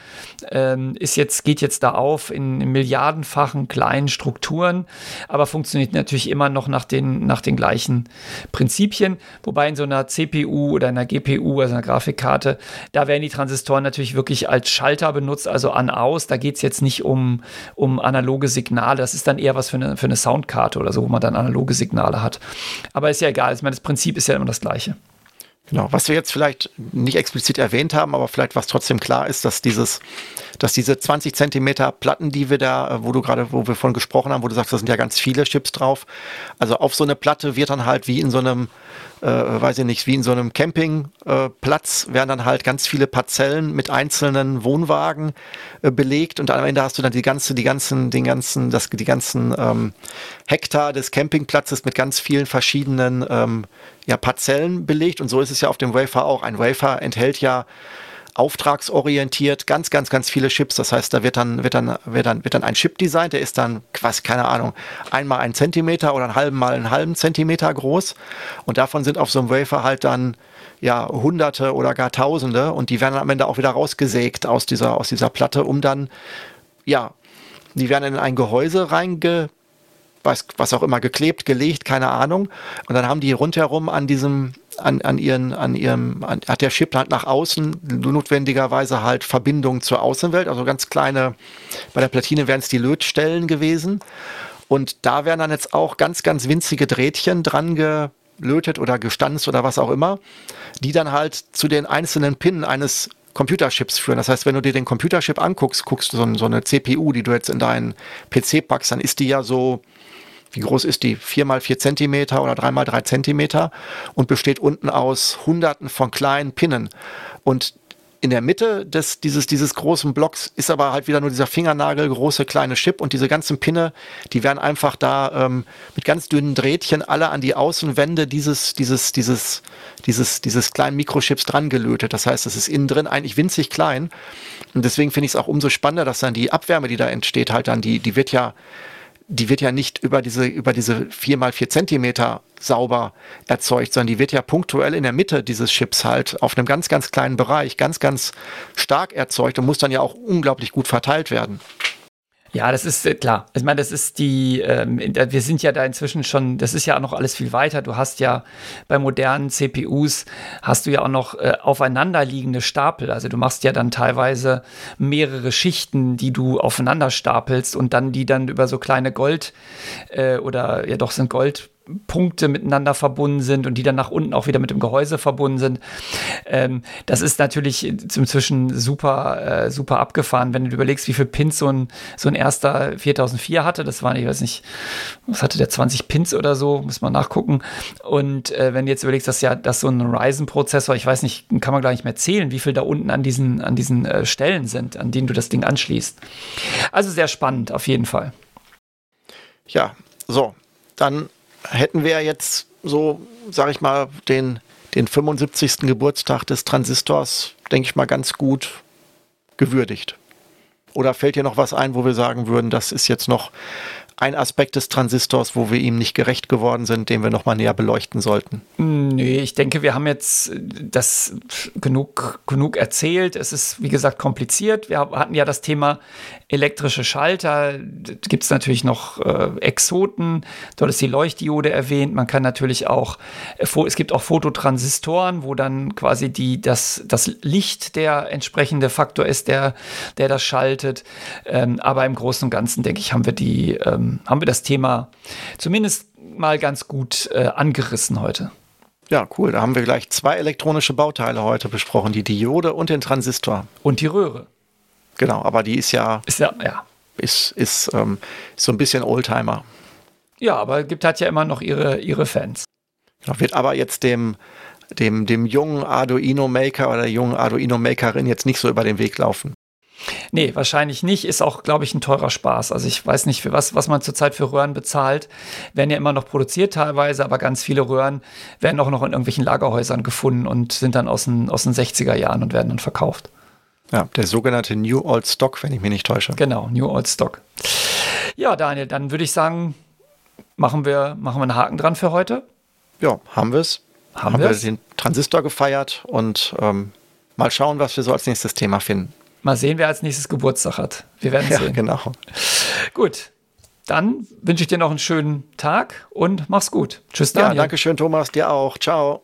ähm, ist jetzt, geht jetzt da auf in, in, milliardenfachen kleinen Strukturen, aber funktioniert natürlich immer noch nach den, nach den gleichen Prinzipien. Wobei in so einer CPU oder einer GPU, also einer Grafikkarte, da werden die Transistoren natürlich wirklich als Schalter benutzt, also an aus. Da geht es jetzt nicht um, um analoge Signale. Das ist dann eher was für eine, für eine Soundkarte oder so, wo man man dann analoge Signale hat. Aber ist ja egal. Ich meine, das Prinzip ist ja immer das gleiche. Genau, was wir jetzt vielleicht nicht explizit erwähnt haben, aber vielleicht was trotzdem klar ist, dass dieses, dass diese 20 Zentimeter Platten, die wir da, äh, wo du gerade, wo wir von gesprochen haben, wo du sagst, da sind ja ganz viele Chips drauf. Also auf so eine Platte wird dann halt wie in so einem äh, weiß ich nicht, wie in so einem Campingplatz äh, werden dann halt ganz viele Parzellen mit einzelnen Wohnwagen äh, belegt und am Ende hast du dann die ganze, die ganzen, den ganzen, das, die ganzen ähm, Hektar des Campingplatzes mit ganz vielen verschiedenen ähm, ja, Parzellen belegt und so ist es ja auf dem Wafer auch. Ein Wafer enthält ja auftragsorientiert, ganz, ganz, ganz viele Chips. Das heißt, da wird dann, wird dann, wird dann, wird dann ein Chip designt, der ist dann quasi, keine Ahnung, einmal ein Zentimeter oder einen halben mal einen halben Zentimeter groß. Und davon sind auf so einem Wafer halt dann ja Hunderte oder gar Tausende und die werden am Ende auch wieder rausgesägt aus dieser, aus dieser Platte, um dann, ja, die werden in ein Gehäuse reinge was, was auch immer geklebt, gelegt, keine Ahnung. Und dann haben die rundherum an diesem, an, an ihren, an ihrem, an, hat der Chip halt nach außen notwendigerweise halt Verbindung zur Außenwelt, also ganz kleine, bei der Platine wären es die Lötstellen gewesen. Und da werden dann jetzt auch ganz, ganz winzige Drähtchen dran gelötet oder gestanzt oder was auch immer, die dann halt zu den einzelnen Pinnen eines Computerchips führen. Das heißt, wenn du dir den Computerchip anguckst, guckst du so, so eine CPU, die du jetzt in deinen PC packst, dann ist die ja so wie groß ist die? Vier mal vier Zentimeter oder drei mal drei Zentimeter und besteht unten aus Hunderten von kleinen Pinnen. Und in der Mitte des, dieses, dieses großen Blocks ist aber halt wieder nur dieser Fingernagel große kleine Chip und diese ganzen Pinne, die werden einfach da ähm, mit ganz dünnen Drehtchen alle an die Außenwände dieses, dieses, dieses, dieses, dieses kleinen Mikrochips dran gelötet. Das heißt, es ist innen drin eigentlich winzig klein. Und deswegen finde ich es auch umso spannender, dass dann die Abwärme, die da entsteht, halt dann, die, die wird ja die wird ja nicht über diese, über diese vier mal vier Zentimeter sauber erzeugt, sondern die wird ja punktuell in der Mitte dieses Chips halt auf einem ganz, ganz kleinen Bereich ganz, ganz stark erzeugt und muss dann ja auch unglaublich gut verteilt werden. Ja, das ist äh, klar. Ich meine, das ist die, ähm, wir sind ja da inzwischen schon, das ist ja auch noch alles viel weiter. Du hast ja bei modernen CPUs, hast du ja auch noch äh, aufeinanderliegende Stapel. Also du machst ja dann teilweise mehrere Schichten, die du aufeinander stapelst und dann die dann über so kleine Gold äh, oder ja doch sind Gold Punkte miteinander verbunden sind und die dann nach unten auch wieder mit dem Gehäuse verbunden sind. Ähm, das ist natürlich inzwischen super, äh, super abgefahren, wenn du überlegst, wie viel Pins so ein, so ein erster 4004 hatte. Das waren, ich weiß nicht, was hatte der 20 Pins oder so, muss man nachgucken. Und äh, wenn du jetzt überlegst, dass ja, dass so ein Ryzen-Prozessor, ich weiß nicht, kann man gar nicht mehr zählen, wie viel da unten an diesen, an diesen äh, Stellen sind, an denen du das Ding anschließt. Also sehr spannend, auf jeden Fall. Ja, so, dann hätten wir jetzt so, sag ich mal, den, den 75. Geburtstag des Transistors, denke ich mal, ganz gut gewürdigt. Oder fällt dir noch was ein, wo wir sagen würden, das ist jetzt noch ein Aspekt des Transistors, wo wir ihm nicht gerecht geworden sind, den wir nochmal näher beleuchten sollten? Nee, ich denke, wir haben jetzt das genug, genug erzählt. Es ist, wie gesagt, kompliziert. Wir hatten ja das Thema elektrische Schalter. Gibt es natürlich noch äh, Exoten. Dort ist die Leuchtdiode erwähnt. Man kann natürlich auch, äh, es gibt auch Fototransistoren, wo dann quasi die, das, das Licht der entsprechende Faktor ist, der, der das schaltet. Ähm, aber im Großen und Ganzen, denke ich, haben wir die, ähm, haben wir das Thema zumindest mal ganz gut äh, angerissen heute. Ja, cool. Da haben wir gleich zwei elektronische Bauteile heute besprochen, die Diode und den Transistor. Und die Röhre. Genau, aber die ist ja, ist ja, ja. Ist, ist, ähm, so ein bisschen Oldtimer. Ja, aber gibt hat ja immer noch ihre, ihre Fans. Ja, wird aber jetzt dem, dem, dem jungen Arduino-Maker oder der jungen Arduino-Makerin jetzt nicht so über den Weg laufen. Nee, wahrscheinlich nicht. Ist auch, glaube ich, ein teurer Spaß. Also ich weiß nicht, für was, was man zurzeit für Röhren bezahlt. Werden ja immer noch produziert teilweise, aber ganz viele Röhren werden auch noch in irgendwelchen Lagerhäusern gefunden und sind dann aus den, aus den 60er Jahren und werden dann verkauft. Ja, der sogenannte New Old Stock, wenn ich mich nicht täusche. Genau, New Old Stock. Ja, Daniel, dann würde ich sagen, machen wir, machen wir einen Haken dran für heute. Ja, haben wir es. Haben, haben wir den Transistor gefeiert und ähm, mal schauen, was wir so als nächstes Thema finden. Mal sehen, wer als nächstes Geburtstag hat. Wir werden ja, sehen. Genau. Gut. Dann wünsche ich dir noch einen schönen Tag und mach's gut. Tschüss, Daniel. Ja, danke schön, Thomas. Dir auch. Ciao.